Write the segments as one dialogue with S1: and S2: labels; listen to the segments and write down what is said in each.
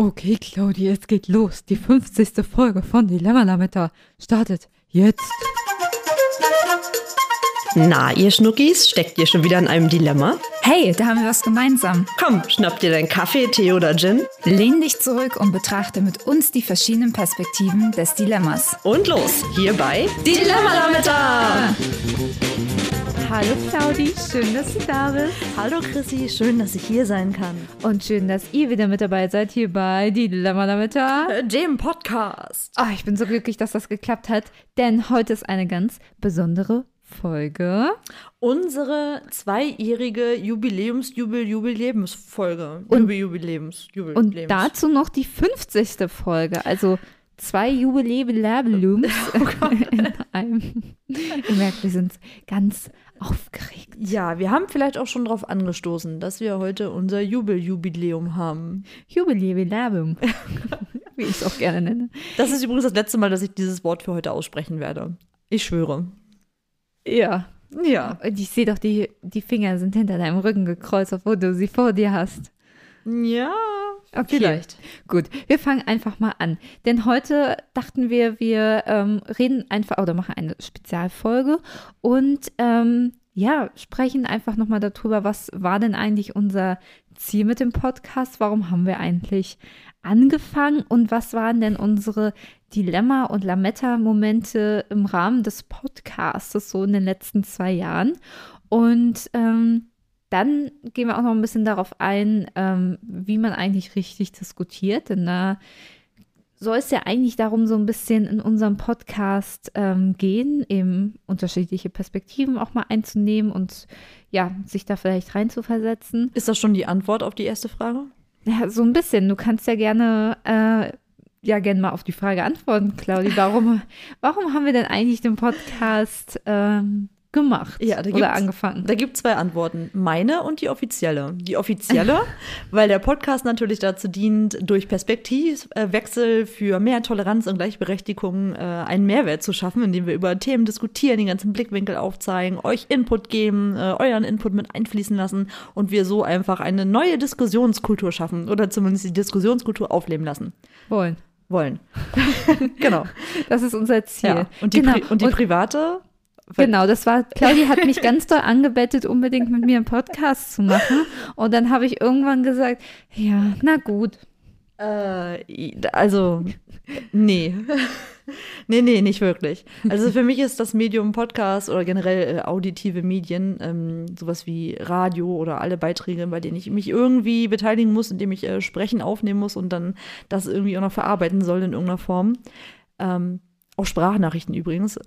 S1: Okay, Claudia, es geht los. Die 50. Folge von Dilemma Lametta startet jetzt.
S2: Na, ihr Schnuckis, steckt ihr schon wieder in einem Dilemma?
S3: Hey, da haben wir was gemeinsam.
S2: Komm, schnapp dir deinen Kaffee, Tee oder Gin.
S3: Lehn dich zurück und betrachte mit uns die verschiedenen Perspektiven des Dilemmas.
S2: Und los, hier bei Dilemma Lametta!
S1: Hallo Claudi, schön, dass du da bist.
S4: Hallo Chrissy, schön, dass ich hier sein kann.
S1: Und schön, dass ihr wieder mit dabei seid hier bei Dilemma Lametta.
S4: Dem Podcast.
S1: Oh, ich bin so glücklich, dass das geklappt hat, denn heute ist eine ganz besondere Folge.
S4: Unsere zweijährige Jubiläums-Jubel-Jubiläumsfolge.
S1: Und-
S4: Jubiläums, Jubel,
S1: Und dazu noch die 50. Folge, also zwei Jubiläumslabelums in einem. Ihr merkt, wir sind ganz aufgeregt.
S4: Ja, wir haben vielleicht auch schon darauf angestoßen, dass wir heute unser Jubel-Jubiläum haben.
S1: Jubiläum, wie ich es auch gerne nenne.
S4: Das ist übrigens das letzte Mal, dass ich dieses Wort für heute aussprechen werde. Ich schwöre.
S1: Ja.
S4: Ja.
S1: Und ich sehe doch, die, die Finger sind hinter deinem Rücken gekreuzt, obwohl du sie vor dir hast.
S4: Ja.
S1: Okay.
S4: Vielleicht.
S1: Gut, wir fangen einfach mal an. Denn heute dachten wir, wir ähm, reden einfach oder machen eine Spezialfolge und ähm, ja, sprechen einfach nochmal darüber, was war denn eigentlich unser Ziel mit dem Podcast? Warum haben wir eigentlich angefangen und was waren denn unsere Dilemma- und Lametta-Momente im Rahmen des Podcasts so in den letzten zwei Jahren? Und ähm, dann gehen wir auch noch ein bisschen darauf ein, ähm, wie man eigentlich richtig diskutiert, denn da soll es ja eigentlich darum so ein bisschen in unserem Podcast ähm, gehen, eben unterschiedliche Perspektiven auch mal einzunehmen und ja, sich da vielleicht reinzuversetzen.
S4: Ist das schon die Antwort auf die erste Frage?
S1: Ja, so ein bisschen. Du kannst ja gerne, äh, ja, gerne mal auf die Frage antworten, Claudi. Warum, warum haben wir denn eigentlich den Podcast ähm, gemacht
S4: Ja, da
S1: oder angefangen?
S4: Da gibt es zwei Antworten. Meine und die offizielle. Die offizielle, weil der Podcast natürlich dazu dient, durch Perspektivwechsel für mehr Toleranz und Gleichberechtigung äh, einen Mehrwert zu schaffen, indem wir über Themen diskutieren, den ganzen Blickwinkel aufzeigen, euch Input geben, äh, euren Input mit einfließen lassen und wir so einfach eine neue Diskussionskultur schaffen oder zumindest die Diskussionskultur aufleben lassen
S1: Wollen.
S4: wollen. genau.
S1: Das ist unser Ziel.
S4: Ja. Und, die
S1: genau.
S4: Und die private
S1: Genau, das war, Claudia hat mich ganz doll angebettet, unbedingt mit mir einen Podcast zu machen. Und dann habe ich irgendwann gesagt, ja, na gut.
S4: Äh, also, nee. nee, nee, nicht wirklich. Also für mich ist das Medium Podcast oder generell äh, auditive Medien, ähm, sowas wie Radio oder alle Beiträge, bei denen ich mich irgendwie beteiligen muss, indem ich äh, Sprechen aufnehmen muss und dann das irgendwie auch noch verarbeiten soll in irgendeiner Form. Ähm, auch Sprachnachrichten übrigens,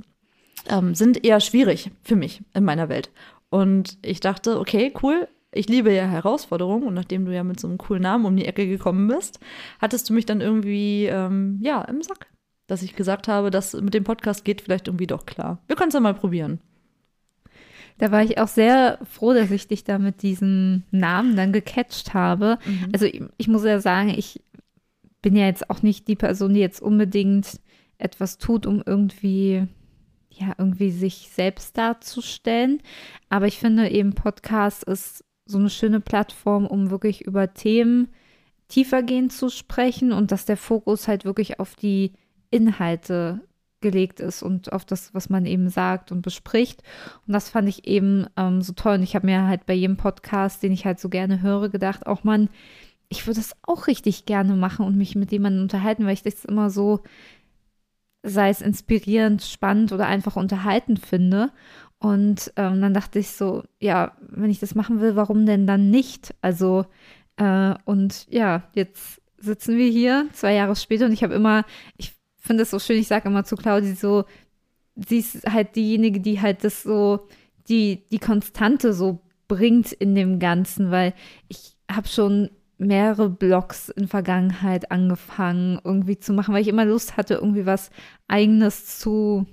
S4: ähm, sind eher schwierig für mich in meiner Welt. Und ich dachte, okay, cool, ich liebe ja Herausforderungen und nachdem du ja mit so einem coolen Namen um die Ecke gekommen bist, hattest du mich dann irgendwie, ähm, ja, im Sack. Dass ich gesagt habe, das mit dem Podcast geht vielleicht irgendwie doch klar. Wir können es ja mal probieren.
S1: Da war ich auch sehr froh, dass ich dich da mit diesem Namen dann gecatcht habe. Also ich, ich muss ja sagen, ich bin ja jetzt auch nicht die Person, die jetzt unbedingt etwas tut, um irgendwie, ja, irgendwie sich selbst darzustellen. Aber ich finde eben Podcast ist so eine schöne Plattform, um wirklich über Themen tiefergehend zu sprechen und dass der Fokus halt wirklich auf die Inhalte gelegt ist und auf das, was man eben sagt und bespricht. Und das fand ich eben ähm, so toll. Und ich habe mir halt bei jedem Podcast, den ich halt so gerne höre, gedacht, auch man, ich würde es auch richtig gerne machen und mich mit jemandem unterhalten, weil ich das immer so, sei es inspirierend, spannend oder einfach unterhalten finde. Und ähm, dann dachte ich so, ja, wenn ich das machen will, warum denn dann nicht? Also, äh, und ja, jetzt sitzen wir hier, zwei Jahre später, und ich habe immer, ich finde es so schön, ich sage immer zu Claudi so, sie ist halt diejenige, die halt das so, die, die Konstante so bringt in dem Ganzen, weil ich habe schon mehrere Blogs in Vergangenheit angefangen irgendwie zu machen, weil ich immer Lust hatte, irgendwie was eigenes zu,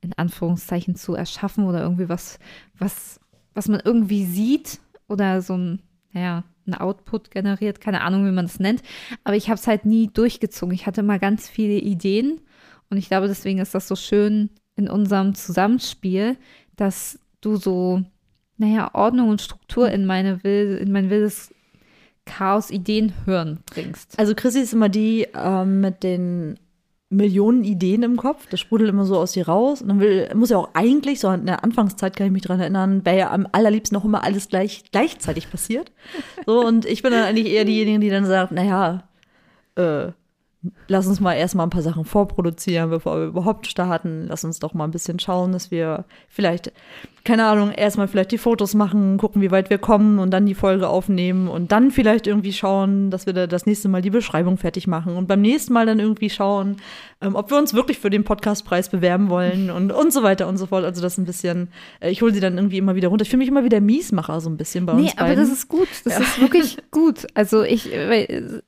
S1: in Anführungszeichen, zu erschaffen oder irgendwie was, was, was man irgendwie sieht oder so ein, naja, ein Output generiert, keine Ahnung, wie man es nennt. Aber ich habe es halt nie durchgezogen. Ich hatte mal ganz viele Ideen und ich glaube, deswegen ist das so schön in unserem Zusammenspiel, dass du so, naja, Ordnung und Struktur in meine Will, in mein wildes Chaos-Ideen-Hirn bringst.
S4: Also Chrissy ist immer die ähm, mit den Millionen Ideen im Kopf. Das sprudelt immer so aus ihr raus. Und dann will, muss ja auch eigentlich, so in der Anfangszeit kann ich mich dran erinnern, wäre ja am allerliebsten noch immer alles gleich, gleichzeitig passiert. So, und ich bin dann eigentlich eher diejenige, die dann sagt, naja, äh, lass uns mal erstmal ein paar Sachen vorproduzieren, bevor wir überhaupt starten. Lass uns doch mal ein bisschen schauen, dass wir vielleicht, keine Ahnung, erstmal vielleicht die Fotos machen, gucken, wie weit wir kommen und dann die Folge aufnehmen und dann vielleicht irgendwie schauen, dass wir da das nächste Mal die Beschreibung fertig machen und beim nächsten Mal dann irgendwie schauen, ähm, ob wir uns wirklich für den Podcastpreis bewerben wollen und, und so weiter und so fort. Also das ein bisschen, äh, ich hole sie dann irgendwie immer wieder runter. Ich fühle mich immer wieder Miesmacher so ein bisschen bei
S1: nee,
S4: uns
S1: aber
S4: beiden.
S1: das ist gut. Das
S4: Ja.
S1: ist wirklich gut. Also ich, äh,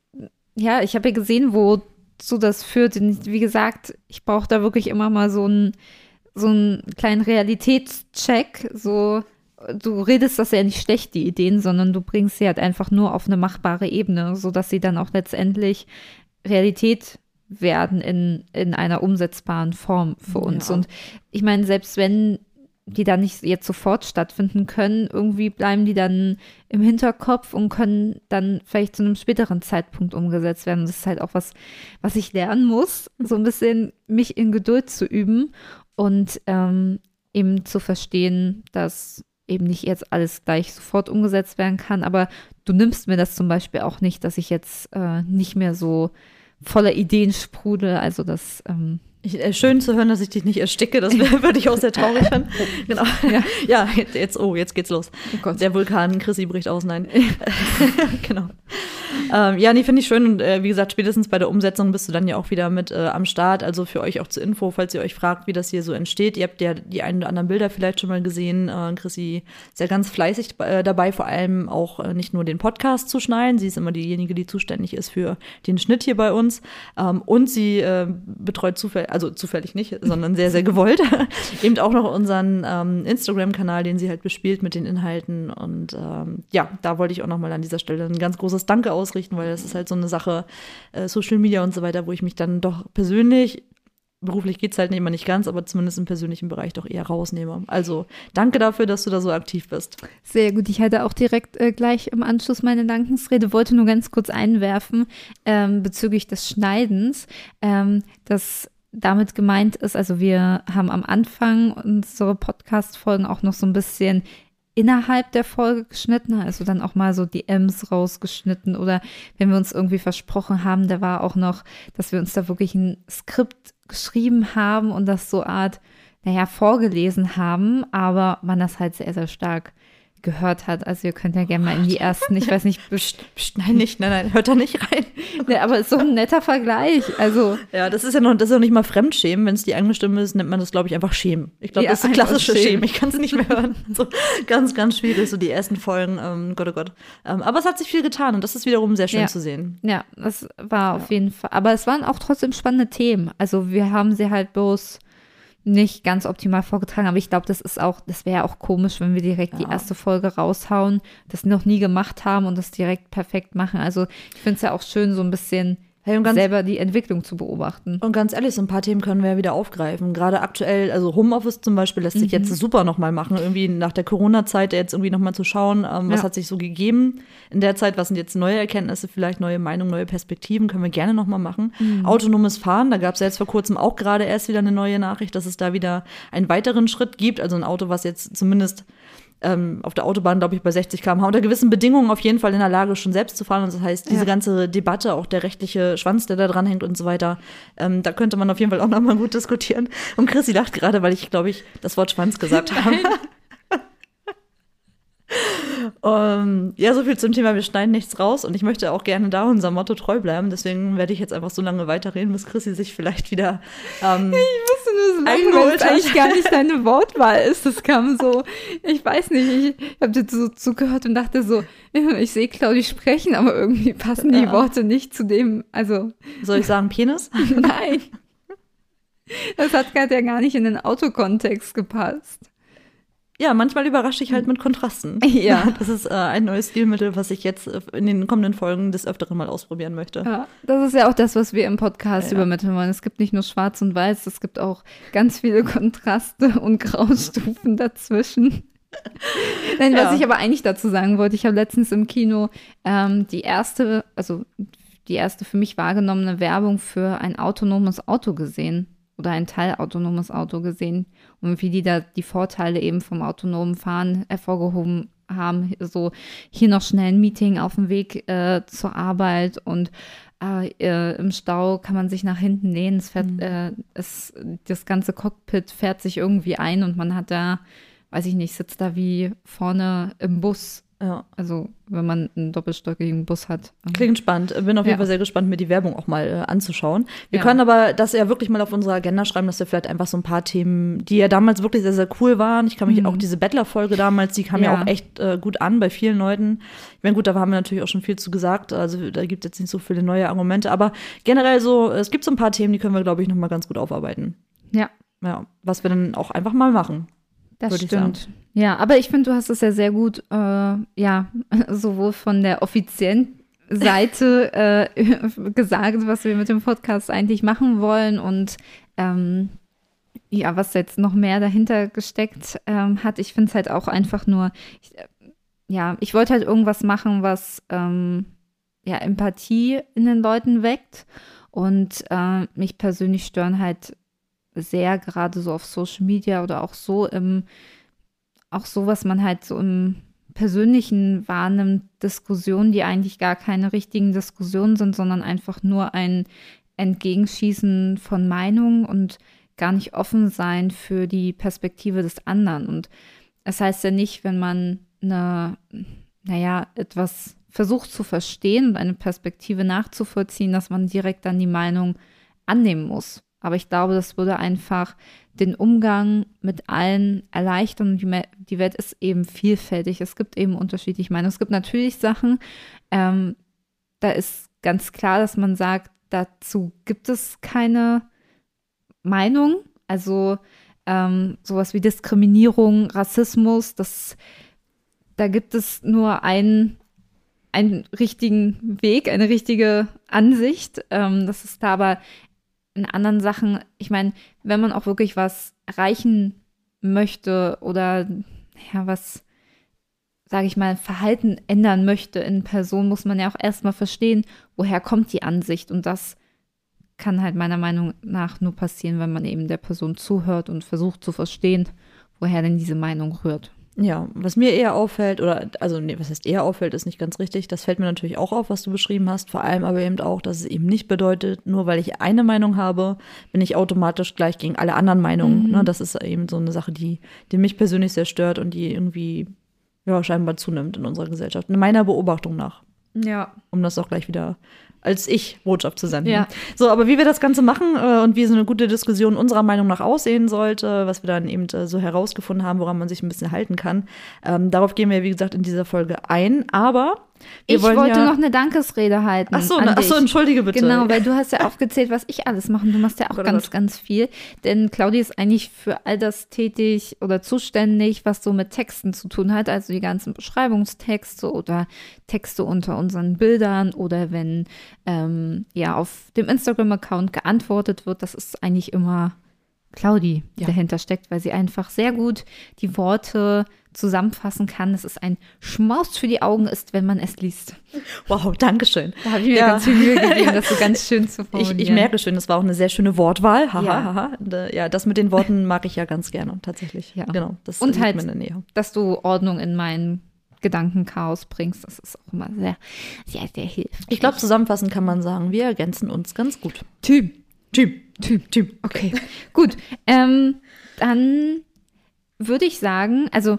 S1: ja, ich habe ja gesehen, wozu das führt. Und wie gesagt, ich brauche da wirklich immer mal so einen so einen kleinen Realitätscheck. So, du redest das ja nicht schlecht, die Ideen, sondern du bringst sie halt einfach nur auf eine machbare Ebene, sodass sie dann auch letztendlich Realität werden in, in einer umsetzbaren Form für uns.
S4: Ja.
S1: Und ich meine, selbst wenn die dann nicht jetzt sofort stattfinden können, irgendwie bleiben die dann im Hinterkopf und können dann vielleicht zu einem späteren Zeitpunkt umgesetzt werden. Das ist halt auch was, was ich lernen muss, so ein bisschen mich in Geduld zu üben und ähm, eben zu verstehen, dass eben nicht jetzt alles gleich sofort umgesetzt werden kann. Aber du nimmst mir das zum Beispiel auch nicht, dass ich jetzt äh, nicht mehr so voller Ideen sprudel. Also das ähm,
S4: Ich, äh, schön zu hören, dass ich dich nicht ersticke, das würde ich auch sehr traurig finden. Genau. Ja, ja jetzt, oh, jetzt geht's los. Der Vulkan, Chrissy bricht aus, nein. genau. Ähm, ja, nee, finde ich schön. Und äh, wie gesagt, spätestens bei der Umsetzung bist du dann ja auch wieder mit äh, am Start. Also für euch auch zur Info, falls ihr euch fragt, wie das hier so entsteht. Ihr habt ja die ein oder anderen Bilder vielleicht schon mal gesehen. Äh, Chrissy ist ja ganz fleißig äh, dabei, vor allem auch äh, nicht nur den Podcast zu schneiden. Sie ist immer diejenige, die zuständig ist für den Schnitt hier bei uns. Ähm, und sie äh, betreut zufällig, also zufällig nicht, sondern sehr, sehr gewollt, eben auch noch unseren ähm, Instagram-Kanal, den sie halt bespielt mit den Inhalten. Und ähm, ja, da wollte ich auch noch mal an dieser Stelle ein ganz großes Danke ausrichten, weil das ist halt so eine Sache, äh, Social Media und so weiter, wo ich mich dann doch persönlich beruflich geht's halt immer nicht ganz, aber zumindest im persönlichen Bereich doch eher rausnehme. Also danke dafür, dass du da so aktiv bist.
S1: Sehr gut. Ich hatte auch direkt äh, gleich im Anschluss meine Dankensrede, wollte nur ganz kurz einwerfen ähm, bezüglich des Schneidens, ähm, dass damit gemeint ist, also wir haben am Anfang unsere Podcast-Folgen auch noch so ein bisschen innerhalb der Folge geschnitten, also dann auch mal so die M's rausgeschnitten oder wenn wir uns irgendwie versprochen haben, da war auch noch, dass wir uns da wirklich ein Skript geschrieben haben und das so Art, naja, vorgelesen haben, aber man das halt sehr, sehr stark gehört hat. Also ihr könnt ja gerne mal in die ersten, ich weiß nicht,
S4: nein, nicht, nein, nein, hört da nicht rein.
S1: ne, aber ist so ein netter Vergleich. Also
S4: Ja, das ist ja noch, das ist ja nicht mal Fremdschämen. Wenn es die eigene Stimme ist, nennt man das, glaube ich, einfach Schämen. Ich glaube,
S1: Ja,
S4: das ist klassische
S1: Schämen.
S4: Schämen. Ich kann es nicht mehr hören. So, ganz, ganz schwierig, so die ersten Folgen. Ähm, Gott, oh Gott. Ähm, aber es hat sich viel getan und das ist wiederum sehr schön
S1: Ja.
S4: zu sehen.
S1: Ja, das war auf jeden Fall. Aber es waren auch trotzdem spannende Themen. Also wir haben sie halt bloß nicht ganz optimal vorgetragen, aber ich glaube, das ist auch, das wäre auch komisch, wenn wir direkt die
S4: Ja.
S1: erste Folge raushauen, das noch nie gemacht haben und das direkt perfekt machen. Also ich finde es ja auch schön, so ein bisschen
S4: Hey, und ganz,
S1: selber die Entwicklung zu beobachten.
S4: und ganz ehrlich, so ein paar Themen können wir ja wieder aufgreifen. Gerade aktuell, also Homeoffice zum Beispiel lässt sich jetzt super nochmal machen. Irgendwie nach der Corona-Zeit jetzt irgendwie nochmal zu schauen, ähm, was
S1: Ja.
S4: hat sich so gegeben in der Zeit, was sind jetzt neue Erkenntnisse, vielleicht neue Meinungen, neue Perspektiven, können wir gerne nochmal machen. Autonomes Fahren, da gab es ja jetzt vor kurzem auch gerade erst wieder eine neue Nachricht, dass es da wieder einen weiteren Schritt gibt. Also ein Auto, was jetzt zumindest ähm, auf der Autobahn, glaube ich, bei 60 km/h unter gewissen Bedingungen auf jeden Fall in der Lage, schon selbst zu fahren. Und das heißt, diese
S1: Ja.
S4: ganze Debatte, auch der rechtliche Schwanz, der da dran hängt und so weiter, ähm, da könnte man auf jeden Fall auch nochmal gut diskutieren. Und Chrissy lacht gerade, weil ich, glaube ich, das Wort Schwanz gesagt habe. Ähm, ja, so viel zum Thema, wir schneiden nichts raus und ich möchte auch gerne da unserem Motto treu bleiben. Deswegen werde ich jetzt einfach so lange weiterreden, bis Chrissy sich vielleicht wieder ähm,
S1: wusste nur so
S4: lange, weil es eigentlich
S1: gar nicht deine Wortwahl ist. Das kam so, ich weiß nicht, ich habe dir so zugehört und dachte so, ich sehe Claudi sprechen, aber irgendwie passen die
S4: Ja.
S1: Worte nicht zu dem, also
S4: soll ich sagen, Penis?
S1: nein. Das hat gerade ja gar nicht in den Autokontext gepasst.
S4: Ja, manchmal überrasche ich halt mit Kontrasten.
S1: Ja.
S4: Das ist äh, ein neues Stilmittel, was ich jetzt äh, in den kommenden Folgen des Öfteren mal ausprobieren möchte.
S1: Ja, das ist ja auch das, was wir im Podcast
S4: Ja.
S1: übermitteln wollen. Es gibt nicht nur Schwarz und Weiß, es gibt auch ganz viele Kontraste und Graustufen dazwischen. Nein,
S4: Ja.
S1: was ich aber eigentlich dazu sagen wollte, ich habe letztens im Kino ähm, die erste, also die erste für mich wahrgenommene Werbung für ein autonomes Auto gesehen oder ein teilautonomes Auto gesehen. Und wie die da die Vorteile eben vom autonomen Fahren hervorgehoben haben, so hier noch schnell ein Meeting auf dem Weg äh, zur Arbeit und äh, äh, im Stau kann man sich nach hinten lehnen, es fährt, äh, es, das ganze Cockpit fährt sich irgendwie ein und man hat da, weiß ich nicht, sitzt da wie vorne im Bus,
S4: Ja.
S1: also wenn man einen doppelstöckigen Bus hat.
S4: Klingt spannend. Bin auf jeden
S1: Ja.
S4: Fall sehr gespannt, mir die Werbung auch mal äh, anzuschauen. Wir
S1: Ja.
S4: können aber das ja wirklich mal auf unsere Agenda schreiben, dass wir vielleicht einfach so ein paar Themen, die ja damals wirklich sehr, sehr cool waren. Ich kann mich auch diese Bettler-Folge damals, die kam ja,
S1: Mhm. Ja.
S4: auch echt äh, gut an bei vielen Leuten. Ich meine, gut, da haben wir natürlich auch schon viel zu gesagt. Also da gibt es jetzt nicht so viele neue Argumente. Aber generell so, es gibt so ein paar Themen, die können wir, glaube ich, noch mal ganz gut aufarbeiten.
S1: Ja,
S4: Ja, was wir dann auch einfach mal machen.
S1: das
S4: Würde ich
S1: stimmt. Ja, aber ich finde, du hast es ja sehr gut, äh, ja, sowohl von der offiziellen Seite äh, gesagt, was wir mit dem Podcast eigentlich machen wollen und ähm, ja, was jetzt noch mehr dahinter gesteckt ähm, hat. Ich finde es halt auch einfach nur, ich, äh, ja, ich wollte halt irgendwas machen, was ähm, ja Empathie in den Leuten weckt und äh, mich persönlich stören halt sehr gerade so auf Social Media oder auch so im auch so, was man halt so im Persönlichen wahrnimmt, Diskussionen, die eigentlich gar keine richtigen Diskussionen sind, sondern einfach nur ein Entgegenschießen von Meinungen und gar nicht offen sein für die Perspektive des anderen. Und es heißt ja nicht, wenn man eine, naja, etwas versucht zu verstehen und eine Perspektive nachzuvollziehen, dass man direkt dann die Meinung annehmen muss. Aber ich glaube, das würde einfach den Umgang mit allen erleichtern. Die Welt ist eben vielfältig. Es gibt eben unterschiedliche Meinungen. Es gibt natürlich Sachen, ähm, da ist ganz klar, dass man sagt, dazu gibt es keine Meinung. Also ähm, sowas wie Diskriminierung, Rassismus, das, da gibt es nur einen, einen richtigen Weg, eine richtige Ansicht. Ähm, das ist da aber in anderen Sachen, ich meine, wenn man auch wirklich was erreichen möchte oder ja, was, sage ich mal, Verhalten ändern möchte in Person, muss man ja auch erstmal verstehen, woher kommt die Ansicht. Und das kann halt meiner Meinung nach nur passieren, wenn man eben der Person zuhört und versucht zu verstehen, woher denn diese Meinung rührt.
S4: Ja, was mir eher auffällt, oder also nee, was heißt eher auffällt, ist nicht ganz richtig. Das fällt mir natürlich auch auf, was du beschrieben hast. Vor allem aber eben auch, dass es eben nicht bedeutet, nur weil ich eine Meinung habe, bin ich automatisch gleich gegen alle anderen Meinungen. Ne? Das ist eben so eine Sache, die, die mich persönlich sehr stört und die irgendwie ja, scheinbar zunimmt in unserer Gesellschaft. Meiner Beobachtung nach.
S1: Ja.
S4: Um das auch gleich wieder als Ich-Botschaft zu senden.
S1: Ja.
S4: So, aber wie wir das Ganze machen äh, und wie so eine gute Diskussion unserer Meinung nach aussehen sollte, was wir dann eben äh, so herausgefunden haben, woran man sich ein bisschen halten kann, ähm, darauf gehen wir, wie gesagt, in dieser Folge ein. Aber wir
S1: Ich wollte
S4: ja
S1: noch eine Dankesrede halten.
S4: Ach so, ach so, entschuldige bitte.
S1: Genau, weil du hast ja aufgezählt, was ich alles mache. Du machst ja auch
S4: Gott, oh
S1: ganz,
S4: Gott.
S1: ganz viel. Denn Claudia ist eigentlich für all das tätig oder zuständig, was so mit Texten zu tun hat. Also die ganzen Beschreibungstexte oder Texte unter unseren Bildern oder wenn ähm, ja auf dem Instagram-Account geantwortet wird. Das ist eigentlich immer Claudi, die
S4: Ja.
S1: dahinter steckt, weil sie einfach sehr gut die Worte zusammenfassen kann. Es ist ein Schmaus für die Augen ist, wenn man es liest.
S4: Wow, Dankeschön.
S1: Da habe ich mir
S4: Ja.
S1: ganz viel Mühe gegeben, das so ganz schön zu
S4: Ich,
S1: formulieren.
S4: ich merke schon, das war auch eine sehr schöne Wortwahl. Haha,
S1: Ja.
S4: haha. Äh, ja, das mit den Worten mag ich ja ganz gerne, tatsächlich.
S1: Ja.
S4: Genau, das
S1: Und halt- dass du Ordnung in meinen Gedankenchaos bringst. Das ist auch immer sehr, sehr, sehr hilfreich.
S4: Ich glaube, zusammenfassend kann man sagen, wir ergänzen uns ganz gut.
S1: Typ.
S4: Typ, Typ, Typ.
S1: Okay, gut. Ähm, dann würde ich sagen, also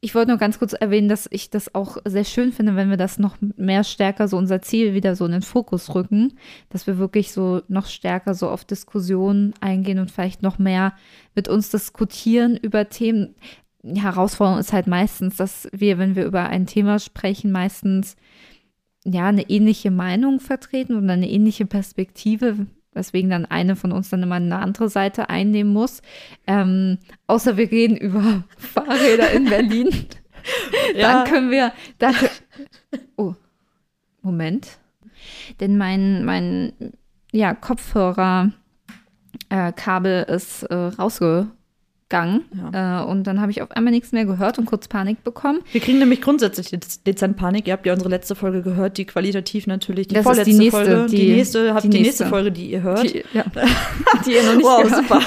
S1: ich wollte nur ganz kurz erwähnen, dass ich das auch sehr schön finde, wenn wir das noch mehr stärker so unser Ziel wieder so in den Fokus rücken, dass wir wirklich so noch stärker so auf Diskussionen eingehen und vielleicht noch mehr mit uns diskutieren über Themen. Die Herausforderung ist halt meistens, dass wir, wenn wir über ein Thema sprechen, meistens ja eine ähnliche Meinung vertreten oder eine ähnliche Perspektive, weswegen dann eine von uns dann immer eine andere Seite einnehmen muss. Ähm, außer wir reden über Fahrräder in Berlin. Dann können wir. Dann, oh, Moment. Denn mein, mein ja, Kopfhörer. Äh, ist äh, rausge, Gang. Äh, und dann habe ich auf einmal nichts mehr gehört und kurz Panik bekommen.
S4: Wir kriegen nämlich grundsätzlich dez- dezent Panik. Ihr habt ja unsere letzte Folge gehört, die qualitativ natürlich die
S1: Das
S4: vorletzte
S1: die nächste,
S4: Folge. Die,
S1: die-
S4: nächste habt
S1: die
S4: die nächste
S1: nächste.
S4: Folge, die ihr hört.
S1: Die, ja, die ihr noch nicht
S4: wow,
S1: gehört
S4: super.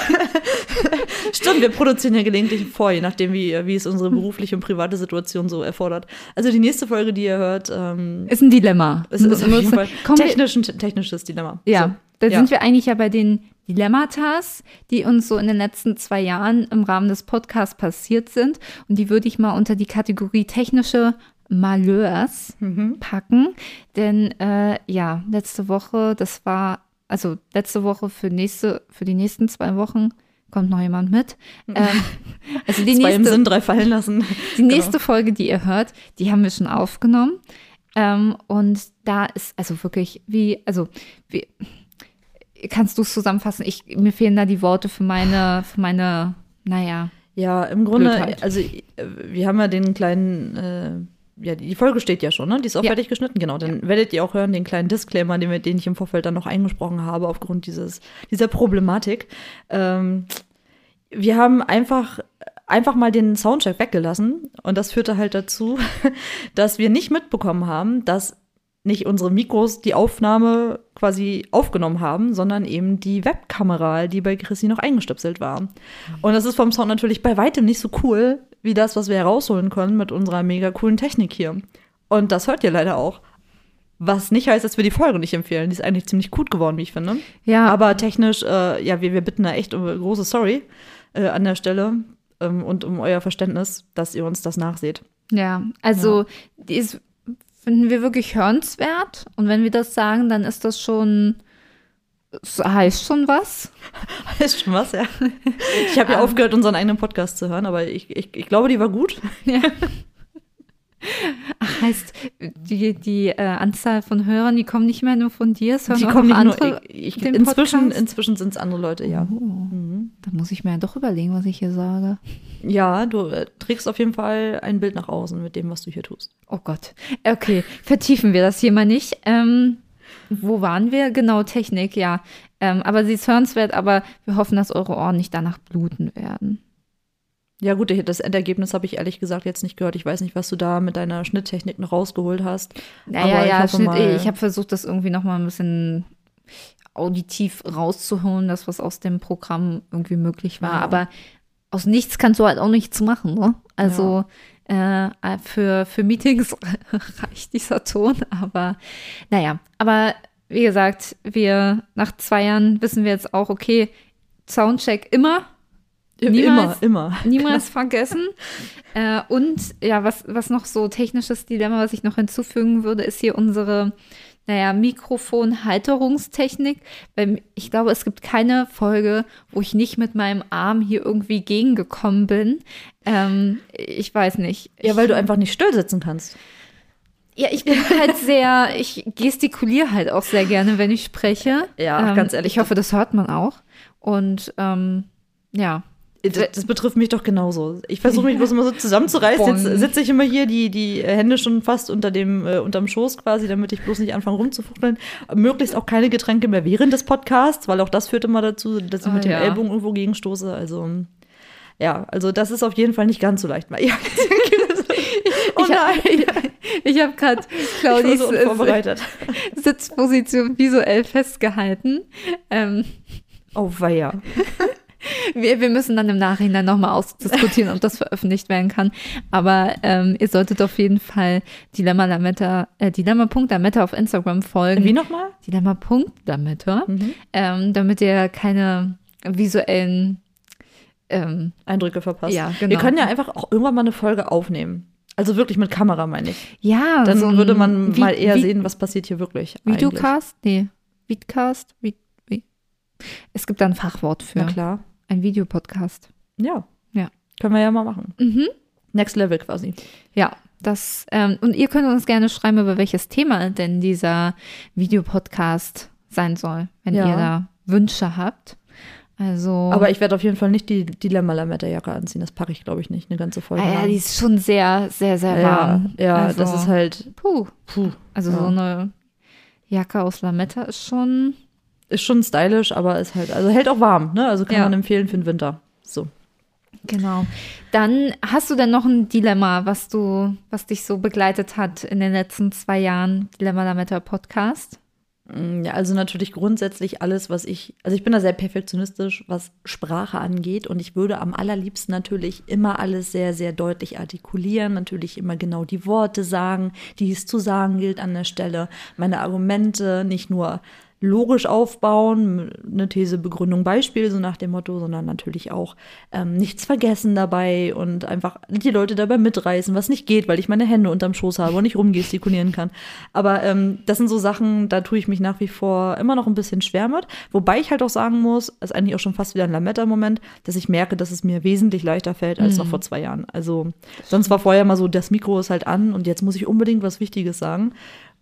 S4: Stimmt, wir produzieren ja gelegentlich vor, je nachdem, wie, wie es unsere berufliche und private Situation so erfordert. Also die nächste Folge, die ihr hört, ähm,
S1: Ist ein Dilemma.
S4: ist, ist auf jeden Fall technisch, ein technisches Dilemma.
S1: Ja,
S4: So.
S1: da
S4: ja.
S1: sind wir eigentlich ja bei den Dilemmatas, die uns so in den letzten zwei Jahren im Rahmen des Podcasts passiert sind. Und die würde ich mal unter die Kategorie technische Malheurs
S4: Mhm.
S1: packen. Denn äh, ja, letzte Woche, das war, also letzte Woche für nächste, für die nächsten zwei Wochen kommt noch jemand mit. Ähm, also die
S4: Zwei im
S1: nächste,
S4: Sinn, drei fallen lassen.
S1: die nächste Folge, die ihr hört, die haben wir schon aufgenommen. Ähm, und da ist also wirklich wie, also wie, kannst du es zusammenfassen? Ich, mir fehlen da die Worte für meine, für meine, naja,
S4: Ja, im Grunde,
S1: Blödheit.
S4: also äh, wir haben ja den kleinen, äh, ja, die Folge steht ja schon, ne? Die ist auch
S1: Ja.
S4: fertig geschnitten, genau. Dann werdet ihr auch hören, den kleinen Disclaimer, den, den ich im Vorfeld dann noch eingesprochen habe, aufgrund dieses, dieser Problematik. Ähm, wir haben einfach, einfach mal den Soundcheck weggelassen und das führte halt dazu, dass wir nicht mitbekommen haben, dass nicht unsere Mikros die Aufnahme quasi aufgenommen haben, sondern eben die Webkamera, die bei Chrissy noch eingestöpselt war. Und das ist vom Sound natürlich bei weitem nicht so cool, wie das, was wir herausholen können mit unserer mega coolen Technik hier. Und das hört ihr leider auch. Was nicht heißt, dass wir die Folge nicht empfehlen. Die ist eigentlich ziemlich gut geworden, wie ich finde.
S1: ja,
S4: Aber technisch, äh, ja, wir, wir bitten da echt um große Sorry äh, an der Stelle ähm, und um euer Verständnis, dass ihr uns das nachseht.
S1: ja, also die ist, finden wir wirklich hörenswert. Und wenn wir das sagen, dann ist das schon, das heißt schon was.
S4: Ist schon was, ja. Ich habe ja aufgehört, unseren eigenen Podcast zu hören, aber ich, ich, ich glaube, die war gut.
S1: Ach, heißt, die, die äh, Anzahl von Hörern, die kommen nicht mehr nur von dir, hören
S4: Die
S1: auch
S4: kommen nicht
S1: andere.
S4: nur, ich, ich, inzwischen, inzwischen sind es andere Leute, ja.
S1: Oh,
S4: Mhm.
S1: da muss ich mir ja doch überlegen, was ich hier sage.
S4: Ja, du äh, trägst auf jeden Fall ein Bild nach außen mit dem, was du hier tust.
S1: Oh Gott. Okay, vertiefen wir das hier mal nicht. Ähm, wo waren wir? Genau, Technik, ja. Ähm, aber sie ist hörenswert, aber wir hoffen, dass eure Ohren nicht danach bluten werden.
S4: Ja, gut, das Endergebnis habe ich ehrlich gesagt jetzt nicht gehört. Ich weiß nicht, was du da mit deiner Schnitttechnik noch rausgeholt hast.
S1: Naja,
S4: Aber ich
S1: ja,
S4: hoffe
S1: Schnitt, ich habe versucht, das irgendwie noch mal ein bisschen auditiv rauszuholen, das, was aus dem Programm irgendwie möglich war.
S4: Ja.
S1: Aber aus nichts kannst du halt auch nichts machen, ne? Also äh, für, für Meetings reicht dieser Ton, aber naja, aber wie gesagt, wir nach zwei Jahren wissen wir jetzt auch, okay, Soundcheck immer, Niemals-
S4: immer, immer.
S1: niemals vergessen. Äh, und ja, was, was noch so technisches Dilemma, was ich noch hinzufügen würde, ist hier unsere, naja, Mikrofon-Halterungstechnik. Weil ich glaube, es gibt keine Folge, wo ich nicht mit meinem Arm hier irgendwie gegengekommen bin. Ähm, ich weiß nicht.
S4: Ja, weil du einfach nicht still sitzen kannst.
S1: Ja, ich bin halt sehr, ich gestikuliere halt auch sehr gerne, wenn ich spreche.
S4: Ja,
S1: ähm,
S4: ganz ehrlich.
S1: Ich hoffe, das hört man auch. Und ähm, ja.
S4: Das, betrifft mich doch genauso. Ich versuche mich bloß immer so zusammenzureißen. Jetzt sitze ich immer hier, die, die Hände schon fast unter dem, äh, unterm Schoß quasi, damit ich bloß nicht anfange rumzufuchteln. Möglichst auch keine Getränke mehr während des Podcasts, weil auch das führt immer dazu, dass ich
S1: Ah,
S4: mit dem
S1: ja.
S4: Ellbogen irgendwo gegenstoße. Also, ja, also das ist auf jeden Fall nicht ganz so leicht. Ja. oh
S1: Ich
S4: nein,
S1: Ich habe gerade
S4: ich
S1: Claudis
S4: so.
S1: Sitzposition visuell festgehalten. Ähm,
S4: Oh weia.
S1: Wir, wir müssen dann im Nachhinein nochmal ausdiskutieren, ob das veröffentlicht werden kann. Aber ähm, ihr solltet auf jeden Fall Dilemma Lametta, äh, Dilemma.lametta auf Instagram folgen.
S4: Wie nochmal?
S1: Dilemma.lametta,
S4: Mhm.
S1: ähm, damit ihr keine visuellen ähm,
S4: Eindrücke verpasst.
S1: Ja, genau.
S4: Wir können ja einfach auch irgendwann mal eine Folge aufnehmen. Also wirklich mit Kamera, meine ich.
S1: ja,
S4: Dann
S1: so
S4: würde man
S1: Vi-
S4: mal eher
S1: Vi-
S4: sehen, was passiert hier wirklich. eigentlich.
S1: Videocast? Nee, Vidcast? Vi wie? Es gibt da ein Fachwort für.
S4: Na klar.
S1: Ein Videopodcast.
S4: Ja.
S1: Ja.
S4: Können wir ja mal machen.
S1: Mhm.
S4: Next Level quasi.
S1: Ja, das, ähm, und ihr könnt uns gerne schreiben, über welches Thema denn dieser Videopodcast sein soll, wenn
S4: Ja.
S1: ihr da Wünsche habt. Also.
S4: Aber ich werde auf jeden Fall nicht die Dilemma-Lametta-Jacke anziehen. Das packe ich, glaube ich, nicht. Eine ganze Folge.
S1: ah, ja, die ist schon sehr, sehr, sehr
S4: ja,
S1: warm.
S4: ja
S1: also,
S4: das ist halt,
S1: Puh.
S4: puh,
S1: Also
S4: Ja.
S1: so eine Jacke aus Lametta ist schon.
S4: Ist schon stylisch, aber ist halt, also hält auch warm, ne? Also kann
S1: Ja.
S4: man empfehlen für den Winter. So.
S1: Genau. Dann hast du denn noch ein Dilemma, was du, was dich so begleitet hat in den letzten zwei Jahren, Dilemma Lametta Podcast?
S4: Mm, Ja, also natürlich grundsätzlich alles, was ich, also ich bin da sehr perfektionistisch, was Sprache angeht und ich würde am allerliebsten natürlich immer alles sehr, sehr deutlich artikulieren, natürlich immer genau die Worte sagen, die es zu sagen gilt an der Stelle, meine Argumente nicht nur logisch aufbauen, eine These, Begründung, Beispiel, so nach dem Motto, sondern natürlich auch ähm, nichts vergessen dabei und einfach die Leute dabei mitreißen, was nicht geht, weil ich meine Hände unterm Schoß habe und nicht rumgestikulieren kann. Aber ähm, das sind so Sachen, da tue ich mich nach wie vor immer noch ein bisschen schwer mit. Wobei ich halt auch sagen muss, ist eigentlich auch schon fast wieder ein Lametta-Moment, dass ich merke, dass es mir wesentlich leichter fällt als noch vor zwei Jahren. Also sonst war vorher mal so, das Mikro ist halt an und jetzt muss ich unbedingt was Wichtiges sagen.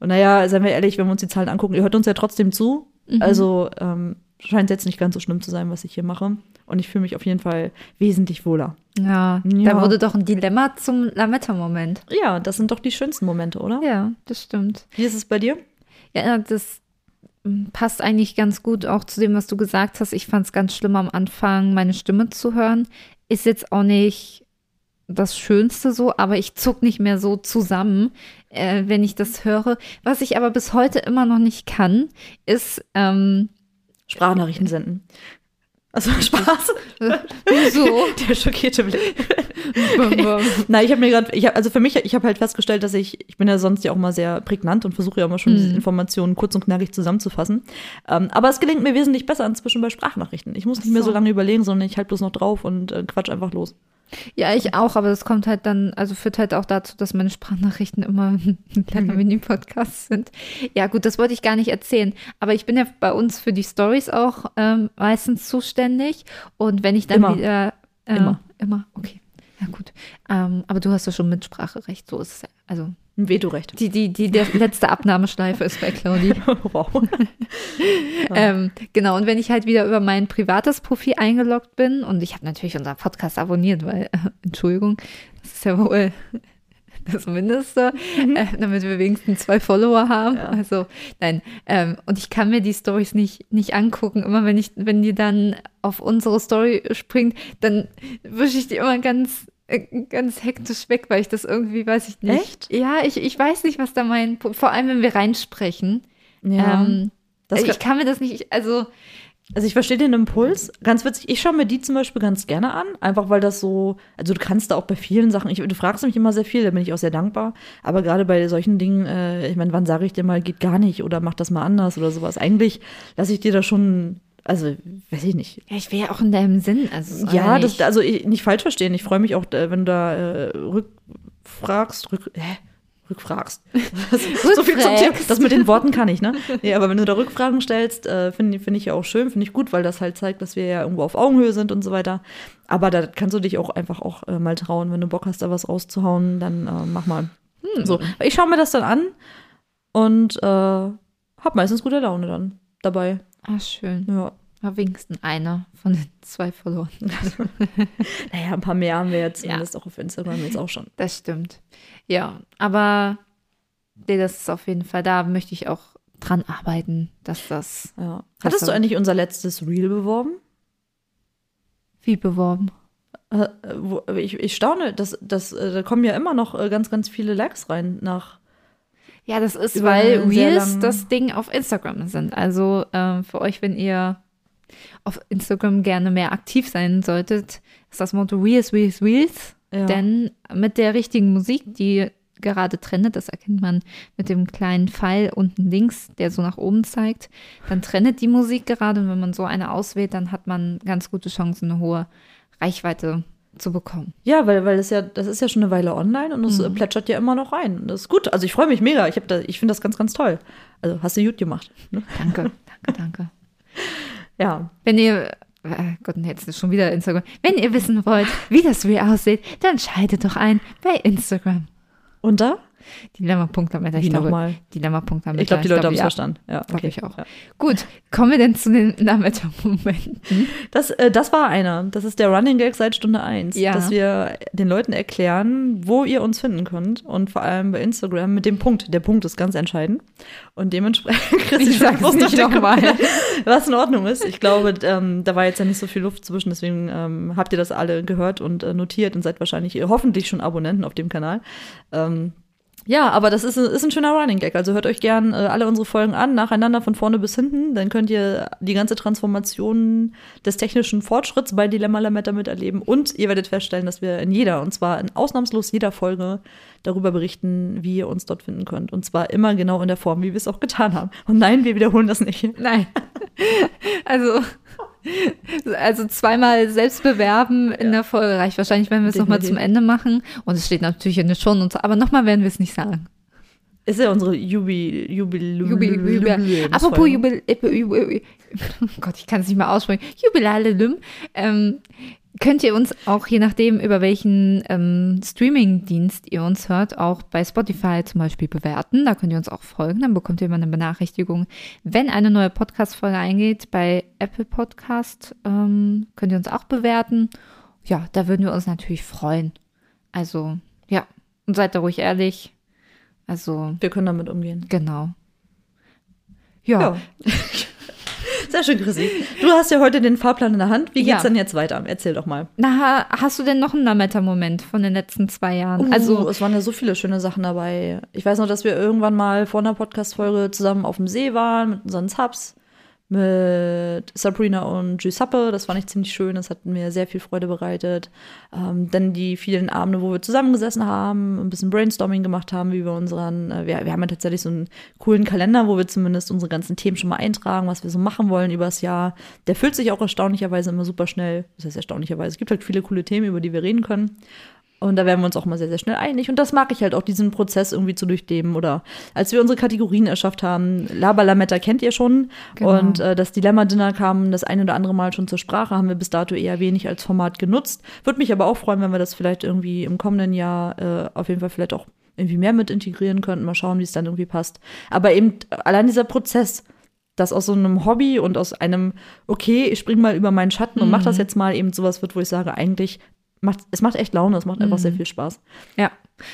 S4: Und naja, seien wir ehrlich, wenn wir uns die Zahlen angucken, ihr hört uns ja trotzdem zu. Also ähm, scheint jetzt nicht ganz so schlimm zu sein, was ich hier mache. Und ich fühle mich auf jeden Fall wesentlich wohler.
S1: Ja,
S4: Ja.
S1: da wurde doch ein Dilemma zum Lametta-Moment.
S4: Ja, das sind doch die schönsten Momente, oder?
S1: Ja, das stimmt.
S4: Wie ist es bei dir?
S1: Ja, das mm, passt eigentlich ganz gut auch zu dem, was du gesagt hast. Ich fand es ganz schlimm am Anfang, meine Stimme zu hören. Ist jetzt auch nicht das Schönste so, aber ich zuck nicht mehr so zusammen, äh, wenn ich das höre. Was ich aber bis heute immer noch nicht kann, ist ähm,
S4: Sprachnachrichten senden. Also Spaß.
S1: so.
S4: Der schockierte Blick. Nein, ich habe mir gerade, ich also für mich, ich habe halt festgestellt, dass ich, ich bin ja sonst ja auch mal sehr prägnant und versuche ja immer schon diese Informationen kurz und knackig zusammenzufassen. Ähm, aber es gelingt mir wesentlich besser inzwischen bei Sprachnachrichten. Ich muss nicht mehr so
S1: so.
S4: lange überlegen, sondern ich halte bloß noch drauf und äh, quatsch einfach los.
S1: Ja, ich auch, aber das kommt halt dann, also führt halt auch dazu, dass meine Sprachnachrichten immer ein kleiner Mini-Podcast sind. Ja, gut, das wollte ich gar nicht erzählen. Aber ich bin ja bei uns für die Stories auch ähm, meistens zuständig. Und wenn ich dann
S4: Immer.
S1: wieder. Äh,
S4: Immer.
S1: Immer, okay. Ja, gut. Ähm, aber du hast ja schon Mitspracherecht, so ist es ja. Also
S4: Ein Vetorecht.
S1: die, die, die der letzte Abnahmeschleife ist bei Claudi.
S4: wow.
S1: Ähm, genau, und wenn ich halt wieder über mein privates Profil eingeloggt bin und ich habe natürlich unseren Podcast abonniert, weil, äh, Entschuldigung, das ist ja wohl das Mindeste, äh, damit wir wenigstens zwei Follower haben. Also, nein, ähm, und ich kann mir die Stories nicht, nicht angucken. Immer wenn ich, wenn die dann auf unsere Story springt, dann wische ich die immer ganz ganz hektisch weg, weil ich das irgendwie, weiß ich nicht.
S4: Echt?
S1: Ja, ich, ich weiß nicht, was da mein, vor allem wenn wir reinsprechen.
S4: Ja.
S1: Ähm,
S4: Das
S1: ich kann mir das nicht, also
S4: Also ich verstehe den Impuls. Ganz witzig, ich schaue mir die zum Beispiel ganz gerne an, einfach weil das so, also du kannst da auch bei vielen Sachen, ich, du fragst mich immer sehr viel, da bin ich auch sehr dankbar. Aber gerade bei solchen Dingen, äh, ich meine, wann sage ich dir mal, geht gar nicht oder mach das mal anders oder sowas. Eigentlich lasse ich dir da schon, also weiß ich nicht.
S1: Ja, ich will ja auch in deinem Sinn. Also,
S4: Ja, das, also ich, nicht falsch verstehen. Ich freue mich auch, äh, wenn du da äh, rückfragst, rück, hä? Rückfragst. so viel zum Thema. Das mit den Worten kann ich, ne? Nee, aber wenn du da Rückfragen stellst, äh, finde find ich ja auch schön, finde ich gut, weil das halt zeigt, dass wir ja irgendwo auf Augenhöhe sind und so weiter. Aber da kannst du dich auch einfach auch äh, mal trauen, wenn du Bock hast, da was rauszuhauen, dann äh, mach mal. So, ich schaue mir das dann an und äh, hab meistens gute Laune dann dabei.
S1: Ah, schön.
S4: Ja.
S1: War wenigstens einer von den zwei verloren.
S4: Naja, ein paar mehr haben wir jetzt
S1: Ja.
S4: zumindest auch auf Instagram jetzt auch schon.
S1: Das stimmt. Ja, aber nee, das ist auf jeden Fall, da möchte ich auch dran arbeiten, dass das
S4: Ja. Hattest du eigentlich unser letztes Reel beworben?
S1: wie beworben.
S4: Äh, ich, ich staune, dass, dass, äh, da kommen ja immer noch äh, ganz, ganz viele Likes rein nach.
S1: Ja, das ist, weil Reels das Ding auf Instagram sind. Also ähm, für euch, wenn ihr auf Instagram gerne mehr aktiv sein solltet, ist das Motto Reels, Reels, Reels.
S4: Ja.
S1: Denn mit der richtigen Musik, die gerade trendet, das erkennt man mit dem kleinen Pfeil unten links, der so nach oben zeigt, dann trendet die Musik gerade und wenn man so eine auswählt, dann hat man ganz gute Chancen, eine hohe Reichweite zu bekommen.
S4: Ja, weil, weil das ja, das ist ja schon eine Weile online und es
S1: Mhm.
S4: plätschert ja immer noch rein. Das ist gut. Also ich freue mich mega. Ich, da, ich finde das ganz, ganz toll. Also hast du gut gemacht. Ne?
S1: Danke, danke, danke.
S4: Ja.
S1: Wenn ihr, äh, Gott, jetzt ist schon wieder Instagram. Wenn ihr wissen wollt, wie das Reel aussieht, dann schaltet doch ein bei Instagram.
S4: Und da?
S1: Dilemma.lametta.
S4: Wie
S1: Ich glaube,
S4: nochmal?
S1: Dilemma.lametta.
S4: Ich glaube, die Leute haben es
S1: ja.
S4: verstanden. Ja, okay.
S1: ich auch.
S4: Ja.
S1: Gut, kommen wir denn zu den Lametta-Momenten?
S4: Das, äh, das war einer. Das ist der Running Gag seit Stunde 1.
S1: Ja.
S4: Dass wir den Leuten erklären, wo ihr uns finden könnt. Und vor allem bei Instagram mit dem Punkt. Der Punkt ist ganz entscheidend. Und dementsprechend, Chris,
S1: Ich sag's nicht
S4: noch
S1: nochmal.
S4: was in Ordnung ist. Ich glaube, ähm, da war jetzt ja nicht so viel Luft zwischen, deswegen ähm, habt ihr das alle gehört und äh, notiert und seid wahrscheinlich hoffentlich schon Abonnenten auf dem Kanal. Ähm, ja, aber das ist, ist ein schöner Running Gag. Also hört euch gern äh, alle unsere Folgen an, nacheinander von vorne bis hinten. Dann könnt ihr die ganze Transformation des technischen Fortschritts bei Dilemma Lametta miterleben. Und ihr werdet feststellen, dass wir in jeder, und zwar in ausnahmslos jeder Folge, darüber berichten, wie ihr uns dort finden könnt. Und zwar immer genau in der Form, wie wir es auch getan haben. Und nein, wir wiederholen das nicht.
S1: Nein. Also, also zweimal selbst bewerben in der Folge reicht wahrscheinlich, wenn wir es nochmal zum. Ende machen. Und es steht natürlich in den Schon und so, aber nochmal werden wir es nicht sagen.
S4: Ist ja unsere Jubi, Jubil,
S1: Jubil, Jubil, Apropos Jubil, äh, Jubil, oh Gott, ich kann es nicht mal aussprechen. Jubilalelüm. Ähm, könnt ihr uns auch, je nachdem, über welchen ähm, Streaming-Dienst ihr uns hört, auch bei Spotify zum Beispiel bewerten. Da könnt ihr uns auch folgen. Dann bekommt ihr immer eine Benachrichtigung, wenn eine neue Podcast-Folge eingeht. Bei Apple Podcast ähm, könnt ihr uns auch bewerten. Ja, da würden wir uns natürlich freuen. Also, ja. Und seid da ruhig ehrlich. Also,
S4: Wir können damit umgehen.
S1: genau. ja.
S4: Ja. Sehr schön, Chrissy. Du hast ja heute den Fahrplan in der Hand. Wie geht's
S1: Ja.
S4: denn jetzt weiter? Erzähl doch mal.
S1: Na, hast du denn noch einen Lametta-Moment von den letzten zwei Jahren?
S4: also,
S1: also,
S4: es waren ja so viele schöne Sachen dabei. Ich weiß noch, dass wir irgendwann mal vor einer Podcast-Folge zusammen auf dem See waren mit unseren Subs, mit Sabrina und Giuseppe. Das fand ich ziemlich schön. Das hat mir sehr viel Freude bereitet. Ähm, dann die vielen Abende, wo wir zusammengesessen haben, ein bisschen Brainstorming gemacht haben, wie wir unseren, äh, wir, wir haben ja tatsächlich so einen coolen Kalender, wo wir zumindest unsere ganzen Themen schon mal eintragen, was wir so machen wollen übers Jahr. Der füllt sich auch erstaunlicherweise immer super schnell. Das heißt erstaunlicherweise. Es gibt halt viele coole Themen, über die wir reden können. Und da werden wir uns auch mal sehr, sehr schnell einig. Und das mag ich halt auch, diesen Prozess irgendwie zu durchleben. Oder als wir unsere Kategorien erschafft haben, Labalametta kennt ihr schon.
S1: Genau.
S4: Und äh, das Dilemma-Dinner kam das ein oder andere Mal schon zur Sprache, haben wir bis dato eher wenig als Format genutzt. Würde mich aber auch freuen, wenn wir das vielleicht irgendwie im kommenden Jahr äh, auf jeden Fall vielleicht auch irgendwie mehr mit integrieren könnten. Mal schauen, wie es dann irgendwie passt. Aber eben allein dieser Prozess, dass aus so einem Hobby und aus einem, okay, ich spring mal über meinen Schatten und mach das jetzt mal, eben sowas wird, wo ich sage, eigentlich macht, es macht echt Laune, es macht einfach sehr viel Spaß.
S1: ja.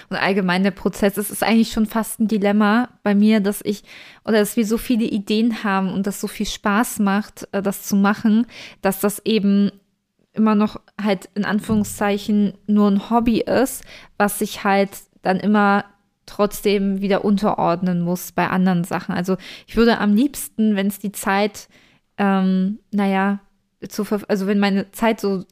S1: Und allgemein der Prozess, es ist eigentlich schon fast ein Dilemma bei mir, dass ich, oder dass wir so viele Ideen haben und das so viel Spaß macht, äh, das zu machen, dass das eben immer noch halt in Anführungszeichen nur ein Hobby ist, was sich halt dann immer trotzdem wieder unterordnen muss bei anderen Sachen. Also ich würde am liebsten, wenn es die Zeit, ähm, naja, zu, also wenn meine Zeit so,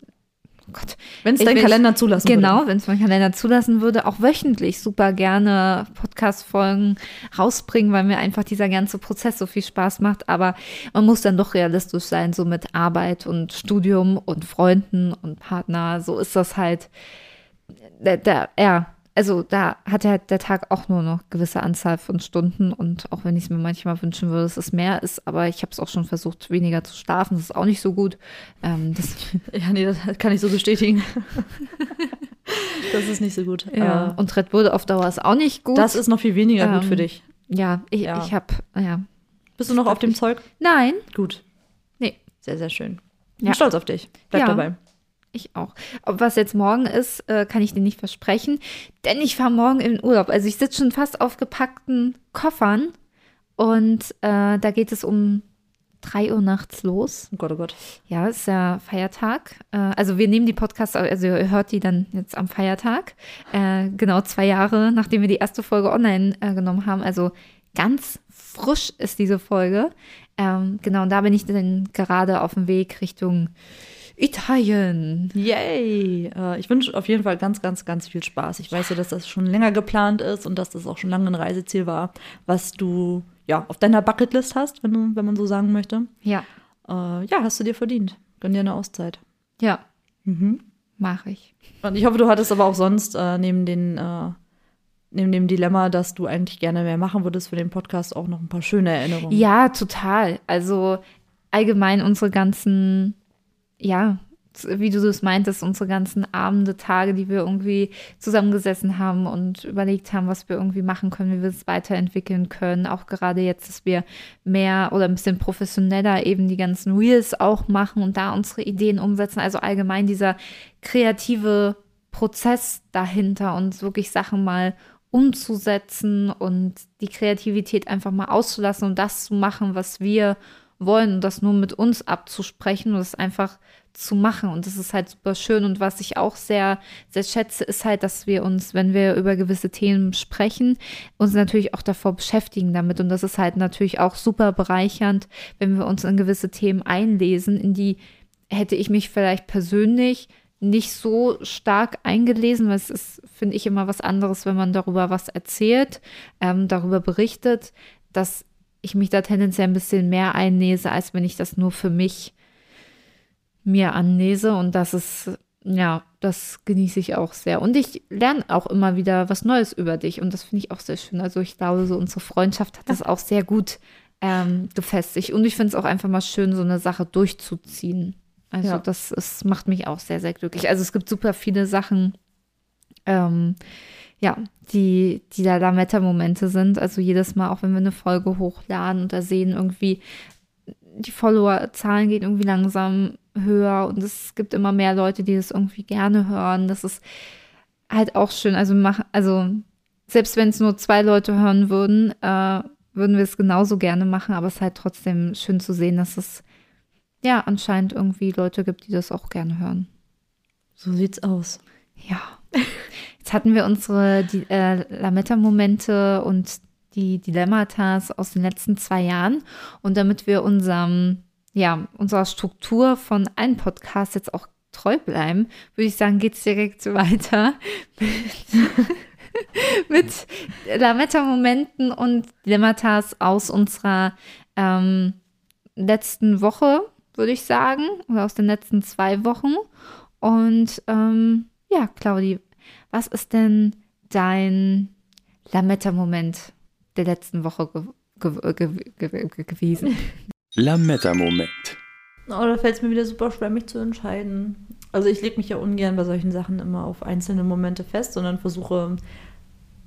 S1: Gott,
S4: Wenn es dein Kalender zulassen
S1: Genau,
S4: würde.
S1: wenn es mein Kalender zulassen würde, auch wöchentlich super gerne Podcast-Folgen rausbringen, weil mir einfach dieser ganze Prozess so viel Spaß macht. Aber man muss dann doch realistisch sein, so mit Arbeit und Studium und Freunden und Partner. So ist das halt. Da, da, ja, also da hat ja der Tag auch nur noch gewisse Anzahl von Stunden und auch wenn ich es mir manchmal wünschen würde, dass es mehr ist, aber ich habe es auch schon versucht, weniger zu schlafen. Das ist auch nicht so gut. Ähm, das,
S4: Ja, nee, das kann ich so bestätigen. das ist nicht so gut.
S1: ja.
S4: Äh,
S1: Und Red Bull auf Dauer ist auch nicht gut.
S4: das ist noch viel weniger gut
S1: Ähm,
S4: für dich.
S1: Ja, ich,
S4: Ja.
S1: ich habe, ja.
S4: Bist du noch auf dem Zeug?
S1: Nein,
S4: Gut.
S1: nee,
S4: Sehr, sehr schön. Bin
S1: Ja.
S4: stolz auf dich. Bleib
S1: Ja.
S4: dabei.
S1: Ich auch. Aber was jetzt morgen ist, äh, kann ich dir nicht versprechen, denn ich fahre morgen in den Urlaub. Also ich sitze schon fast auf gepackten Koffern und äh, da geht es um 3 Uhr nachts los.
S4: Oh Gott, oh Gott.
S1: Ja, ist ja Feiertag. Äh, also wir nehmen die Podcasts, also ihr hört die dann jetzt am Feiertag. Äh, genau zwei Jahre, nachdem wir die erste Folge online genommen haben. Also ganz frisch ist diese Folge. Ähm, genau, und da bin ich dann gerade auf dem Weg Richtung Italien.
S4: Yay! Äh, ich wünsche auf jeden Fall ganz, ganz, ganz viel Spaß. Ich weiß ja, dass das schon länger geplant ist und dass das auch schon lange ein Reiseziel war, was du ja auf deiner Bucketlist hast, wenn, du, wenn man so sagen möchte.
S1: Ja,
S4: Äh, ja, hast du dir verdient. Gönn dir eine Auszeit.
S1: ja,
S4: Mhm.
S1: mache ich.
S4: Und ich hoffe, du hattest aber auch sonst äh, neben den äh, neben dem Dilemma, dass du eigentlich gerne mehr machen würdest für den Podcast, auch noch ein paar schöne Erinnerungen.
S1: Ja, total. Also allgemein unsere ganzen, ja, wie du es meintest, unsere ganzen Abende, Tage, die wir irgendwie zusammengesessen haben und überlegt haben, was wir irgendwie machen können, wie wir es weiterentwickeln können. Auch gerade jetzt, dass wir mehr oder ein bisschen professioneller eben die ganzen Reels auch machen und da unsere Ideen umsetzen. Also allgemein dieser kreative Prozess dahinter und wirklich Sachen mal umzusetzen und die Kreativität einfach mal auszulassen und das zu machen, was wir wollen und das nur mit uns abzusprechen und das einfach zu machen. Und das ist halt super schön. Und was ich auch sehr, sehr schätze, ist halt, dass wir uns, wenn wir über gewisse Themen sprechen, uns natürlich auch davor beschäftigen damit. Und das ist halt natürlich auch super bereichernd, wenn wir uns in gewisse Themen einlesen, in die hätte ich mich vielleicht persönlich nicht so stark eingelesen, weil es ist, finde ich, immer was anderes, wenn man darüber was erzählt, ähm, darüber berichtet, dass ich mich da tendenziell ein bisschen mehr einnese, als wenn ich das nur für mich mir annese. Und das ist, ja, das genieße ich auch sehr. Und ich lerne auch immer wieder was Neues über dich. Und das finde ich auch sehr schön. Also ich glaube, so unsere Freundschaft hat das auch sehr gut ähm, gefestigt. Und ich finde es auch einfach mal schön, so eine Sache durchzuziehen. Also ja. das ist, macht mich auch sehr, sehr glücklich. Also es gibt super viele Sachen, ähm, ja, die, die da Lametta-Momente sind. Also jedes Mal, auch wenn wir eine Folge hochladen und da sehen irgendwie, die Follower-Zahlen gehen irgendwie langsam höher und es gibt immer mehr Leute, die das irgendwie gerne hören. Das ist halt auch schön. Also, mach, also selbst wenn es nur zwei Leute hören würden, äh, würden wir es genauso gerne machen, aber es ist halt trotzdem schön zu sehen, dass es ja anscheinend irgendwie Leute gibt, die das auch gerne hören.
S4: So sieht's aus.
S1: Ja. Jetzt hatten wir unsere äh, Lametta-Momente und die Dilemmatas aus den letzten zwei Jahren. Und damit wir unserem, ja, unserer Struktur von einem Podcast jetzt auch treu bleiben, würde ich sagen, geht es direkt weiter mit, mit Lametta-Momenten und Dilemmatas aus unserer ähm, letzten Woche, würde ich sagen, oder aus den letzten zwei Wochen. Und ähm, ja, Claudi, was ist denn dein Lametta-Moment der letzten Woche ge ge ge gewesen?
S5: Lametta-Moment.
S4: Oh, da fällt es mir wieder super schwer, mich zu entscheiden. Also ich lege mich ja ungern bei solchen Sachen immer auf einzelne Momente fest, sondern versuche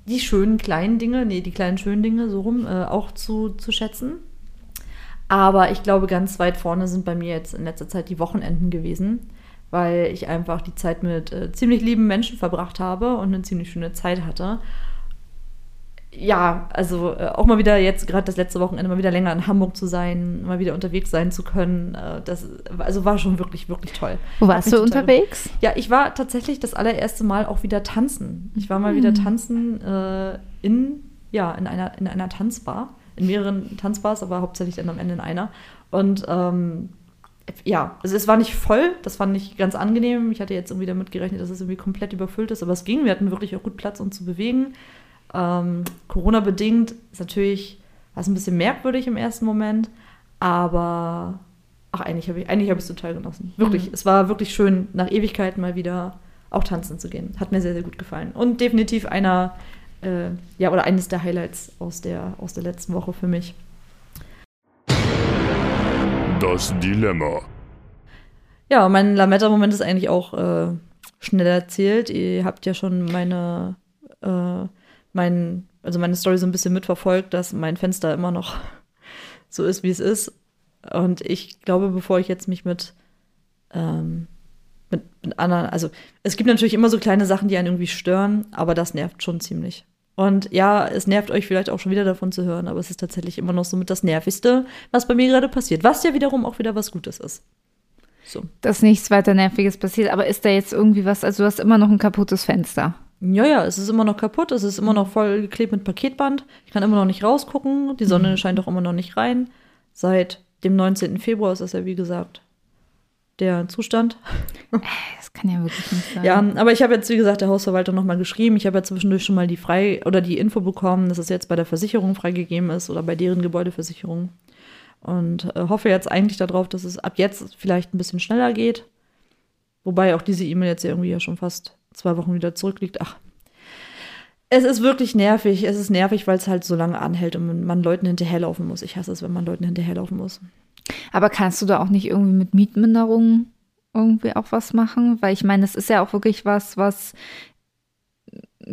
S4: die schönen kleinen Dinge, nee, die kleinen schönen Dinge so rum, äh, auch zu, zu schätzen. Aber ich glaube, ganz weit vorne sind bei mir jetzt in letzter Zeit die Wochenenden gewesen weil ich einfach die Zeit mit äh, ziemlich lieben Menschen verbracht habe und eine ziemlich schöne Zeit hatte. Ja, also äh, auch mal wieder jetzt, gerade das letzte Wochenende, mal wieder länger in Hamburg zu sein, mal wieder unterwegs sein zu können, äh, das also war schon wirklich, wirklich toll.
S1: Wo warst du unterwegs?
S4: Ja, ich war tatsächlich das allererste Mal auch wieder tanzen. Ich war mal wieder hm. tanzen äh, in, ja, in einer, in einer Tanzbar, in mehreren Tanzbars, aber hauptsächlich dann am Ende in einer. Und ähm, ja, also es war nicht voll, das fand ich ganz angenehm. Ich hatte jetzt irgendwie damit gerechnet, dass es irgendwie komplett überfüllt ist, aber es ging. Wir hatten wirklich auch gut Platz, uns zu bewegen. Ähm, Corona-bedingt ist natürlich was ein bisschen merkwürdig im ersten Moment, aber ach, eigentlich habe ich eigentlich habe ich es total genossen. Wirklich, mhm. es war wirklich schön, nach Ewigkeiten mal wieder auch tanzen zu gehen. Hat mir sehr, sehr gut gefallen. Und definitiv einer, äh, ja, oder eines der Highlights aus der, aus der letzten Woche für mich.
S5: Das Dilemma.
S4: Ja, mein Lametta-Moment ist eigentlich auch äh, schnell erzählt. Ihr habt ja schon meine, äh, mein, also meine Story so ein bisschen mitverfolgt, dass mein Fenster immer noch so ist, wie es ist. Und ich glaube, bevor ich jetzt mich mit, ähm, mit, mit anderen, also es gibt natürlich immer so kleine Sachen, die einen irgendwie stören, aber das nervt schon ziemlich. Und ja, es nervt euch vielleicht auch schon wieder davon zu hören, aber es ist tatsächlich immer noch so mit das Nervigste, was bei mir gerade passiert. Was ja wiederum auch wieder was Gutes ist.
S1: So. Dass nichts weiter Nerviges passiert, aber ist da jetzt irgendwie was, also du hast immer noch ein kaputtes Fenster.
S4: Ja, ja, es ist immer noch kaputt, es ist immer noch voll geklebt mit Paketband. Ich kann immer noch nicht rausgucken, die Sonne mhm. scheint auch immer noch nicht rein. Seit dem 19. Februar ist das ja, wie gesagt, der Zustand.
S1: Das kann ja wirklich nicht sein.
S4: Ja, aber ich habe jetzt, wie gesagt, der Hausverwaltung nochmal geschrieben. Ich habe ja zwischendurch schon mal die frei oder die Info bekommen, dass es jetzt bei der Versicherung freigegeben ist oder bei deren Gebäudeversicherung. Und äh, hoffe jetzt eigentlich darauf, dass es ab jetzt vielleicht ein bisschen schneller geht. Wobei auch diese E-Mail jetzt irgendwie ja schon fast zwei Wochen wieder zurückliegt. Ach, es ist wirklich nervig. Es ist nervig, weil es halt so lange anhält und man Leuten hinterherlaufen muss. Ich hasse es, wenn man Leuten hinterherlaufen muss.
S1: Aber kannst du da auch nicht irgendwie mit Mietminderungen irgendwie auch was machen, weil ich meine, das ist ja auch wirklich was, was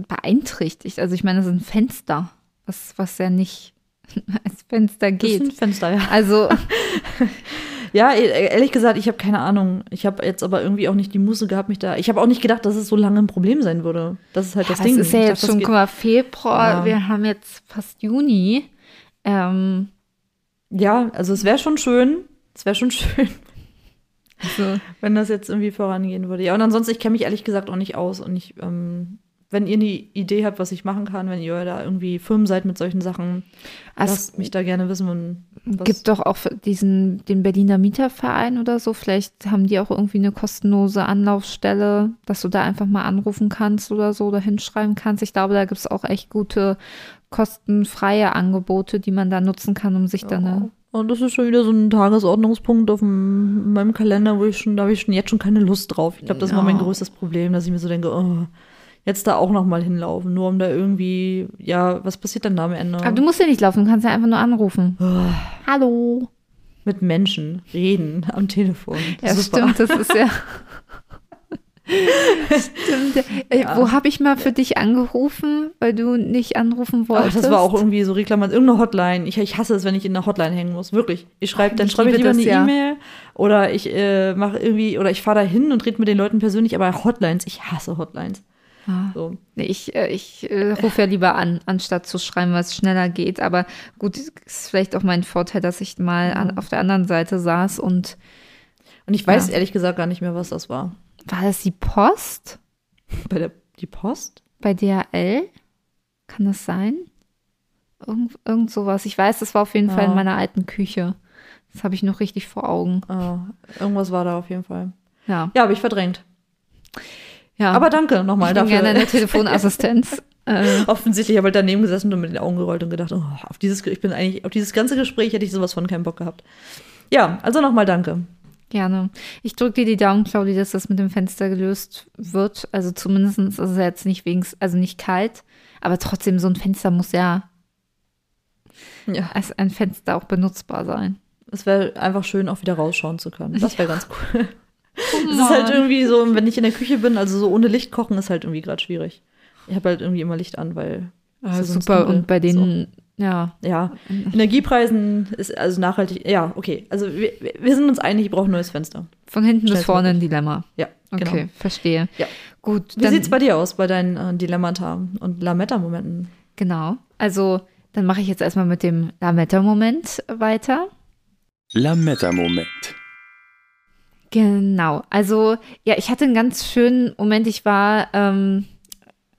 S1: beeinträchtigt. Also ich meine, das ist ein Fenster, was, was ja nicht als Fenster
S4: Das ist ein
S1: geht.
S4: Fenster, ja.
S1: Also
S4: Ja, e- ehrlich gesagt, ich habe keine Ahnung. Ich habe jetzt aber irgendwie auch nicht die Muße gehabt, mich da. Ich habe auch nicht gedacht, dass es so lange ein Problem sein würde. Das ist halt das
S1: das
S4: Ding.
S1: ist ja
S4: Ich
S1: jetzt
S4: dachte, das
S1: schon,
S4: geht-
S1: guck mal, Februar,
S4: Ja.
S1: wir haben jetzt fast Juni. Ähm,
S4: Ja, also es wäre schon schön. Es wäre schon schön,
S1: also,
S4: wenn das jetzt irgendwie vorangehen würde. Ja, und ansonsten, ich kenne mich ehrlich gesagt auch nicht aus. Und ich, ähm, wenn ihr eine Idee habt, was ich machen kann, wenn ihr da irgendwie Firmen seid mit solchen Sachen,
S1: es
S4: lasst mich da gerne wissen. Und was,
S1: gibt doch auch diesen, den Berliner Mieterverein oder so. Vielleicht haben die auch irgendwie eine kostenlose Anlaufstelle, dass du da einfach mal anrufen kannst oder so oder hinschreiben kannst. Ich glaube, da gibt es auch echt gute kostenfreie Angebote, die man da nutzen kann, um sich dann eine
S4: Und das ist schon wieder so ein Tagesordnungspunkt auf dem, in meinem Kalender, wo ich schon, da habe ich schon jetzt schon keine Lust drauf. Ich glaube, das ist immer mein
S1: Ja.
S4: größtes Problem, dass ich mir so denke, oh, jetzt da auch noch mal hinlaufen, nur um da irgendwie, ja, was passiert dann da am Ende?
S1: Aber du musst ja nicht laufen, du kannst ja einfach nur anrufen. Hallo.
S4: Mit Menschen reden am Telefon.
S1: Ja,
S4: Super.
S1: stimmt, das ist ja. stimmt. Äh, Wo habe ich mal für dich angerufen, weil du nicht anrufen
S4: Ach,
S1: wolltest?
S4: das war auch irgendwie so Reklamation, irgendeine Hotline. Ich, ich hasse es, wenn ich in einer Hotline hängen muss. Wirklich. Ich schreibe,
S1: Ach,
S4: dann schreibe ich
S1: liebe
S4: lieber eine
S1: das, ja.
S4: E-Mail oder ich äh, mache irgendwie, oder ich fahre da hin und rede mit den Leuten persönlich, aber Hotlines, ich hasse Hotlines.
S1: Ah.
S4: So.
S1: Nee, Ich, äh, ich äh, rufe ja lieber an, anstatt zu schreiben, weil es schneller geht. Aber gut, ist vielleicht auch mein Vorteil, dass ich mal an, auf der anderen Seite saß und
S4: Und ich weiß
S1: Ja.
S4: ehrlich gesagt gar nicht mehr, was das war.
S1: War das die Post
S4: Bei der die Post?
S1: bei DHL? Kann das sein? Irgend, irgend sowas. Ich weiß, das war auf jeden Fall in
S4: Ja.
S1: meiner alten Küche. Das habe ich noch richtig vor Augen.
S4: Ah, irgendwas war da auf jeden Fall.
S1: Ja.
S4: Ja, habe ich verdrängt.
S1: ja.
S4: Aber danke nochmal dafür.
S1: gerne eine Telefonassistenz. äh,
S4: Offensichtlich habe ich daneben gesessen und mit den Augen gerollt und gedacht, oh, auf dieses, ich bin eigentlich, auf dieses ganze Gespräch hätte ich sowas von keinen Bock gehabt. Ja, also nochmal danke.
S1: Gerne. Ich drücke dir die Daumen, Claudi, dass das mit dem Fenster gelöst wird. Also zumindest ist es jetzt nicht wegen, also nicht kalt, aber trotzdem so ein Fenster muss ja
S4: Ja.
S1: als ein Fenster auch benutzbar sein.
S4: Es wäre einfach schön, auch wieder rausschauen zu können. Das wäre ganz cool.
S1: Oh
S4: Es ist halt irgendwie so, wenn ich in der Küche bin, also so ohne Licht kochen, ist halt irgendwie gerade schwierig. Ich habe halt irgendwie immer Licht an, weil
S1: Ah,
S4: ja
S1: super. Und bei denen, ja,
S4: Ja, Energiepreisen ist also nachhaltig. Ja, okay. Also wir, wir sind uns einig, ich brauche ein neues Fenster.
S1: von hinten bis vorne ein Dilemma.
S4: Ja,
S1: Okay,
S4: genau.
S1: verstehe.
S4: Ja.
S1: Gut,
S4: Wie
S1: dann,
S4: sieht's bei dir aus, bei deinen äh, Dilemmata und Lametta-Momenten?
S1: genau. Also, dann mache ich jetzt erstmal mit dem Lametta-Moment weiter.
S5: Lametta-Moment.
S1: Genau. Also, ja, ich hatte einen ganz schönen Moment. Ich war ähm,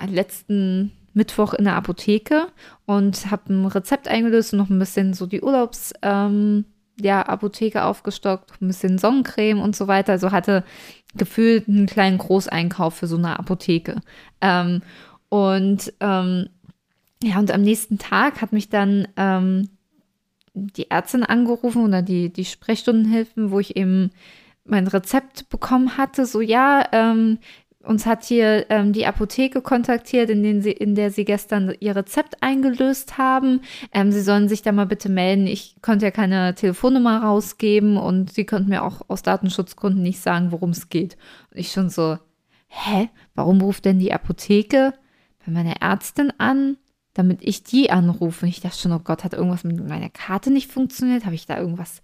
S1: letzten Mittwoch in der Apotheke und habe ein Rezept eingelöst und noch ein bisschen so die Urlaubs, ähm, ja, Apotheke aufgestockt, ein bisschen Sonnencreme und so weiter. Also hatte gefühlt einen kleinen Großeinkauf für so eine Apotheke. Ähm, und ähm, ja, und am nächsten Tag hat mich dann ähm, die Ärztin angerufen oder die, die Sprechstundenhilfen, wo ich eben mein Rezept bekommen hatte, so ja, ähm, uns hat hier ähm, die Apotheke kontaktiert, in, sie, in der sie gestern ihr Rezept eingelöst haben. Ähm, sie sollen sich da mal bitte melden. Ich konnte ja keine Telefonnummer rausgeben und sie konnten mir auch aus Datenschutzgründen nicht sagen, worum es geht. Und ich schon so, hä, warum ruft denn die Apotheke bei meiner Ärztin an? damit ich die anrufe. Und ich dachte schon, oh Gott, hat irgendwas mit meiner Karte nicht funktioniert? Habe ich da irgendwas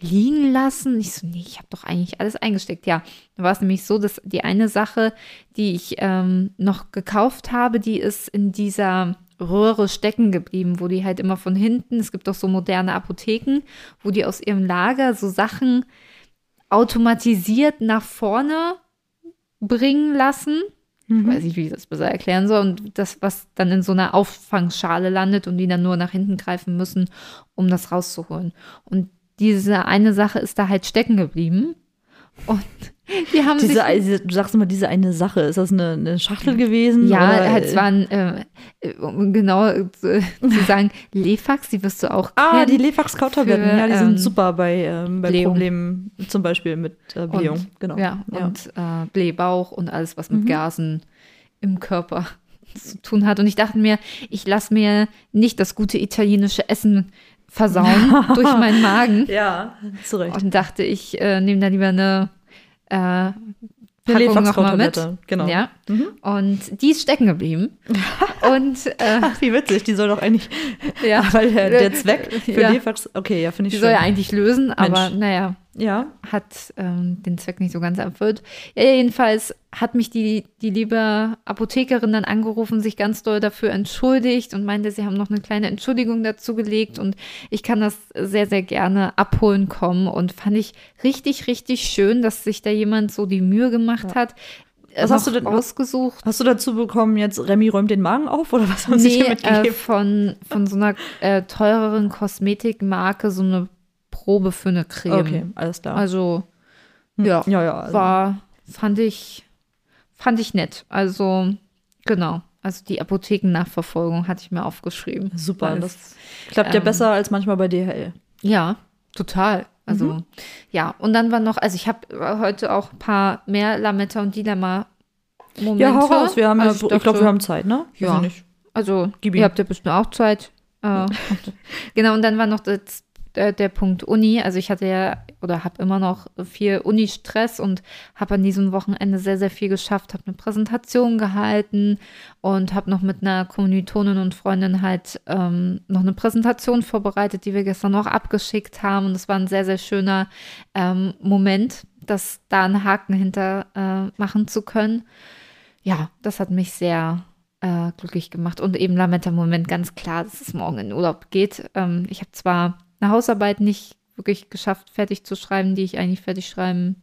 S1: liegen lassen? Ich so, nee, ich habe doch eigentlich alles eingesteckt. Ja, da war es nämlich so, dass die eine Sache, die ich ähm, noch gekauft habe, die ist in dieser Röhre stecken geblieben, wo die halt immer von hinten, es gibt doch so moderne Apotheken, wo die aus ihrem Lager so Sachen automatisiert nach vorne bringen lassen ich weiß nicht, wie ich das besser erklären soll. Und das, was dann in so einer Auffangschale landet und die dann nur nach hinten greifen müssen, um das rauszuholen. Und diese eine Sache ist da halt stecken geblieben. Und die haben
S4: Diese,
S1: sich.
S4: du sagst immer, diese eine Sache. Ist das eine, eine Schachtel gewesen?
S1: Ja,
S4: oder,
S1: halt, es waren, äh, äh, um genau äh, zu sagen, Lefax, die wirst du auch
S4: Ah, die
S1: kennen.
S4: Lefax-Kautabletten.
S1: Für,
S4: Ja, die
S1: ähm,
S4: sind super bei, ähm, bei
S1: Blähung.
S4: Problemen, zum Beispiel mit äh, Blähung. genau.
S1: Ja, und äh, Blähbauch und alles, was mit Gasen im Körper zu tun hat. Und ich dachte mir, ich lasse mir nicht das gute italienische Essen versauen durch meinen Magen.
S4: ja, zu Recht.
S1: Und dachte, ich äh, nehme da lieber eine äh, Packung noch mal mit.
S4: Genau.
S1: Ja.
S4: Mhm.
S1: Und die ist stecken geblieben. und äh,
S4: Ach, wie witzig, die soll doch eigentlich,
S1: ja,
S4: weil der, der Zweck für
S1: Ja.
S4: Lefax, okay, ja, finde ich
S1: die
S4: schön.
S1: soll ja eigentlich lösen, aber
S4: Mensch.
S1: naja,
S4: ja,
S1: hat ähm, den Zweck nicht so ganz erfüllt. Ja, jedenfalls hat mich die, die liebe Apothekerin dann angerufen, sich ganz doll dafür entschuldigt und meinte, sie haben noch eine kleine Entschuldigung dazu gelegt und ich kann das sehr, sehr gerne abholen kommen und fand ich richtig, richtig schön, dass sich da jemand so die Mühe gemacht hat. äh,
S4: Was hast du denn-
S1: ausgesucht?
S4: Hast du dazu bekommen, jetzt Remy räumt den Magen auf oder was haben sie dir
S1: Nee, äh,
S4: mitgegeben?
S1: von, von so einer äh, teureren Kosmetikmarke so eine Probe für eine Creme.
S4: okay, alles klar.
S1: Also, ja,
S4: ja, ja. Also,
S1: war, fand ich, fand ich nett. Also, genau. Also die Apothekennachverfolgung hatte ich mir aufgeschrieben.
S4: super. Das klappt ja
S1: ähm,
S4: besser als manchmal bei DHL.
S1: ja, total. Also,
S4: Mhm.
S1: ja. Und dann war noch, also ich habe heute auch ein paar mehr Lametta und Dilemma-Momente.
S4: Ja, hau raus. Wir haben
S1: Also
S4: ja, ich,
S1: dachte-
S4: glaube, wir haben Zeit, ne?
S1: Ja.
S4: ich nicht.
S1: Also,
S4: ihm.
S1: ihr habt ja bestimmt auch Zeit. Äh, genau, und dann war noch das, der, der Punkt Uni. Also ich hatte ja oder habe immer noch viel Uni-Stress und habe an diesem Wochenende sehr, sehr viel geschafft, habe eine Präsentation gehalten und habe noch mit einer Kommilitonin und Freundin halt ähm, noch eine Präsentation vorbereitet, die wir gestern noch abgeschickt haben. Und es war ein sehr, sehr schöner ähm, Moment, das da einen Haken hinter äh, machen zu können. Ja, das hat mich sehr äh, glücklich gemacht. Und eben Lametta-Moment ganz klar, dass es morgen in Urlaub geht. Ähm, ich habe zwar eine Hausarbeit nicht wirklich geschafft, fertig zu schreiben, die ich eigentlich fertig schreiben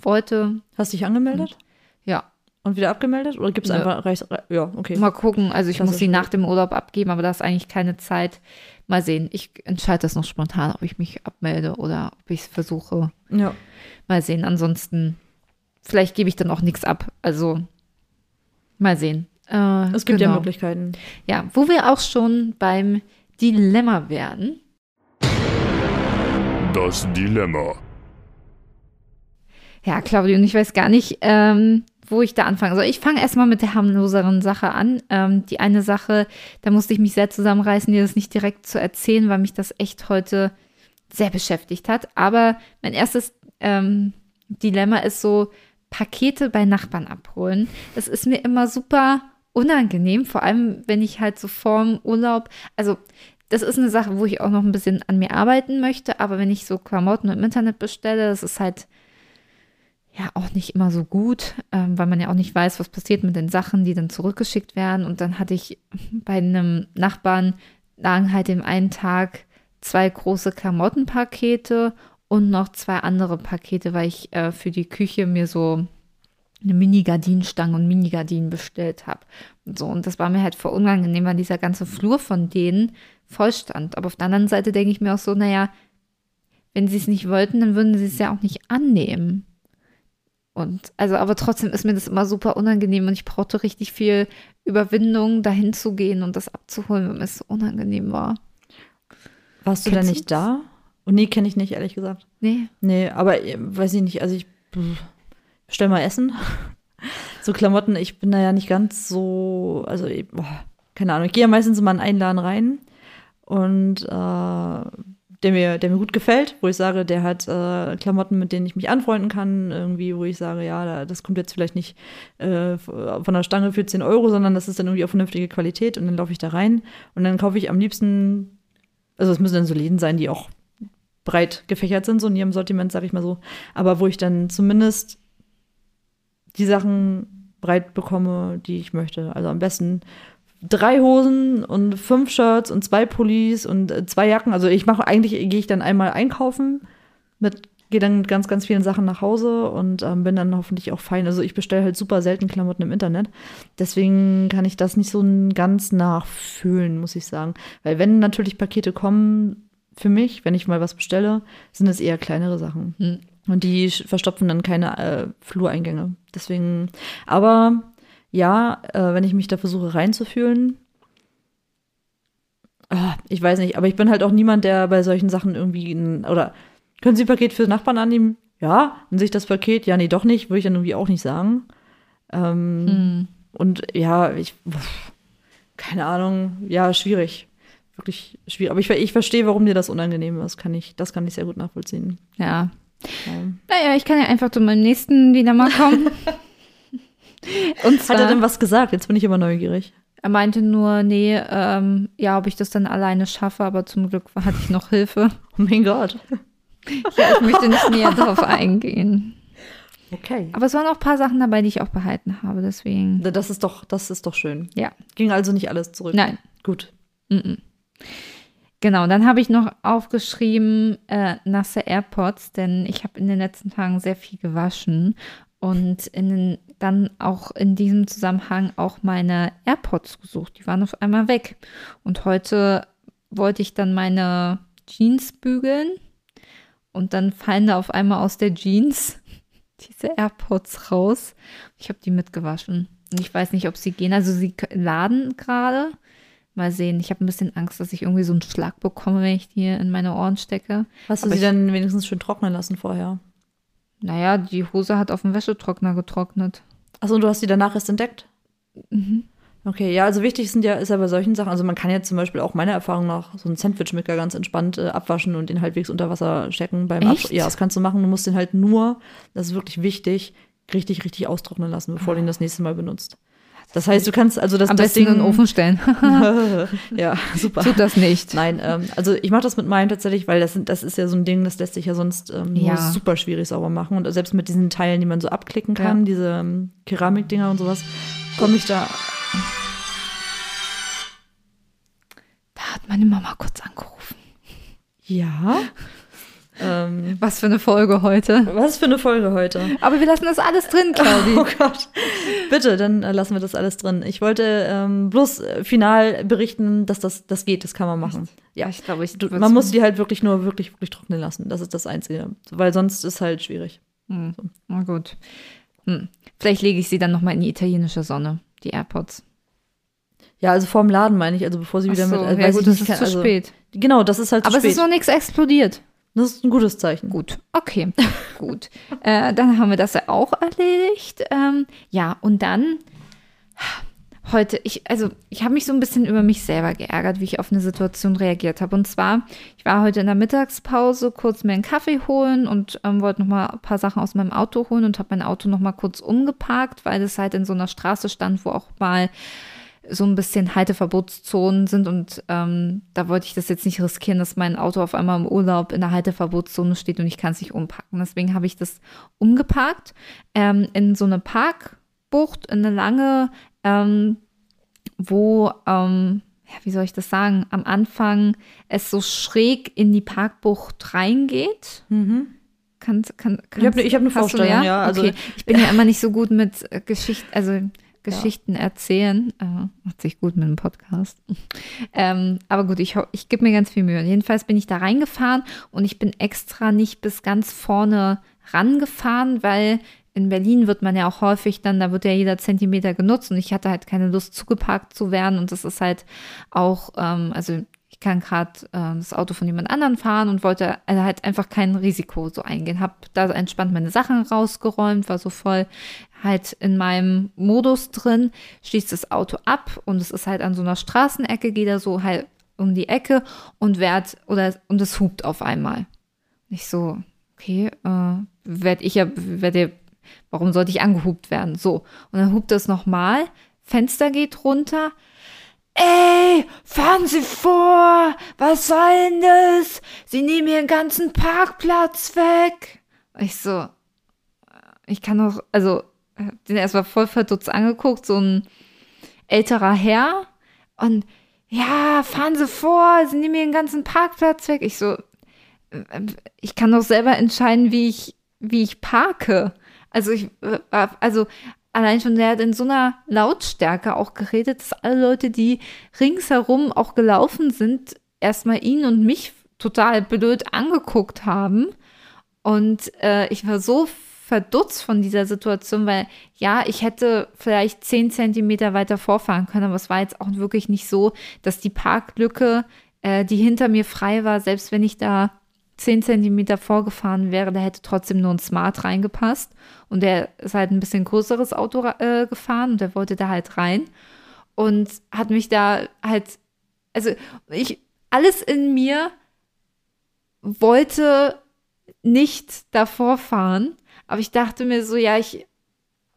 S1: wollte.
S4: Hast dich angemeldet
S1: Ja,
S4: und wieder abgemeldet? Oder gibt es
S1: Nö.
S4: einfach, reicht, ja, okay.
S1: mal gucken. Also ich
S4: Das
S1: muss sie nach dem Urlaub abgeben, aber da ist eigentlich keine Zeit. Mal sehen. Ich entscheide das noch spontan, ob ich mich abmelde oder ob ich es versuche.
S4: Ja.
S1: Mal sehen. Ansonsten, vielleicht gebe ich dann auch nichts ab. Also, mal sehen. Äh,
S4: Es gibt ja
S1: genau.
S4: Möglichkeiten.
S1: Ja, wo wir auch schon beim Dilemma werden.
S5: Das Dilemma.
S1: Ja, Claudio, und ich weiß gar nicht, ähm, wo ich da anfangen soll. Ich fange erstmal mit der harmloseren Sache an. Ähm, die eine Sache, da musste ich mich sehr zusammenreißen, dir das nicht direkt zu erzählen, weil mich das echt heute sehr beschäftigt hat. Aber mein erstes ähm, Dilemma ist so, Pakete bei Nachbarn abholen. Das ist mir immer super unangenehm, vor allem wenn ich halt so vorm Urlaub, also das ist eine Sache, wo ich auch noch ein bisschen an mir arbeiten möchte, aber wenn ich so Klamotten im Internet bestelle, das ist halt ja auch nicht immer so gut, ähm, weil man ja auch nicht weiß, was passiert mit den Sachen, die dann zurückgeschickt werden. Und dann hatte ich bei einem Nachbarn lagen halt im einen Tag zwei große Klamottenpakete und noch zwei andere Pakete, weil ich äh, für die Küche mir so eine Mini-Gardinenstange und Mini-Gardinen bestellt habe. Und so, und das war mir halt voll unangenehm, weil dieser ganze Flur von denen voll stand. Aber auf der anderen Seite denke ich mir auch so, naja, wenn sie es nicht wollten, dann würden sie es ja auch nicht annehmen. Und also, aber trotzdem ist mir das immer super unangenehm und ich brauchte richtig viel Überwindung, dahin zu gehen und das abzuholen, wenn es so unangenehm war.
S4: Warst du da nicht da? Und nee, kenne ich nicht, ehrlich gesagt.
S1: Nee.
S4: Nee, aber äh, weiß ich nicht, also ich pff, bestell mal Essen. So Klamotten, ich bin da ja nicht ganz so, also boah, keine Ahnung, ich gehe ja meistens in einen Laden rein und äh, der mir, der mir gut gefällt, wo ich sage, der hat äh, Klamotten, mit denen ich mich anfreunden kann, irgendwie, wo ich sage, ja, da- das kommt jetzt vielleicht nicht äh, von der Stange für 10 Euro, sondern das ist dann irgendwie auch vernünftige Qualität und dann laufe ich da rein und dann kaufe ich am liebsten, also es müssen dann so Läden sein, die auch breit gefächert sind, so in ihrem Sortiment, sag ich mal so. Aber wo ich dann zumindest die Sachen breit bekomme, die ich möchte. Also am besten drei Hosen und fünf Shirts und zwei Pullis und äh, zwei Jacken. Also ich mache eigentlich, gehe ich dann einmal einkaufen, mit, gehe dann mit ganz, ganz vielen Sachen nach Hause und ähm, bin dann hoffentlich auch fein. Also ich bestelle halt super selten Klamotten im Internet. Deswegen kann ich das nicht so ganz nachfühlen, muss ich sagen. Weil wenn natürlich Pakete kommen, für mich, wenn ich mal was bestelle, sind es eher kleinere Sachen.
S1: Hm.
S4: Und die verstopfen dann keine äh, Flureingänge. Deswegen, aber ja, äh, wenn ich mich da versuche reinzufühlen, ah, ich weiß nicht, aber ich bin halt auch niemand, der bei solchen Sachen irgendwie, ein, oder können Sie ein Paket für Nachbarn annehmen? Ja, und sich das Paket, ja, nee, doch nicht, würde ich dann irgendwie auch nicht sagen. Ähm,
S1: Hm.
S4: und ja, ich, pff, keine Ahnung, ja, schwierig. Wirklich schwierig. Aber ich, ich verstehe, warum dir das unangenehm ist. Kann ich, das kann ich sehr gut nachvollziehen.
S1: Ja, Naja, ich kann ja einfach zu meinem nächsten Dilemma kommen. Und zwar,
S4: Hat er denn was gesagt? Jetzt bin ich immer neugierig.
S1: er meinte nur, nee, ähm, ja, ob ich das dann alleine schaffe, aber zum Glück hatte ich noch Hilfe.
S4: Oh mein Gott.
S1: Ja, ich möchte nicht näher darauf eingehen.
S4: Okay.
S1: Aber es waren auch ein paar Sachen dabei, die ich auch behalten habe, deswegen.
S4: Das ist doch, das ist doch schön.
S1: Ja.
S4: Ging also nicht alles zurück.
S1: Nein.
S4: Gut.
S1: Mhm. Genau, dann habe ich noch aufgeschrieben äh, nasse AirPods, denn ich habe in den letzten Tagen sehr viel gewaschen und in den, dann auch in diesem Zusammenhang auch meine AirPods gesucht. Die waren auf einmal weg. Und heute wollte ich dann meine Jeans bügeln und dann fallen da auf einmal aus der Jeans diese AirPods raus. Ich habe die mitgewaschen. Ich weiß nicht, ob sie gehen. Also sie laden gerade. Mal sehen. Ich habe ein bisschen Angst, dass ich irgendwie so einen Schlag bekomme, wenn ich die in meine Ohren stecke.
S4: Hast du
S1: Aber
S4: sie dann wenigstens schön trocknen lassen vorher?
S1: Naja, die Hose hat auf dem Wäschetrockner getrocknet.
S4: Achso, und du hast die danach erst entdeckt?
S1: Mhm.
S4: Okay, ja, also wichtig sind ja, ist ja bei solchen Sachen, also man kann jetzt zum Beispiel auch meiner Erfahrung nach so einen Sandwichmaker ganz entspannt äh, abwaschen und den halbwegs unter Wasser stecken beim
S1: Echt?
S4: Absch Ja, das kannst du machen. Du musst den halt nur, das ist wirklich wichtig, richtig, richtig austrocknen lassen, bevor du ihn das nächste Mal benutzt. Das heißt, du kannst also das,
S1: Am
S4: das
S1: besten
S4: Ding.
S1: in den Ofen stellen.
S4: ja, super.
S1: Tut das nicht.
S4: Nein, ähm, also ich mache das mit meinen tatsächlich, weil das, das ist ja so ein Ding, das lässt sich ja sonst ähm, nur
S1: Ja.
S4: super schwierig sauber machen. Und selbst mit diesen Teilen, die man so abklicken kann,
S1: Ja.
S4: diese ähm, Keramikdinger und sowas, komme ich da.
S1: Da hat meine Mama kurz angerufen.
S4: Ja. Ähm,
S1: Was für eine Folge heute.
S4: was für eine Folge heute.
S1: Aber wir lassen das alles drin, Claudi.
S4: Oh Gott. Bitte, dann äh, lassen wir das alles drin. Ich wollte ähm, bloß äh, final berichten, dass das, das geht, das kann man machen. Ja.
S1: ich glaube, ich
S4: Du, man muss die halt wirklich nur wirklich, wirklich trocknen lassen. Das ist das Einzige. Weil sonst ist halt schwierig.
S1: Hm. Na gut. Hm. Vielleicht lege ich sie dann nochmal in die italienische Sonne, die AirPods.
S4: Ja, also vorm Laden meine ich, also bevor sie wieder
S1: so,
S4: mit. äh,
S1: ja gut, das ist
S4: kann-
S1: zu
S4: also,
S1: spät.
S4: Genau, das ist halt
S1: Aber
S4: zu
S1: es
S4: spät.
S1: ist noch nichts explodiert.
S4: Das ist ein gutes Zeichen.
S1: Gut, okay, gut. Äh, dann haben wir das ja auch erledigt. Ähm, ja, und dann heute, ich, also ich habe mich so ein bisschen über mich selber geärgert, wie ich auf eine Situation reagiert habe. Und zwar, ich war heute in der Mittagspause kurz mir einen Kaffee holen und ähm, wollte noch mal ein paar Sachen aus meinem Auto holen und habe mein Auto noch mal kurz umgeparkt, weil es halt in so einer Straße stand, wo auch mal so ein bisschen Halteverbotszonen sind und ähm, da wollte ich das jetzt nicht riskieren, dass mein Auto auf einmal im Urlaub in der Halteverbotszone steht und ich kann es nicht umpacken. Deswegen habe ich das umgeparkt ähm, in so eine Parkbucht, in eine lange, ähm, wo, ähm, ja, wie soll ich das sagen, am Anfang es so schräg in die Parkbucht reingeht. Kann, kann,
S4: Ich habe ne, ich hab eine
S1: Hast du,
S4: Vorstellung, ja. Also,
S1: okay. Ich bin ja immer nicht so gut mit äh, Geschichten, also Geschichten erzählen. Äh, macht sich gut mit einem Podcast. Ähm, aber gut, ich, ich gebe mir ganz viel Mühe. Jedenfalls bin ich da reingefahren und ich bin extra nicht bis ganz vorne rangefahren, weil in Berlin wird man ja auch häufig dann, da wird ja jeder Zentimeter genutzt und ich hatte halt keine Lust zugeparkt zu werden und das ist halt auch, ähm, also ich kann gerade äh, das Auto von jemand anderen fahren und wollte also halt einfach kein Risiko so eingehen. Hab da entspannt meine Sachen rausgeräumt, war so voll halt in meinem Modus drin, schließt das Auto ab und es ist halt an so einer Straßenecke, geht er so halt um die Ecke und werd oder und es hupt auf einmal. Nicht so, okay, äh, werd ich ja, werd ihr, warum sollte ich angehupt werden? So. Und dann hupt es nochmal, Fenster geht runter, Ey, fahren Sie vor! Was soll denn das? Sie nehmen Ihren ganzen Parkplatz weg. Ich so, äh, ich kann doch, also, hab den erstmal voll verdutzt angeguckt, so ein älterer Herr. Und ja, fahren Sie vor, Sie nehmen Ihren ganzen Parkplatz weg. Ich so, äh, ich kann doch selber entscheiden, wie ich, wie ich parke. Also ich, äh, also allein schon, der hat in so einer Lautstärke auch geredet, dass alle Leute, die ringsherum auch gelaufen sind, erstmal ihn und mich total blöd angeguckt haben. Und äh, ich war so verdutzt von dieser Situation, weil ja, ich hätte vielleicht zehn Zentimeter weiter vorfahren können, aber es war jetzt auch wirklich nicht so, dass die Parklücke, äh, die hinter mir frei war, selbst wenn ich da zehn Zentimeter vorgefahren wäre, da hätte trotzdem nur ein Smart reingepasst. Und der ist halt ein bisschen größeres Auto äh, gefahren und der wollte da halt rein und hat mich da halt, also ich, alles in mir wollte nicht davor fahren. Aber ich dachte mir so, ja, ich,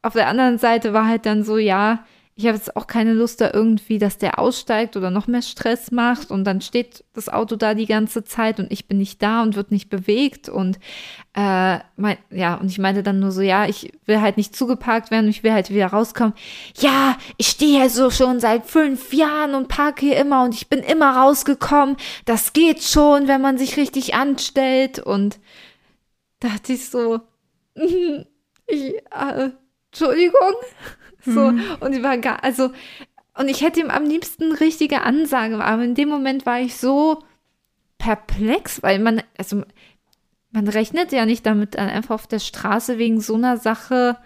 S1: auf der anderen Seite war halt dann so, ja, ich habe jetzt auch keine Lust da irgendwie, dass der aussteigt oder noch mehr Stress macht und dann steht das Auto da die ganze Zeit und ich bin nicht da und wird nicht bewegt und äh, mein, ja, und ich meinte dann nur so, ja, ich will halt nicht zugeparkt werden, ich will halt wieder rauskommen. Ja, ich stehe hier so schon seit fünf Jahren und parke hier immer und ich bin immer rausgekommen. Das geht schon, wenn man sich richtig anstellt und dachte ich so, ich, äh, Entschuldigung. So, mhm. und die war gar, also, und ich hätte ihm am liebsten richtige Ansage, aber in dem Moment war ich so perplex, weil man, also, man rechnet ja nicht damit, einfach auf der Straße wegen so einer Sache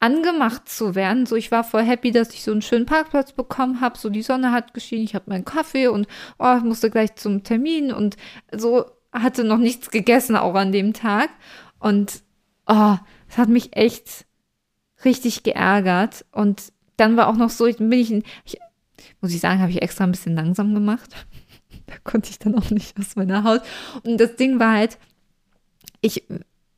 S1: angemacht zu werden. So, ich war voll happy, dass ich so einen schönen Parkplatz bekommen habe. So, die Sonne hat geschienen, ich habe meinen Kaffee und oh, ich musste gleich zum Termin und so hatte noch nichts gegessen auch an dem Tag. Und oh, es hat mich echt richtig geärgert. Und dann war auch noch so, ich bin ich, ich muss ich sagen, habe ich extra ein bisschen langsam gemacht. da konnte ich dann auch nicht aus meiner Haut. Und das Ding war halt, ich,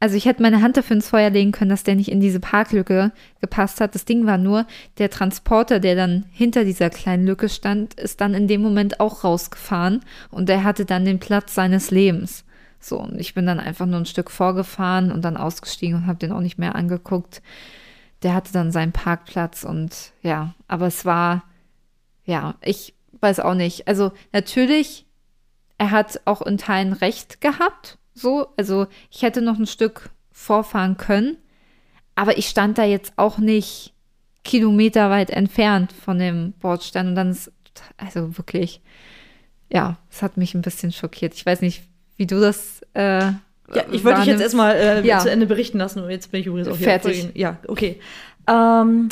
S1: also ich hätte meine Hand dafür ins Feuer legen können, dass der nicht in diese Parklücke gepasst hat. Das Ding war nur, der Transporter, der dann hinter dieser kleinen Lücke stand, ist dann in dem Moment auch rausgefahren und der hatte dann den Platz seines Lebens. So, und ich bin dann einfach nur ein Stück vorgefahren und dann ausgestiegen und habe den auch nicht mehr angeguckt der hatte dann seinen Parkplatz und ja, aber es war, ja, ich weiß auch nicht. Also natürlich, er hat auch in Teilen recht gehabt, so, also ich hätte noch ein Stück vorfahren können, aber ich stand da jetzt auch nicht kilometerweit entfernt von dem Bordstein und dann ist, also wirklich, ja, es hat mich ein bisschen schockiert. Ich weiß nicht, wie du das äh,
S4: ja, ich wollte dich jetzt erstmal äh, ja. zu Ende berichten lassen und jetzt bin ich übrigens auch
S1: fertig.
S4: Ja, okay. Ähm,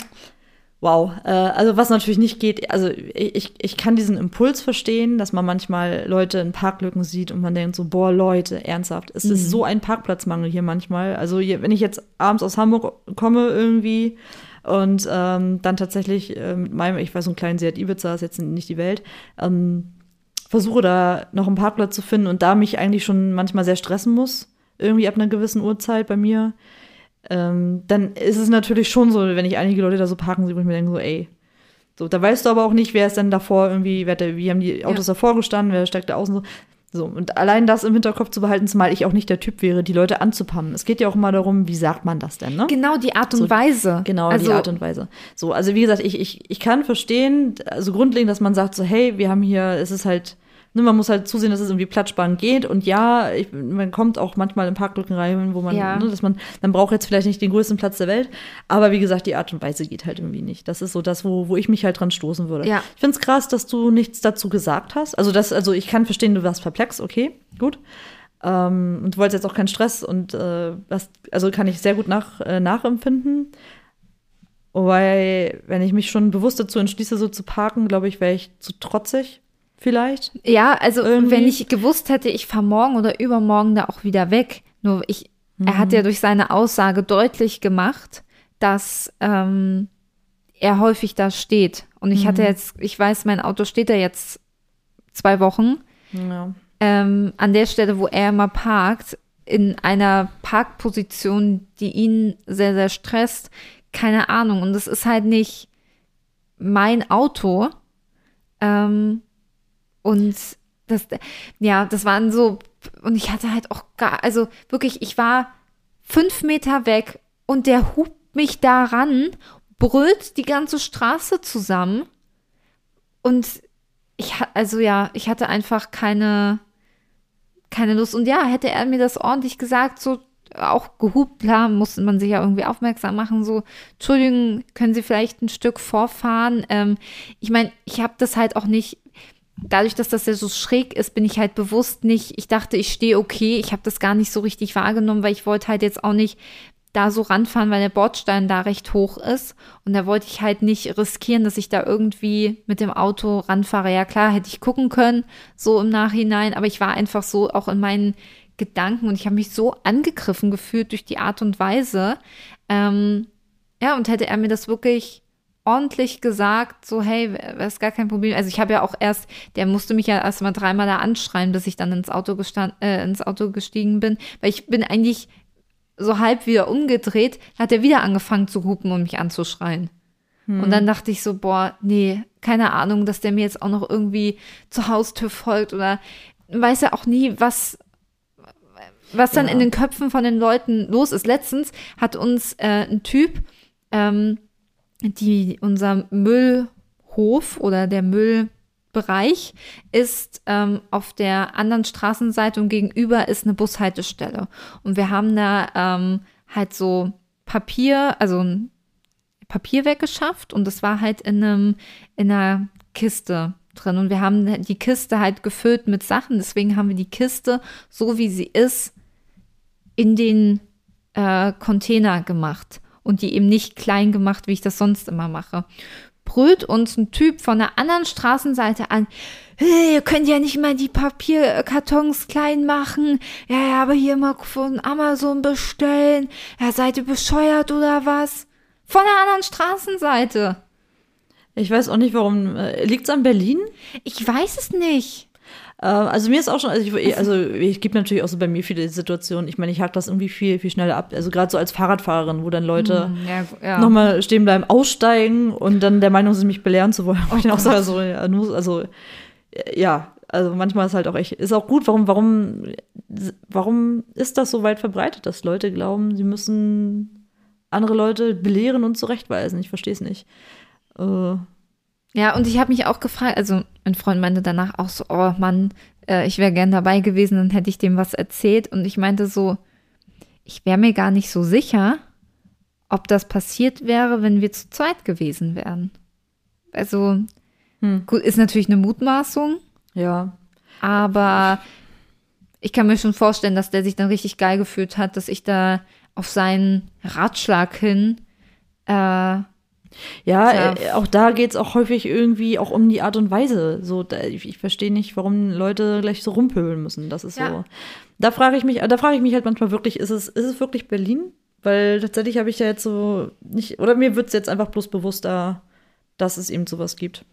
S4: wow. Äh, also was natürlich nicht geht, also ich, ich kann diesen Impuls verstehen, dass man manchmal Leute in Parklücken sieht und man denkt so, boah, Leute, ernsthaft, es mhm. ist so ein Parkplatzmangel hier manchmal. Also hier, wenn ich jetzt abends aus Hamburg komme irgendwie und ähm, dann tatsächlich äh, mit meinem, ich weiß, so einen kleinen Seat Ibiza ist jetzt nicht die Welt, ähm, versuche da noch einen Parkplatz zu finden und da mich eigentlich schon manchmal sehr stressen muss, irgendwie ab einer gewissen Uhrzeit bei mir, ähm, dann ist es natürlich schon so, wenn ich einige Leute da so parken sehe, wo ich mir denke, so, ey, so, da weißt du aber auch nicht, wer ist denn davor irgendwie, wer der, wie haben die Autos ja. davor gestanden, wer steckt da außen so. So, und allein das im Hinterkopf zu behalten, zumal ich auch nicht der Typ wäre, die Leute anzupannen. Es geht ja auch immer darum, wie sagt man das denn, ne?
S1: Genau, die Art und so, Weise.
S4: Genau, also, die Art und Weise. So, also wie gesagt, ich, ich, ich kann verstehen, also grundlegend, dass man sagt so, hey, wir haben hier, es ist halt ne, man muss halt zusehen, dass es irgendwie plattsparen geht. Und ja, ich, man kommt auch manchmal in Parklücken rein, wo man, ja. ne, dass man, man braucht jetzt vielleicht nicht den größten Platz der Welt. Aber wie gesagt, die Art und Weise geht halt irgendwie nicht. Das ist so das, wo, wo ich mich halt dran stoßen würde.
S1: Ja.
S4: Ich finde es krass, dass du nichts dazu gesagt hast. Also, das, also ich kann verstehen, du warst perplex, okay, gut. Ähm, und du wolltest jetzt auch keinen Stress und äh, das, also kann ich sehr gut nach, äh, nachempfinden. Wobei, wenn ich mich schon bewusst dazu entschließe, so zu parken, glaube ich, wäre ich zu trotzig vielleicht.
S1: Ja, also Irgendwie. wenn ich gewusst hätte, ich fahre morgen oder übermorgen da auch wieder weg. Nur ich, mhm. er hat ja mhm. durch seine Aussage deutlich gemacht, dass ähm, er häufig da steht. Und ich mhm. hatte jetzt, ich weiß, mein Auto steht da jetzt zwei Wochen. Ja. Ähm, an der Stelle, wo er immer parkt, in einer Parkposition, die ihn sehr, sehr stresst. Keine Ahnung. Und es ist halt nicht mein Auto. Ähm, und das, ja, das waren so, und ich hatte halt auch gar, also wirklich, ich war fünf Meter weg und der hupt mich daran, brüllt die ganze Straße zusammen. Und ich, also ja, ich hatte einfach keine, keine Lust. Und ja, hätte er mir das ordentlich gesagt, so auch gehupt, klar, musste man sich ja irgendwie aufmerksam machen, so, Entschuldigung, können Sie vielleicht ein Stück vorfahren? Ähm, ich meine, ich habe das halt auch nicht dadurch, dass das ja so schräg ist, bin ich halt bewusst nicht, ich dachte, ich stehe okay, ich habe das gar nicht so richtig wahrgenommen, weil ich wollte halt jetzt auch nicht da so ranfahren, weil der Bordstein da recht hoch ist. Und da wollte ich halt nicht riskieren, dass ich da irgendwie mit dem Auto ranfahre. Ja, klar, hätte ich gucken können, so im Nachhinein, aber ich war einfach so auch in meinen Gedanken und ich habe mich so angegriffen gefühlt durch die Art und Weise. Ähm, ja, und hätte er mir das wirklich ordentlich gesagt, so hey, das ist gar kein Problem. Also ich habe ja auch erst, der musste mich ja erst mal dreimal da anschreien, bis ich dann ins Auto äh, ins Auto gestiegen bin, weil ich bin eigentlich so halb wieder umgedreht, hat er wieder angefangen zu hupen und mich anzuschreien. Und dann dachte ich so, boah, nee, keine Ahnung, dass der mir jetzt auch noch irgendwie zur Haustür folgt oder weiß ja auch nie, was, was dann
S4: Ja.
S1: in den Köpfen von den Leuten los ist. Letztens hat uns äh, ein Typ, ähm, die, unser Müllhof oder der Müllbereich ist ähm, auf der anderen Straßenseite und gegenüber ist eine Bushaltestelle. Und wir haben da ähm, halt so Papier, also ein Papier weggeschafft und das war halt in einem, in einer Kiste drin. Und wir haben die Kiste halt gefüllt mit Sachen. Deswegen haben wir die Kiste, so wie sie ist, in den äh, Container gemacht und die eben nicht klein gemacht, wie ich das sonst immer mache. Brüllt uns ein Typ von der anderen Straßenseite an, hey, ihr könnt ja nicht mal die Papierkartons klein machen. Ja, ja, aber hier mal von Amazon bestellen. Ja, seid ihr bescheuert oder was? Von der anderen Straßenseite.
S4: Ich weiß auch nicht, warum. Äh, Liegt es an Berlin?
S1: Ich weiß es nicht.
S4: Äh, also mir ist auch schon, also ich, also ich gibt natürlich auch so bei mir viele Situationen. Ich meine, ich hack das irgendwie viel, viel schneller ab. Also gerade so als Fahrradfahrerin, wo dann Leute
S1: Ja, ja.
S4: nochmal stehen bleiben, aussteigen und dann der Meinung sind, mich belehren zu wollen. Wo ich dann auch sage, so, also äh, ja, also manchmal ist halt auch echt, ist auch gut, warum, warum, warum ist das so weit verbreitet, dass Leute glauben, sie müssen andere Leute belehren und zurechtweisen? Ich verstehe es nicht. Äh,
S1: Ja, und ich habe mich auch gefragt, also ein Freund meinte danach auch so, oh Mann, äh, ich wäre gern dabei gewesen, dann hätte ich dem was erzählt. Und ich meinte so, ich wäre mir gar nicht so sicher, ob das passiert wäre, wenn wir zu zweit gewesen wären. Also,
S4: Hm.
S1: gut, ist natürlich eine Mutmaßung,
S4: ja,
S1: aber ich kann mir schon vorstellen, dass der sich dann richtig geil gefühlt hat, dass ich da auf seinen Ratschlag hin äh,
S4: Ja, äh, auch da geht es auch häufig irgendwie auch um die Art und Weise. So, da, ich, ich verstehe nicht, warum Leute gleich so rumpöbeln müssen. Das ist
S1: Ja.
S4: so. Da frage ich mich, da frage ich mich halt manchmal wirklich, ist es, ist es wirklich Berlin? Weil tatsächlich habe ich ja jetzt so nicht, oder mir wird es jetzt einfach bloß bewusster, dass es eben sowas gibt.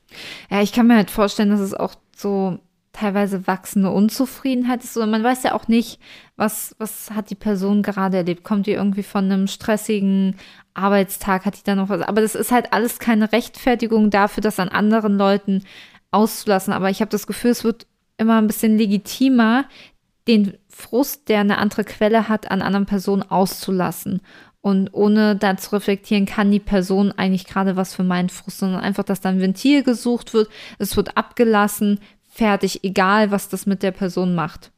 S1: Ja, ich kann mir halt vorstellen, dass es auch so teilweise wachsende Unzufriedenheit ist. Oder man weiß ja auch nicht, was, was hat die Person gerade erlebt. Kommt die irgendwie von einem stressigen Arbeitstag, hat die da noch was? Aber das ist halt alles keine Rechtfertigung dafür, das an anderen Leuten auszulassen. Aber ich habe das Gefühl, es wird immer ein bisschen legitimer, den Frust, der eine andere Quelle hat, an anderen Personen auszulassen. Und ohne da zu reflektieren, kann die Person eigentlich gerade was für meinen Frust, sondern einfach, dass dann ein Ventil gesucht wird, es wird abgelassen, fertig, egal was das mit der Person macht.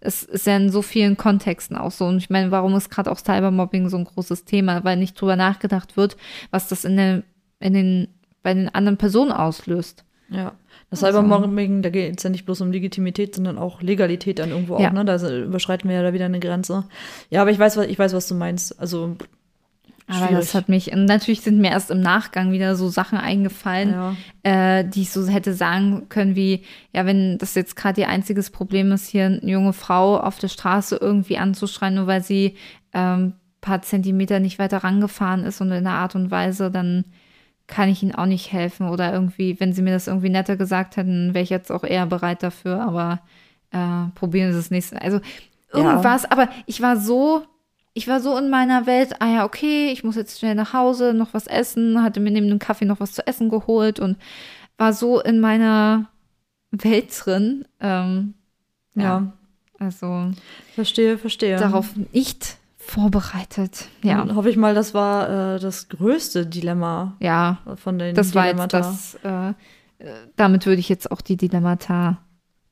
S1: Es ist ja in so vielen Kontexten auch so. Und ich meine, warum ist gerade auch Cybermobbing so ein großes Thema? Weil nicht drüber nachgedacht wird, was das in, der, in den, bei den anderen Personen auslöst.
S4: Ja. Das
S1: Also-
S4: Cybermobbing, da geht es ja nicht bloß um Legitimität, sondern auch Legalität dann irgendwo
S1: Ja.
S4: auch, ne? Da überschreiten wir ja da wieder eine Grenze. Ja, aber ich weiß, was, ich weiß, was du meinst. Also,
S1: Aber
S4: Schwierig.
S1: das hat mich, und natürlich sind mir erst im Nachgang wieder so Sachen eingefallen,
S4: ja.
S1: äh, die ich so hätte sagen können, wie, ja, wenn das jetzt gerade ihr einziges Problem ist, hier eine junge Frau auf der Straße irgendwie anzuschreien, nur weil sie ähm, paar Zentimeter nicht weiter rangefahren ist und in einer Art und Weise, dann kann ich ihnen auch nicht helfen. Oder irgendwie, wenn sie mir das irgendwie netter gesagt hätten, wäre ich jetzt auch eher bereit dafür, aber äh, probieren Sie es nächste. Also irgendwas, aber ich war so, ich war so in meiner Welt, ah ja, okay, ich muss jetzt schnell nach Hause, noch was essen, hatte mir neben dem Kaffee noch was zu essen geholt und war so in meiner Welt drin. Ähm, ja.
S4: ja.
S1: also
S4: Verstehe, verstehe.
S1: darauf nicht vorbereitet. Ja,
S4: Dann hoffe ich mal, das war äh, das größte Dilemma
S1: ja,
S4: von den
S1: das war jetzt
S4: Dilemmata.
S1: das. Äh, damit würde ich jetzt auch die Dilemmata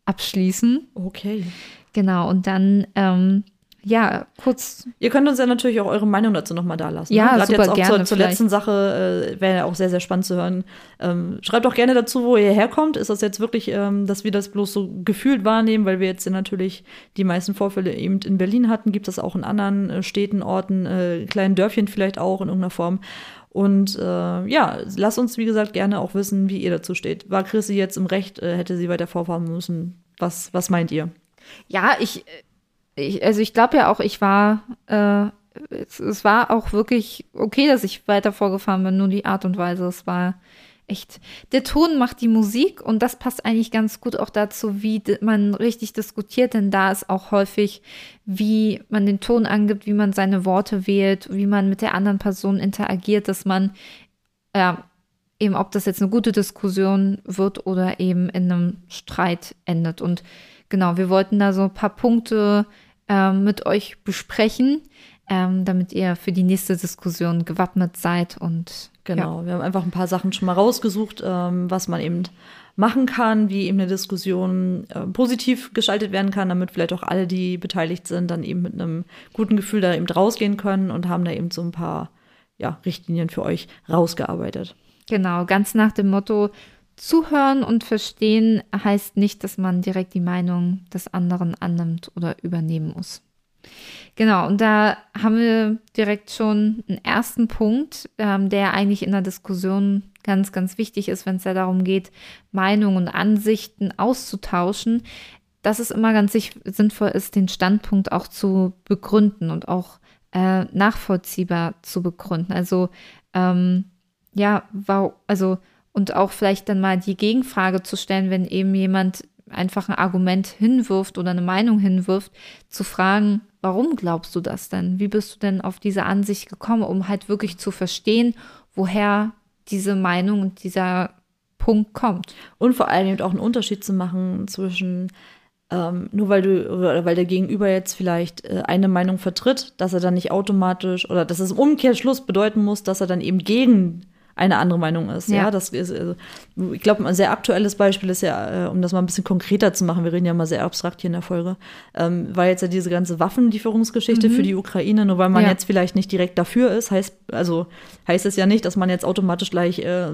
S1: abschließen.
S4: Okay.
S1: Genau, und dann, ähm, ja, kurz
S4: Ihr könnt uns ja natürlich auch eure Meinung dazu nochmal da lassen.
S1: Ja,
S4: ne? Gerade
S1: super
S4: jetzt auch
S1: gerne
S4: zur, zur letzten Sache äh, wäre ja auch sehr, sehr spannend zu hören. Ähm, schreibt auch gerne dazu, wo ihr herkommt. Ist das jetzt wirklich, ähm, dass wir das bloß so gefühlt wahrnehmen, weil wir jetzt ja natürlich die meisten Vorfälle eben in Berlin hatten? Gibt es auch in anderen äh, Städten, Orten, äh, kleinen Dörfchen vielleicht auch in irgendeiner Form? Und äh, ja, lasst uns, wie gesagt, gerne auch wissen, wie ihr dazu steht. War Chrissy jetzt im Recht, äh, hätte sie weiter vorfahren müssen? Was, was meint ihr?
S1: Ja, ich, ich also ich glaube ja auch, ich war äh, es, es war auch wirklich okay, dass ich weiter vorgefahren bin, nur die Art und Weise, es war echt. Der Ton macht die Musik und das passt eigentlich ganz gut auch dazu, wie man richtig diskutiert, denn da ist auch häufig, wie man den Ton angibt, wie man seine Worte wählt, wie man mit der anderen Person interagiert, dass man ja eben, ob das jetzt eine gute Diskussion wird oder eben in einem Streit endet. Und genau, wir wollten da so ein paar Punkte äh, mit euch besprechen, ähm, damit ihr für die nächste Diskussion gewappnet seid und
S4: Genau, ja. wir haben einfach ein paar Sachen schon mal rausgesucht, ähm, was man eben machen kann, wie eben eine Diskussion äh, positiv gestaltet werden kann, damit vielleicht auch alle, die beteiligt sind, dann eben mit einem guten Gefühl da eben rausgehen können und haben da eben so ein paar ja, Richtlinien für euch rausgearbeitet.
S1: Genau, ganz nach dem Motto, zuhören und verstehen heißt nicht, dass man direkt die Meinung des anderen annimmt oder übernehmen muss. Genau, und da haben wir direkt schon einen ersten Punkt, ähm, der eigentlich in der Diskussion ganz, ganz wichtig ist, wenn es ja darum geht, Meinungen und Ansichten auszutauschen, dass es immer ganz sinnvoll ist, den Standpunkt auch zu begründen und auch äh, nachvollziehbar zu begründen. Also, ähm, ja, wow, also, und auch vielleicht dann mal die Gegenfrage zu stellen, wenn eben jemand einfach ein Argument hinwirft oder eine Meinung hinwirft, zu fragen, warum glaubst du das denn? Wie bist du denn auf diese Ansicht gekommen, um halt wirklich zu verstehen, woher diese Meinung und dieser Punkt kommt?
S4: Und vor allem eben auch einen Unterschied zu machen zwischen ähm, nur weil du weil der Gegenüber jetzt vielleicht äh, eine Meinung vertritt, dass er dann nicht automatisch oder dass es im Umkehrschluss bedeuten muss, dass er dann eben gegen eine andere Meinung ist. Ja, ja das ist, also, ich glaube, ein sehr aktuelles Beispiel ist ja, äh, um das mal ein bisschen konkreter zu machen, wir reden ja mal sehr abstrakt hier in der Folge, ähm, war jetzt ja diese ganze Waffenlieferungsgeschichte mhm. für die Ukraine, nur weil man ja. jetzt vielleicht nicht direkt dafür ist, heißt, also heißt es ja nicht, dass man jetzt automatisch gleich äh,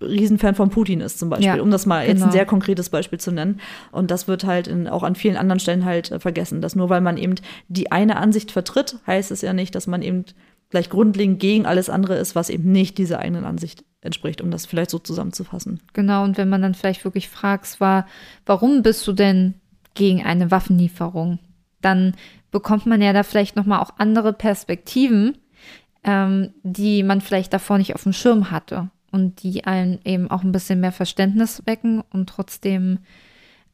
S4: Riesenfan von Putin ist zum Beispiel, ja, um das mal genau. jetzt ein genau. sehr konkretes Beispiel zu nennen. Und das wird halt in, auch an vielen anderen Stellen halt äh, vergessen, dass nur weil man eben die eine Ansicht vertritt, heißt es ja nicht, dass man eben gleich grundlegend gegen alles andere ist, was eben nicht dieser eigenen Ansicht entspricht, um das vielleicht so zusammenzufassen.
S1: Genau, und wenn man dann vielleicht wirklich fragt, war, warum bist du denn gegen eine Waffenlieferung? Dann bekommt man ja da vielleicht nochmal auch andere Perspektiven, ähm, die man vielleicht davor nicht auf dem Schirm hatte und die einen eben auch ein bisschen mehr Verständnis wecken und trotzdem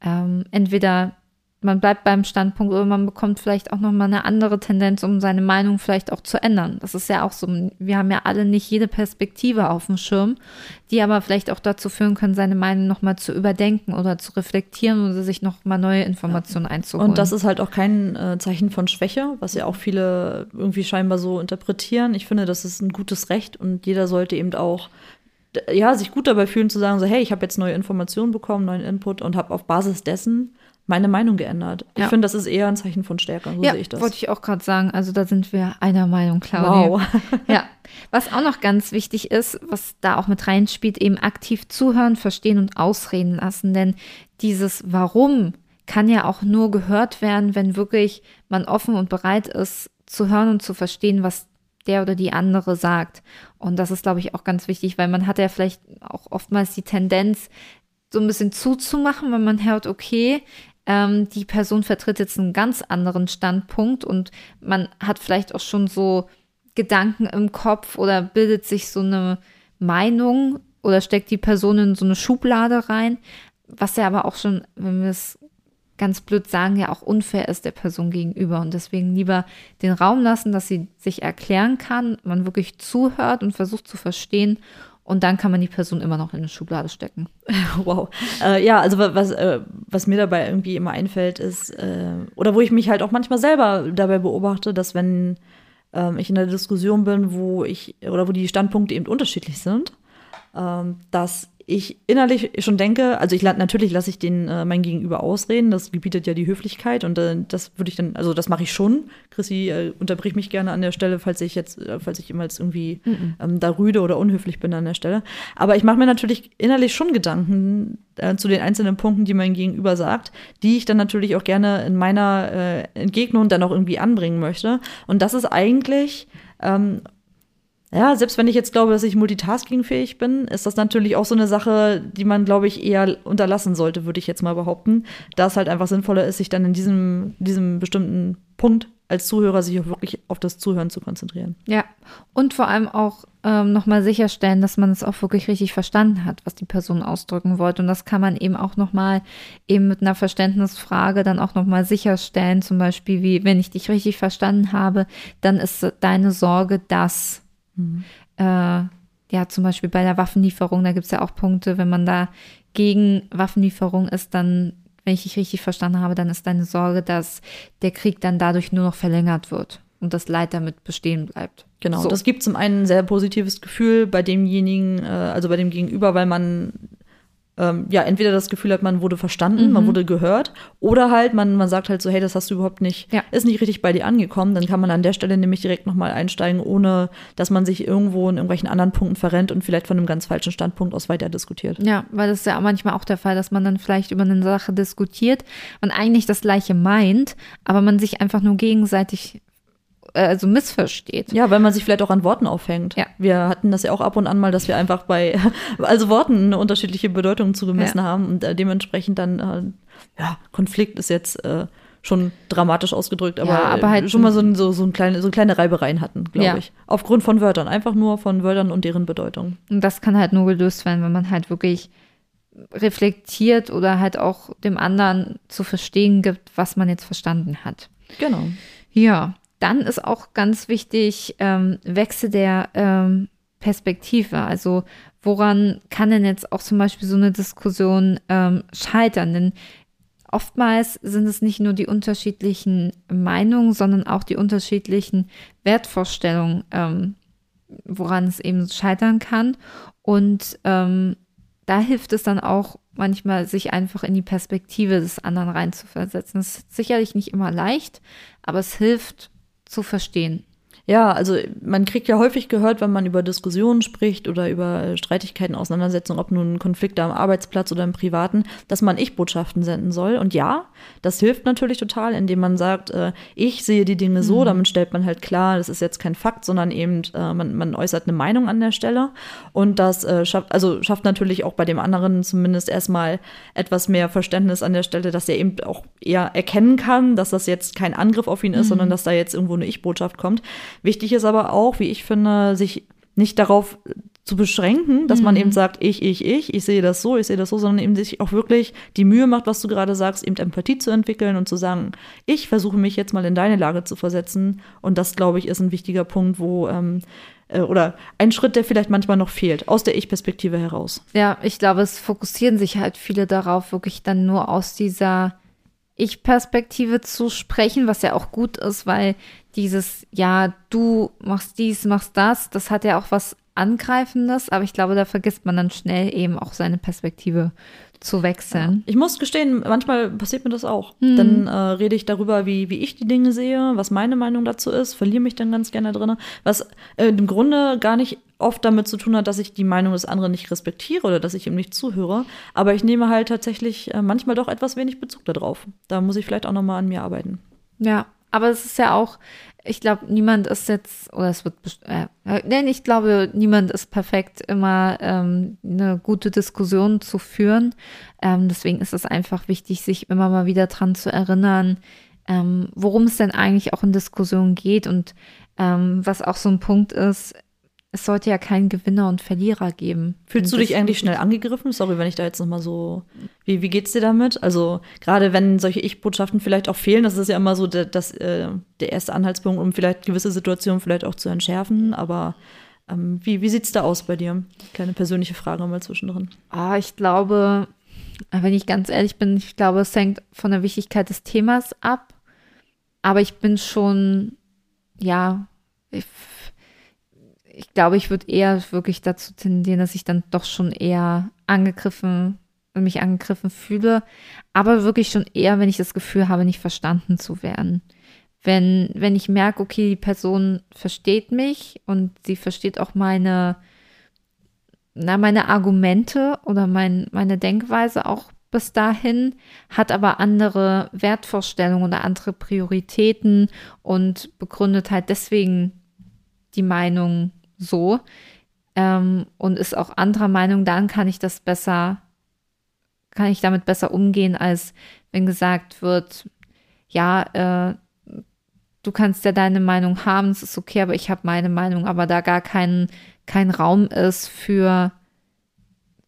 S1: ähm, entweder man bleibt beim Standpunkt oder man bekommt vielleicht auch nochmal eine andere Tendenz, um seine Meinung vielleicht auch zu ändern. Das ist ja auch so, wir haben ja alle nicht jede Perspektive auf dem Schirm, die aber vielleicht auch dazu führen können, seine Meinung nochmal zu überdenken oder zu reflektieren oder sich nochmal neue Informationen einzuholen.
S4: Und das ist halt auch kein äh, Zeichen von Schwäche, was ja auch viele irgendwie scheinbar so interpretieren. Ich finde, das ist ein gutes Recht und jeder sollte eben auch ja, sich gut dabei fühlen zu sagen, so, hey, ich habe jetzt neue Informationen bekommen, neuen Input und habe auf Basis dessen meine Meinung geändert. Ich finde, das ist eher ein Zeichen von Stärke. So
S1: ja,
S4: sehe ich das.
S1: Wollte ich auch gerade sagen. Also da sind wir einer Meinung, Claudia. Wow. ja. Was auch noch ganz wichtig ist, was da auch mit reinspielt, eben aktiv zuhören, verstehen und ausreden lassen. Denn dieses Warum kann ja auch nur gehört werden, wenn wirklich man offen und bereit ist, zu hören und zu verstehen, was der oder die andere sagt. Und das ist, glaube ich, auch ganz wichtig, weil man hat ja vielleicht auch oftmals die Tendenz, so ein bisschen zuzumachen, wenn man hört, okay, ähm, die Person vertritt jetzt einen ganz anderen Standpunkt und man hat vielleicht auch schon so Gedanken im Kopf oder bildet sich so eine Meinung oder steckt die Person in so eine Schublade rein, was ja aber auch schon, wenn wir es ganz blöd sagen, ja auch unfair ist der Person gegenüber und deswegen lieber den Raum lassen, dass sie sich erklären kann, man wirklich zuhört und versucht zu verstehen und dann kann man die Person immer noch in eine Schublade stecken.
S4: Wow. Äh, ja, also was, äh, was mir dabei irgendwie immer einfällt, ist, äh, oder wo ich mich halt auch manchmal selber dabei beobachte, dass wenn ähm, ich in einer Diskussion bin, wo ich, oder wo die Standpunkte eben unterschiedlich sind, ähm, dass ich innerlich schon denke, also ich natürlich lasse ich den äh, mein Gegenüber ausreden, das gebietet ja die Höflichkeit und äh, das würde ich dann, also das mache ich schon. Chrissy äh, unterbricht mich gerne an der Stelle, falls ich jetzt, äh, falls ich jetzt irgendwie mhm. ähm, da rüde oder unhöflich bin an der Stelle. Aber ich mache mir natürlich innerlich schon Gedanken äh, zu den einzelnen Punkten, die mein Gegenüber sagt, die ich dann natürlich auch gerne in meiner äh, Entgegnung dann auch irgendwie anbringen möchte. Und das ist eigentlich ähm, Ja, selbst wenn ich jetzt glaube, dass ich multitaskingfähig bin, ist das natürlich auch so eine Sache, die man, glaube ich, eher unterlassen sollte, würde ich jetzt mal behaupten. Da es halt einfach sinnvoller ist, sich dann in diesem, diesem bestimmten Punkt als Zuhörer sich auch wirklich auf das Zuhören zu konzentrieren.
S1: Ja, und vor allem auch ähm, nochmal sicherstellen, dass man es auch wirklich richtig verstanden hat, was die Person ausdrücken wollte. Und das kann man eben auch nochmal eben mit einer Verständnisfrage dann auch nochmal sicherstellen. Zum Beispiel wie, wenn ich dich richtig verstanden habe, dann ist deine Sorge das. Mhm. Äh, ja, zum Beispiel bei der Waffenlieferung, da gibt es ja auch Punkte, wenn man da gegen Waffenlieferung ist, dann wenn ich dich richtig verstanden habe, dann ist deine Sorge, dass der Krieg dann dadurch nur noch verlängert wird und das Leid damit bestehen bleibt.
S4: Genau,
S1: So.
S4: das gibt zum einen ein sehr positives Gefühl bei demjenigen, äh, also bei dem Gegenüber, weil man ähm, ja entweder das Gefühl hat, man wurde verstanden, man wurde gehört, oder halt man, man sagt halt so, hey, das hast du überhaupt nicht,
S1: Ja.
S4: ist nicht richtig bei dir angekommen. Dann kann man an der Stelle nämlich direkt nochmal einsteigen, ohne dass man sich irgendwo in irgendwelchen anderen Punkten verrennt und vielleicht von einem ganz falschen Standpunkt aus weiter diskutiert.
S1: Ja, weil das ist ja manchmal auch der Fall, dass man dann vielleicht über eine Sache diskutiert, man eigentlich das Gleiche meint, aber man sich einfach nur gegenseitig also missversteht.
S4: Ja, weil man sich vielleicht auch an Worten aufhängt.
S1: Ja.
S4: Wir hatten das ja auch ab und an mal, dass wir einfach bei also Worten eine unterschiedliche Bedeutung zugemessen
S1: Ja.
S4: haben und äh, dementsprechend dann äh, ja Konflikt ist jetzt äh, schon dramatisch ausgedrückt, aber,
S1: Ja, aber
S4: äh,
S1: halt-
S4: schon mal so, ein- so, so, ein kleine, so kleine Reibereien hatten, glaube
S1: Ja.
S4: ich. Aufgrund von Wörtern, einfach nur von Wörtern und deren Bedeutung.
S1: Und das kann halt nur gelöst werden, wenn man halt wirklich reflektiert oder halt auch dem anderen zu verstehen gibt, was man jetzt verstanden hat.
S4: Genau.
S1: Ja, dann ist auch ganz wichtig, ähm, Wechsel der ähm, Perspektive. Also woran kann denn jetzt auch zum Beispiel so eine Diskussion ähm, scheitern? Denn oftmals sind es nicht nur die unterschiedlichen Meinungen, sondern auch die unterschiedlichen Wertvorstellungen, ähm, woran es eben scheitern kann. Und ähm, da hilft es dann auch manchmal, sich einfach in die Perspektive des anderen reinzuversetzen. Das ist sicherlich nicht immer leicht, aber es hilft zu verstehen.
S4: Ja, also man kriegt ja häufig gehört, wenn man über Diskussionen spricht oder über Streitigkeiten, Auseinandersetzungen, ob nun Konflikte am Arbeitsplatz oder im Privaten, dass man Ich-Botschaften senden soll. Und ja, das hilft natürlich total, indem man sagt, äh, ich sehe die Dinge so, damit stellt man halt klar, das ist jetzt kein Fakt, sondern eben, äh, man, man äußert eine Meinung an der Stelle. Und das äh, schafft, also schafft natürlich auch bei dem anderen zumindest erstmal etwas mehr Verständnis an der Stelle, dass er eben auch eher erkennen kann, dass das jetzt kein Angriff auf ihn ist, sondern dass da jetzt irgendwo eine Ich-Botschaft kommt. Wichtig ist aber auch, wie ich finde, sich nicht darauf zu beschränken, dass man eben sagt, ich, ich, ich, ich sehe das so, ich sehe das so, sondern eben sich auch wirklich die Mühe macht, was du gerade sagst, eben Empathie zu entwickeln und zu sagen, ich versuche mich jetzt mal in deine Lage zu versetzen. Und das, glaube ich, ist ein wichtiger Punkt, wo, ähm, äh, oder ein Schritt, der vielleicht manchmal noch fehlt, aus der Ich-Perspektive heraus.
S1: Ja, ich glaube, es fokussieren sich halt viele darauf, wirklich dann nur aus dieser Ich-Perspektive zu sprechen, was ja auch gut ist, weil dieses, ja, du machst dies, machst das, das hat ja auch was Angreifendes, aber ich glaube, da vergisst man dann schnell eben auch seine Perspektive zu wechseln.
S4: Ich muss gestehen, manchmal passiert mir das auch. Dann äh, rede ich darüber, wie, wie ich die Dinge sehe, was meine Meinung dazu ist, verliere mich dann ganz gerne drin. Was äh, im Grunde gar nicht oft damit zu tun hat, dass ich die Meinung des anderen nicht respektiere oder dass ich ihm nicht zuhöre. Aber ich nehme halt tatsächlich äh, manchmal doch etwas wenig Bezug darauf. Da muss ich vielleicht auch nochmal an mir arbeiten.
S1: Ja, aber es ist ja auch, ich glaube, niemand ist jetzt, oder es wird, äh, nein, ich glaube, niemand ist perfekt, immer ähm, eine gute Diskussion zu führen. Ähm, deswegen ist es einfach wichtig, sich immer mal wieder dran zu erinnern, ähm, worum es denn eigentlich auch in Diskussionen geht und ähm, was auch so ein Punkt ist, es sollte ja keinen Gewinner und Verlierer geben.
S4: Fühlst du dich eigentlich schnell angegriffen? Sorry, wenn ich da jetzt nochmal so. Wie, wie geht's dir damit? Also, gerade wenn solche Ich-Botschaften vielleicht auch fehlen, das ist ja immer so der, das, äh, der erste Anhaltspunkt, um vielleicht gewisse Situationen vielleicht auch zu entschärfen. Aber ähm, wie, wie sieht's da aus bei dir? Kleine persönliche Frage mal zwischendrin.
S1: Ah, ich glaube, wenn ich ganz ehrlich bin, ich glaube, es hängt von der Wichtigkeit des Themas ab. Aber ich bin schon, ja, ich, ich glaube, ich würde eher wirklich dazu tendieren, dass ich dann doch schon eher angegriffen, mich angegriffen fühle. Aber wirklich schon eher, wenn ich das Gefühl habe, nicht verstanden zu werden. Wenn, wenn ich merke, okay, die Person versteht mich und sie versteht auch meine, na, meine Argumente oder mein, meine Denkweise auch bis dahin, hat aber andere Wertvorstellungen oder andere Prioritäten und begründet halt deswegen die Meinung so ähm, und ist auch anderer Meinung, dann kann ich das besser, kann ich damit besser umgehen, als wenn gesagt wird, ja, äh, du kannst ja deine Meinung haben, es ist okay, aber ich habe meine Meinung, aber da gar kein, kein Raum ist für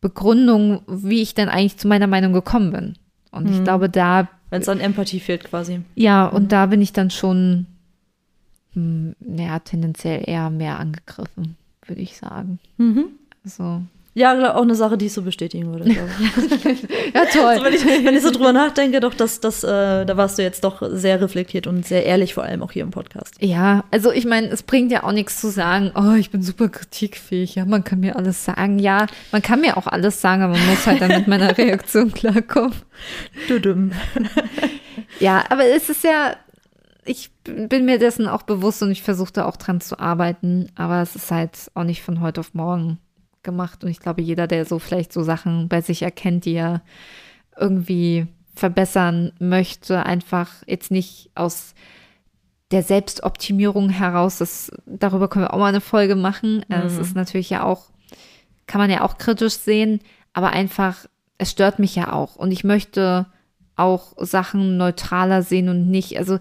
S1: Begründung, wie ich denn eigentlich zu meiner Meinung gekommen bin. Und mhm. ich glaube, da.
S4: Wenn es an Empathie fehlt, quasi.
S1: Ja, und mhm. da bin ich dann schon, mh, hm, ja, tendenziell eher mehr angegriffen, würde ich sagen.
S4: Mhm.
S1: Also,
S4: ja, auch eine Sache, die ich so bestätigen würde. ja,
S1: toll.
S4: Also, wenn, ich, wenn, ich, so drüber nachdenke, doch, dass das, äh, da warst du jetzt doch sehr reflektiert und sehr ehrlich, vor allem auch hier im Podcast.
S1: Ja, also ich meine, es bringt ja auch nichts zu sagen, oh, ich bin super kritikfähig. Ja, man kann mir alles sagen. Ja, man kann mir auch alles sagen, aber man muss halt dann mit meiner Reaktion klarkommen.
S4: Du dumm.
S1: ja, aber es ist ja, ich bin mir dessen auch bewusst und ich versuche da auch dran zu arbeiten, aber es ist halt auch nicht von heute auf morgen gemacht. Und ich glaube, jeder, der so vielleicht so Sachen bei sich erkennt, die er irgendwie verbessern möchte, einfach jetzt nicht aus der Selbstoptimierung heraus, das, darüber können wir auch mal eine Folge machen. Mhm. Es ist natürlich ja auch, kann man ja auch kritisch sehen, aber einfach, es stört mich ja auch. Und ich möchte auch Sachen neutraler sehen und nicht, also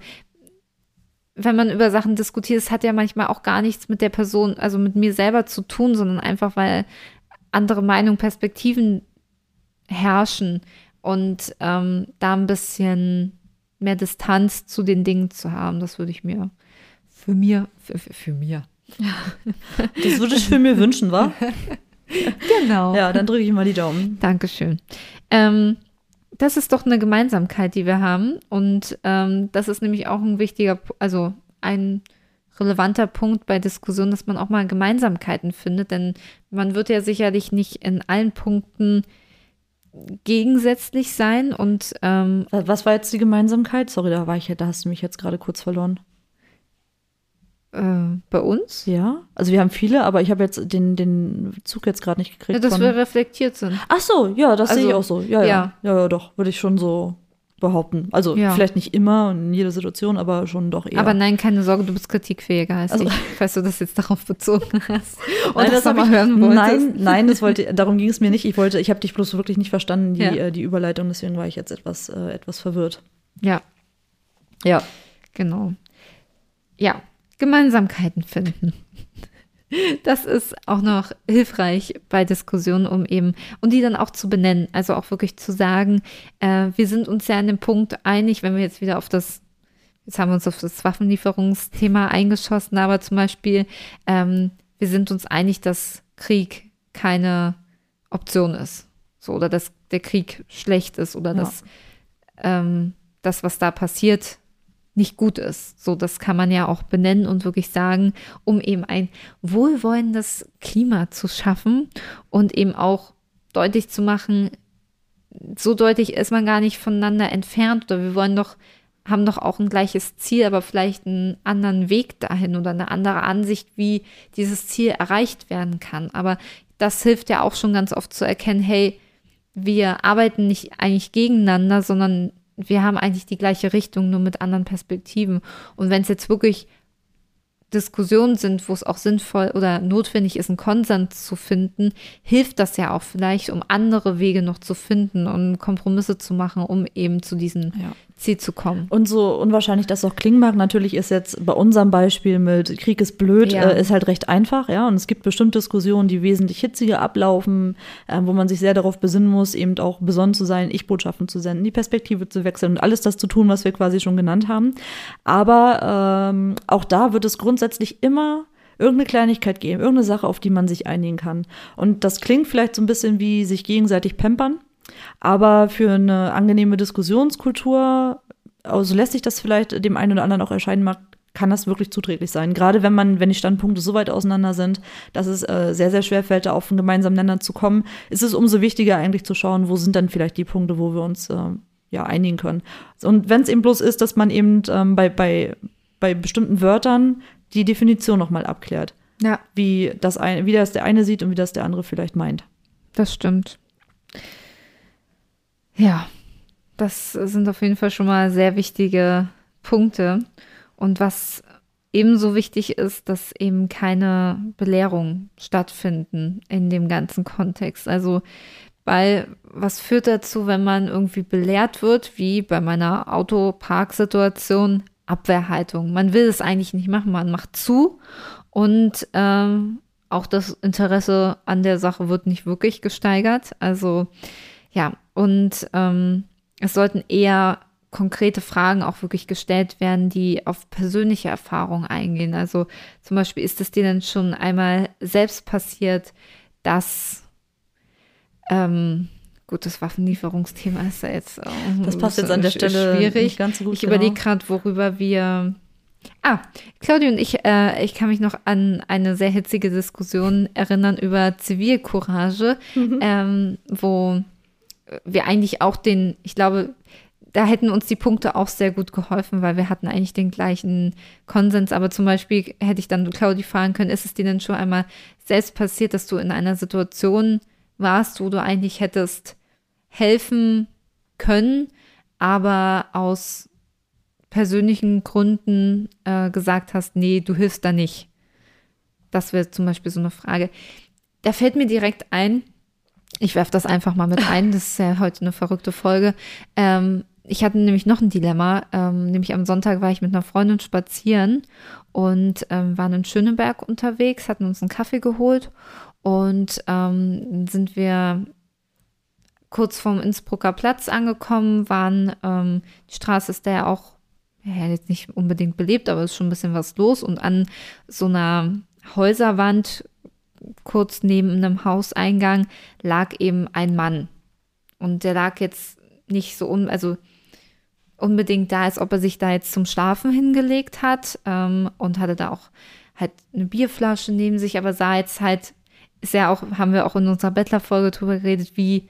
S1: wenn man über Sachen diskutiert, es hat ja manchmal auch gar nichts mit der Person, also mit mir selber zu tun, sondern einfach, weil andere Meinungen, Perspektiven herrschen und ähm, da ein bisschen mehr Distanz zu den Dingen zu haben, das würde ich mir für mir, für, für, für mir.
S4: Das würde ich für mir wünschen, wa?
S1: genau.
S4: Ja, dann drücke ich mal die Daumen.
S1: Dankeschön. Ähm, das ist doch eine Gemeinsamkeit, die wir haben. Und ähm, das ist nämlich auch ein wichtiger, also ein relevanter Punkt bei Diskussionen, dass man auch mal Gemeinsamkeiten findet. Denn man wird ja sicherlich nicht in allen Punkten gegensätzlich sein. Und ähm,
S4: was war jetzt die Gemeinsamkeit? Sorry, da war ich, da hast du mich jetzt gerade kurz verloren.
S1: Äh, bei uns?
S4: Ja. Also wir haben viele, aber ich habe jetzt den, den Zug jetzt gerade nicht gekriegt.
S1: Ja, dass wir reflektiert sind.
S4: Ach so, ja, das also, sehe ich auch so. Ja, ja, ja, ja, doch, würde ich schon so behaupten. Also ja. vielleicht nicht immer und in jeder Situation, aber schon doch eher.
S1: Aber nein, keine Sorge, du bist kritikfähiger als also, ich, falls du das jetzt darauf bezogen hast.
S4: Und nein, das, das mal hören wolltest. Nein, nein, das wollte, darum ging es mir nicht. Ich wollte, ich habe dich bloß wirklich nicht verstanden, die, ja. äh, die Überleitung, deswegen war ich jetzt etwas, äh, etwas verwirrt.
S1: Ja. Ja. Genau. Ja, Gemeinsamkeiten finden. Das ist auch noch hilfreich bei Diskussionen, um eben, und die dann auch zu benennen. Also auch wirklich zu sagen, äh, wir sind uns ja an dem Punkt einig, wenn wir jetzt wieder auf das, jetzt haben wir uns auf das Waffenlieferungsthema eingeschossen, aber zum Beispiel, ähm, wir sind uns einig, dass Krieg keine Option ist. So, oder dass der Krieg schlecht ist oder ja. dass ähm, das, was da passiert, nicht gut ist. So, das kann man ja auch benennen und wirklich sagen, um eben ein wohlwollendes Klima zu schaffen und eben auch deutlich zu machen, so deutlich ist man gar nicht voneinander entfernt oder wir wollen doch, haben doch auch ein gleiches Ziel, aber vielleicht einen anderen Weg dahin oder eine andere Ansicht, wie dieses Ziel erreicht werden kann. Aber das hilft ja auch schon ganz oft zu erkennen, hey, wir arbeiten nicht eigentlich gegeneinander, sondern wir haben eigentlich die gleiche Richtung, nur mit anderen Perspektiven. Und wenn es jetzt wirklich Diskussionen sind, wo es auch sinnvoll oder notwendig ist, einen Konsens zu finden, hilft das ja auch vielleicht, um andere Wege noch zu finden und Kompromisse zu machen, um eben zu diesen ja. Ziel zu kommen.
S4: Und so unwahrscheinlich das auch klingen mag, natürlich ist jetzt bei unserem Beispiel mit Krieg ist blöd, ja. äh, ist halt recht einfach, ja. Und es gibt bestimmt Diskussionen, die wesentlich hitziger ablaufen, äh, wo man sich sehr darauf besinnen muss, eben auch besonnen zu sein, Ich-Botschaften zu senden, die Perspektive zu wechseln und alles das zu tun, was wir quasi schon genannt haben. Aber ähm, auch da wird es grundsätzlich immer irgendeine Kleinigkeit geben, irgendeine Sache, auf die man sich einigen kann. Und das klingt vielleicht so ein bisschen wie sich gegenseitig pampern. Aber für eine angenehme Diskussionskultur, also lässt sich das vielleicht dem einen oder anderen auch erscheinen mag, kann das wirklich zuträglich sein. Gerade wenn man, wenn die Standpunkte so weit auseinander sind, dass es äh, sehr, sehr schwer fällt, da auf einen gemeinsamen Nenner zu kommen, ist es umso wichtiger eigentlich zu schauen, wo sind dann vielleicht die Punkte, wo wir uns äh, ja einigen können. Und wenn es eben bloß ist, dass man eben ähm, bei, bei, bei bestimmten Wörtern die Definition nochmal abklärt.
S1: Ja.
S4: Wie das, ein, wie das der eine sieht und wie das der andere vielleicht meint.
S1: Das stimmt. Ja, das sind auf jeden Fall schon mal sehr wichtige Punkte. Und was ebenso wichtig ist, dass eben keine Belehrungen stattfinden in dem ganzen Kontext. Also, weil was führt dazu, wenn man irgendwie belehrt wird, wie bei meiner Autoparksituation, Abwehrhaltung. Man will es eigentlich nicht machen, man macht zu und ähm, auch das Interesse an der Sache wird nicht wirklich gesteigert. Also ja, und ähm, es sollten eher konkrete Fragen auch wirklich gestellt werden, die auf persönliche Erfahrungen eingehen. Also zum Beispiel ist es dir denn schon einmal selbst passiert, dass ähm, gut, das Waffenlieferungsthema ist ja jetzt
S4: auch das passt jetzt an der Stelle
S1: schwierig.
S4: ganz so gut.
S1: Ich genau. überlege gerade, worüber wir Ah, Claudia und ich, äh, ich kann mich noch an eine sehr hitzige Diskussion erinnern über Zivilcourage, mhm. ähm, wo wir eigentlich auch den, ich glaube, da hätten uns die Punkte auch sehr gut geholfen, weil wir hatten eigentlich den gleichen Konsens. Aber zum Beispiel hätte ich dann Claudi fragen können, ist es dir denn schon einmal selbst passiert, dass du in einer Situation warst, wo du eigentlich hättest helfen können, aber aus persönlichen Gründen äh, gesagt hast, nee, du hilfst da nicht. Das wäre zum Beispiel so eine Frage. Da fällt mir direkt ein, ich werfe das einfach mal mit ein, das ist ja heute eine verrückte Folge. Ähm, ich hatte nämlich noch ein Dilemma, ähm, nämlich am Sonntag war ich mit einer Freundin spazieren und ähm, waren in Schöneberg unterwegs, hatten uns einen Kaffee geholt und ähm, sind wir kurz vorm Innsbrucker Platz angekommen, waren, ähm, die Straße ist da ja auch, ja, jetzt nicht unbedingt belebt, aber ist schon ein bisschen was los und an so einer Häuserwand kurz neben einem Hauseingang lag eben ein Mann. Und der lag jetzt nicht so, un also unbedingt da, als ob er sich da jetzt zum Schlafen hingelegt hat ähm, und hatte da auch halt eine Bierflasche neben sich, aber sah jetzt halt, ist ja auch, haben wir auch in unserer Bettlerfolge drüber geredet, wie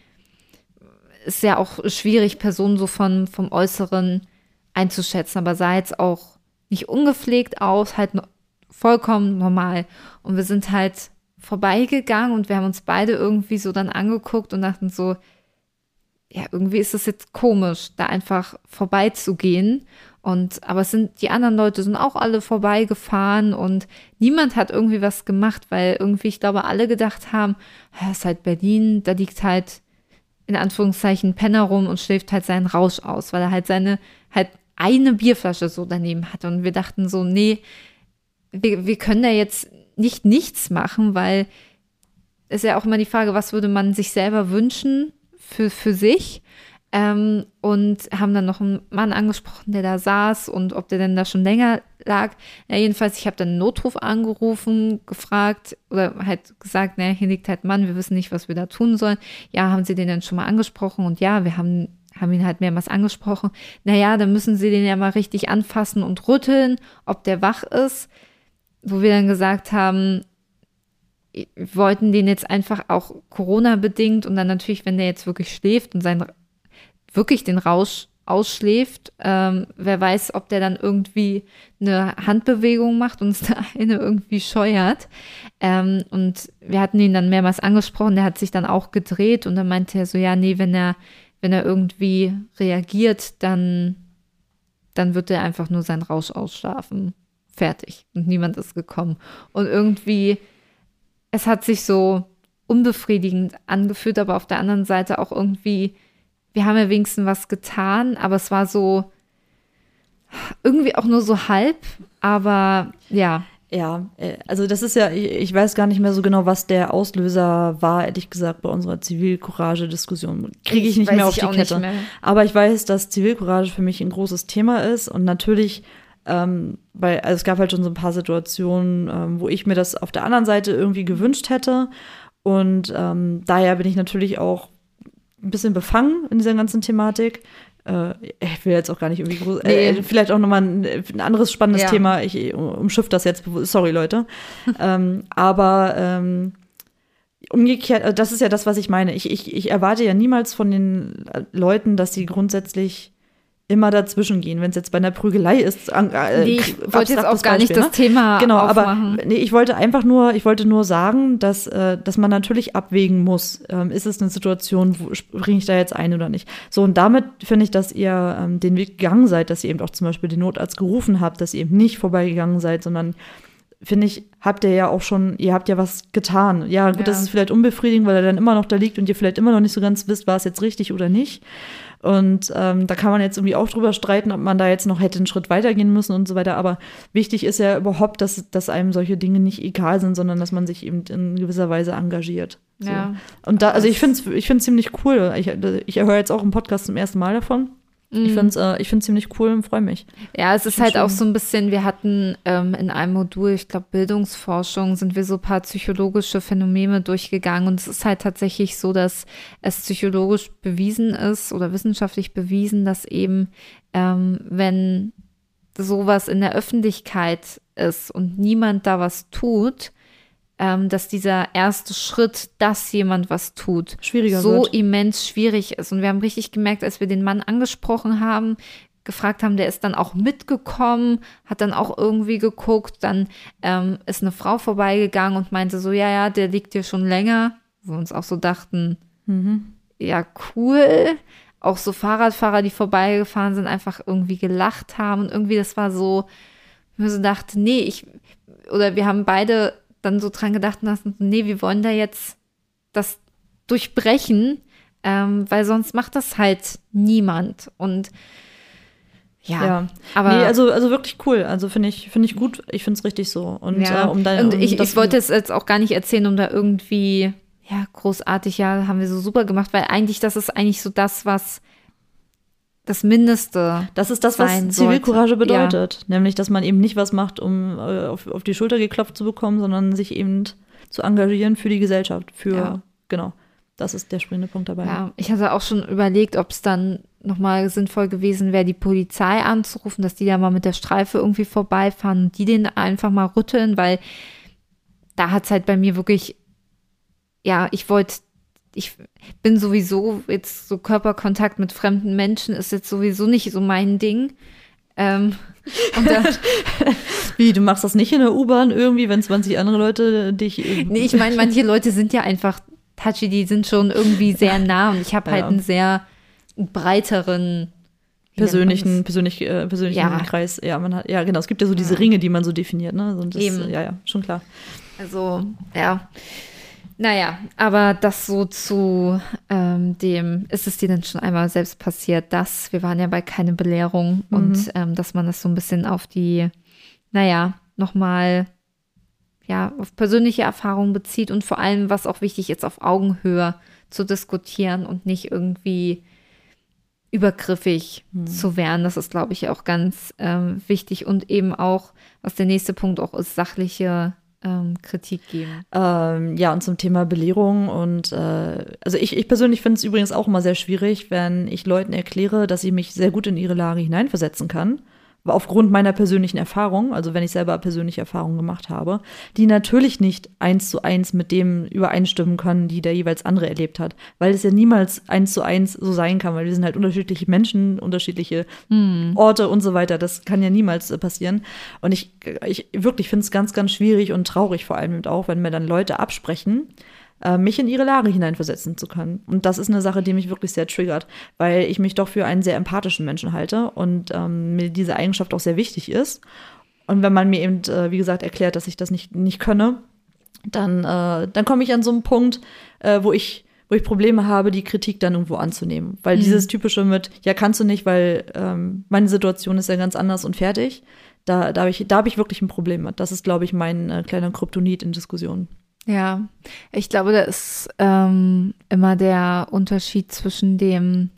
S1: ist ja auch schwierig, Personen so von, vom Äußeren einzuschätzen, aber sah jetzt auch nicht ungepflegt aus, halt vollkommen normal. Und wir sind halt vorbeigegangen und wir haben uns beide irgendwie so dann angeguckt und dachten so, ja, irgendwie ist es jetzt komisch, da einfach vorbeizugehen. Und, aber es sind, die anderen Leute sind auch alle vorbeigefahren und niemand hat irgendwie was gemacht, weil irgendwie, ich glaube, alle gedacht haben, ja, ist halt Berlin, da liegt halt in Anführungszeichen Penner rum und schläft halt seinen Rausch aus, weil er halt seine, halt eine Bierflasche so daneben hatte. Und wir dachten so, nee, wir, wir können da jetzt nicht nichts machen, weil es ist ja auch immer die Frage, was würde man sich selber wünschen für, für sich? Ähm, und haben dann noch einen Mann angesprochen, der da saß und ob der denn da schon länger lag. Ja, jedenfalls, ich habe dann einen Notruf angerufen, gefragt oder halt gesagt, naja, hier liegt halt Mann, wir wissen nicht, was wir da tun sollen. Ja, haben Sie den denn schon mal angesprochen? Und ja, wir haben, haben ihn halt mehrmals angesprochen. Naja, dann müssen Sie den ja mal richtig anfassen und rütteln, ob der wach ist wo wir dann gesagt haben, wollten den jetzt einfach auch Corona-bedingt und dann natürlich, wenn der jetzt wirklich schläft und sein wirklich den Rausch ausschläft, ähm, wer weiß, ob der dann irgendwie eine Handbewegung macht und uns da eine irgendwie scheuert. Ähm, und wir hatten ihn dann mehrmals angesprochen, der hat sich dann auch gedreht und dann meinte er so, ja, nee, wenn er, wenn er irgendwie reagiert, dann, dann wird er einfach nur seinen Rausch ausschlafen fertig und niemand ist gekommen. Und irgendwie, es hat sich so unbefriedigend angefühlt, aber auf der anderen Seite auch irgendwie, wir haben ja wenigstens was getan, aber es war so irgendwie auch nur so halb, aber ja.
S4: Ja, äh, also das ist ja, ich weiß gar nicht mehr so genau, was der Auslöser war, ehrlich gesagt, bei unserer Zivilcourage-Diskussion. Kriege ich nicht mehr auf die Kette. Aber ich weiß, dass Zivilcourage für mich ein großes Thema ist und natürlich ähm, weil also es gab halt schon so ein paar Situationen, ähm, wo ich mir das auf der anderen Seite irgendwie gewünscht hätte. Und ähm, daher bin ich natürlich auch ein bisschen befangen in dieser ganzen Thematik. Äh, ich will jetzt auch gar nicht irgendwie groß, äh, nee. vielleicht auch nochmal ein, ein anderes spannendes ja. Thema. Ich umschiff das jetzt, sorry Leute. ähm, aber ähm, umgekehrt, also das ist ja das, was ich meine. Ich, ich, ich erwarte ja niemals von den Leuten, dass sie grundsätzlich immer dazwischen gehen, wenn es jetzt bei einer Prügelei ist. Äh,
S1: nee, ich wollte jetzt auch gar nicht das ne? Thema
S4: Genau,
S1: aufmachen.
S4: aber nee, ich wollte einfach nur, ich wollte nur sagen, dass, äh, dass man natürlich abwägen muss, ähm, ist es eine Situation, wo springe ich da jetzt ein oder nicht. So, und damit finde ich, dass ihr ähm, den Weg gegangen seid, dass ihr eben auch zum Beispiel den Notarzt gerufen habt, dass ihr eben nicht vorbeigegangen seid, sondern finde ich, habt ihr ja auch schon, ihr habt ja was getan. Ja, gut, ja. das ist vielleicht unbefriedigend, weil er dann immer noch da liegt und ihr vielleicht immer noch nicht so ganz wisst, war es jetzt richtig oder nicht. Und ähm, da kann man jetzt irgendwie auch drüber streiten, ob man da jetzt noch hätte einen Schritt weitergehen müssen und so weiter. Aber wichtig ist ja überhaupt, dass, dass einem solche Dinge nicht egal sind, sondern dass man sich eben in gewisser Weise engagiert. So. Ja. Und da, also ich finde es ich find's ziemlich cool. Ich, ich höre jetzt auch im Podcast zum ersten Mal davon. Ich mhm. finde es äh, ich find's ziemlich cool und freue mich.
S1: Ja, es ist halt schön. auch so ein bisschen, wir hatten ähm, in einem Modul, ich glaube Bildungsforschung, sind wir so ein paar psychologische Phänomene durchgegangen und es ist halt tatsächlich so, dass es psychologisch bewiesen ist oder wissenschaftlich bewiesen, dass eben, ähm, wenn sowas in der Öffentlichkeit ist und niemand da was tut, ähm, dass dieser erste Schritt, dass jemand was tut,
S4: Schwieriger
S1: so
S4: wird.
S1: immens schwierig ist. Und wir haben richtig gemerkt, als wir den Mann angesprochen haben, gefragt haben, der ist dann auch mitgekommen, hat dann auch irgendwie geguckt, dann ähm, ist eine Frau vorbeigegangen und meinte so, ja, ja, der liegt hier schon länger, wo wir uns auch so dachten, mhm. ja, cool. Auch so Fahrradfahrer, die vorbeigefahren sind, einfach irgendwie gelacht haben und irgendwie, das war so, wir so dachten, nee, ich, oder wir haben beide dann so dran gedacht hast, nee, wir wollen da jetzt das durchbrechen, ähm, weil sonst macht das halt niemand. Und ja, ja.
S4: aber. Nee, also, also wirklich cool. Also finde ich, finde ich gut. Ich finde es richtig so. Und,
S1: ja.
S4: äh, um
S1: da, und ich, ich wollte es jetzt auch gar nicht erzählen, um da irgendwie, ja, großartig, ja, haben wir so super gemacht, weil eigentlich, das ist eigentlich so das, was das Mindeste.
S4: Das ist das, was Zivilcourage bedeutet. Ja. Nämlich, dass man eben nicht was macht, um äh, auf, auf, die Schulter geklopft zu bekommen, sondern sich eben zu engagieren für die Gesellschaft. Für, ja. genau. Das ist der springende Punkt dabei.
S1: Ja, ich hatte auch schon überlegt, ob es dann nochmal sinnvoll gewesen wäre, die Polizei anzurufen, dass die da mal mit der Streife irgendwie vorbeifahren und die den einfach mal rütteln, weil da hat es halt bei mir wirklich, ja, ich wollte ich bin sowieso jetzt so Körperkontakt mit fremden Menschen ist jetzt sowieso nicht so mein Ding. Ähm,
S4: dann, Wie, du machst das nicht in der U-Bahn irgendwie, wenn 20 andere Leute dich.
S1: Nee, ich meine, manche Leute sind ja einfach touchy, die sind schon irgendwie sehr nah und ich habe halt ja. halt einen sehr breiteren
S4: persönlichen, persönlich, äh, persönlichen ja. Kreis. Ja, man hat, ja, genau. Es gibt ja so diese Ringe, die man so definiert, ne? Und das, Eben. Ja, ja, schon klar.
S1: Also, ja. Naja, aber das so zu ähm, dem, ist es dir denn schon einmal selbst passiert, dass wir waren ja bei keine Belehrung mhm. und ähm, dass man das so ein bisschen auf die, naja, nochmal ja, auf persönliche Erfahrungen bezieht und vor allem, was auch wichtig ist, auf Augenhöhe zu diskutieren und nicht irgendwie übergriffig mhm. zu werden. Das ist, glaube ich, auch ganz ähm, wichtig und eben auch, was der nächste Punkt auch ist, sachliche ähm, Kritik geben.
S4: Ähm, ja, und zum Thema Belehrung und äh, also ich, ich persönlich finde es übrigens auch immer sehr schwierig, wenn ich Leuten erkläre, dass ich mich sehr gut in ihre Lage hineinversetzen kann aufgrund meiner persönlichen Erfahrung, also wenn ich selber persönliche Erfahrungen gemacht habe, die natürlich nicht eins zu eins mit dem übereinstimmen können, die der jeweils andere erlebt hat, weil es ja niemals eins zu eins so sein kann, weil wir sind halt unterschiedliche Menschen, unterschiedliche hm. Orte und so weiter. Das kann ja niemals äh, passieren. Und ich, ich wirklich finde es ganz, ganz schwierig und traurig vor allem auch, wenn mir dann Leute absprechen, mich in ihre Lage hineinversetzen zu können. Und das ist eine Sache, die mich wirklich sehr triggert, weil ich mich doch für einen sehr empathischen Menschen halte und ähm, mir diese Eigenschaft auch sehr wichtig ist. Und wenn man mir eben, äh, wie gesagt, erklärt, dass ich das nicht, nicht könne, dann, äh, dann komme ich an so einen Punkt, äh, wo ich wo ich Probleme habe, die Kritik dann irgendwo anzunehmen. Weil mhm. dieses typische mit, ja, kannst du nicht, weil ähm, meine Situation ist ja ganz anders und fertig, da, da habe ich, hab ich wirklich ein Problem mit. Das ist, glaube ich, mein äh, kleiner Kryptonit in Diskussionen.
S1: Ja, ich glaube, da ist ähm, immer der Unterschied zwischen dem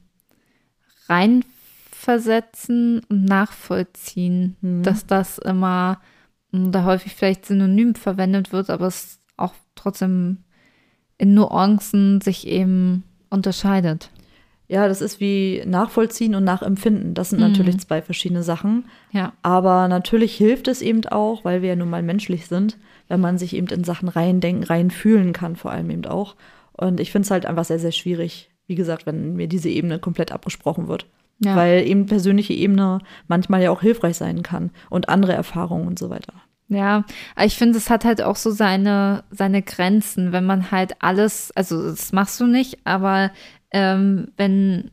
S1: reinversetzen und nachvollziehen, mhm. dass das immer hm, da häufig vielleicht synonym verwendet wird, aber es auch trotzdem in Nuancen sich eben unterscheidet.
S4: Ja, das ist wie nachvollziehen und nachempfinden. Das sind mhm. natürlich zwei verschiedene Sachen.
S1: Ja.
S4: Aber natürlich hilft es eben auch, weil wir ja nun mal menschlich sind, wenn man sich eben in Sachen reindenken, reinfühlen kann, vor allem eben auch. Und ich finde es halt einfach sehr, sehr schwierig, wie gesagt, wenn mir diese Ebene komplett abgesprochen wird.
S1: Ja.
S4: Weil eben persönliche Ebene manchmal ja auch hilfreich sein kann und andere Erfahrungen und so weiter.
S1: Ja, ich finde, es hat halt auch so seine, seine Grenzen, wenn man halt alles, also das machst du nicht, aber ähm, wenn,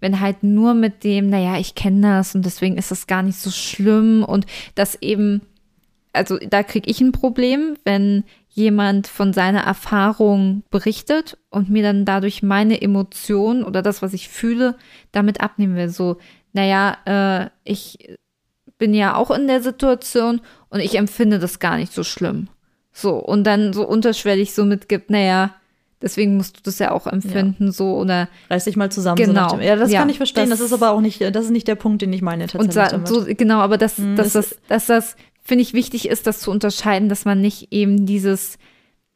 S1: wenn halt nur mit dem, naja, ich kenne das und deswegen ist das gar nicht so schlimm und das eben, also da kriege ich ein Problem, wenn jemand von seiner Erfahrung berichtet und mir dann dadurch meine Emotionen oder das, was ich fühle, damit abnehmen will. So, naja, äh, ich bin ja auch in der Situation und ich empfinde das gar nicht so schlimm. So, und dann so unterschwellig so mitgibt, naja, deswegen musst du das ja auch empfinden, so oder
S4: Reiß dich mal zusammen.
S1: Genau.
S4: So dem, ja, das
S1: Ja,
S4: kann ich verstehen. Das,
S1: das-
S4: ist aber auch nicht, das ist nicht der Punkt, den ich meine
S1: und
S4: tatsächlich
S1: sa-
S4: damit.
S1: so, genau, aber
S4: Mhm,
S1: dass,
S4: es
S1: das, dass das, finde ich, wichtig ist, das zu unterscheiden, dass man nicht eben dieses,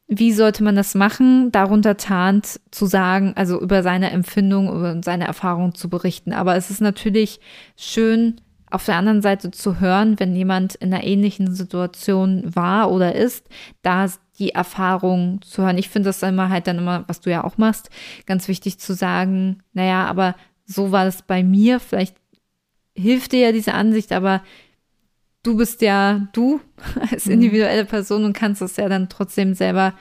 S1: wie sollte man das machen, darunter tarnt zu sagen, also über seine Empfindung, über seine Erfahrung zu berichten. Aber es ist natürlich schön, auf der anderen Seite zu hören, wenn jemand in einer ähnlichen Situation war oder ist, da die Erfahrung zu hören. Ich finde das immer halt dann immer, was du ja auch machst, ganz wichtig zu sagen, naja, aber so war das bei mir, vielleicht hilft dir ja diese Ansicht, aber du bist ja du als individuelle Person und kannst es ja dann trotzdem selber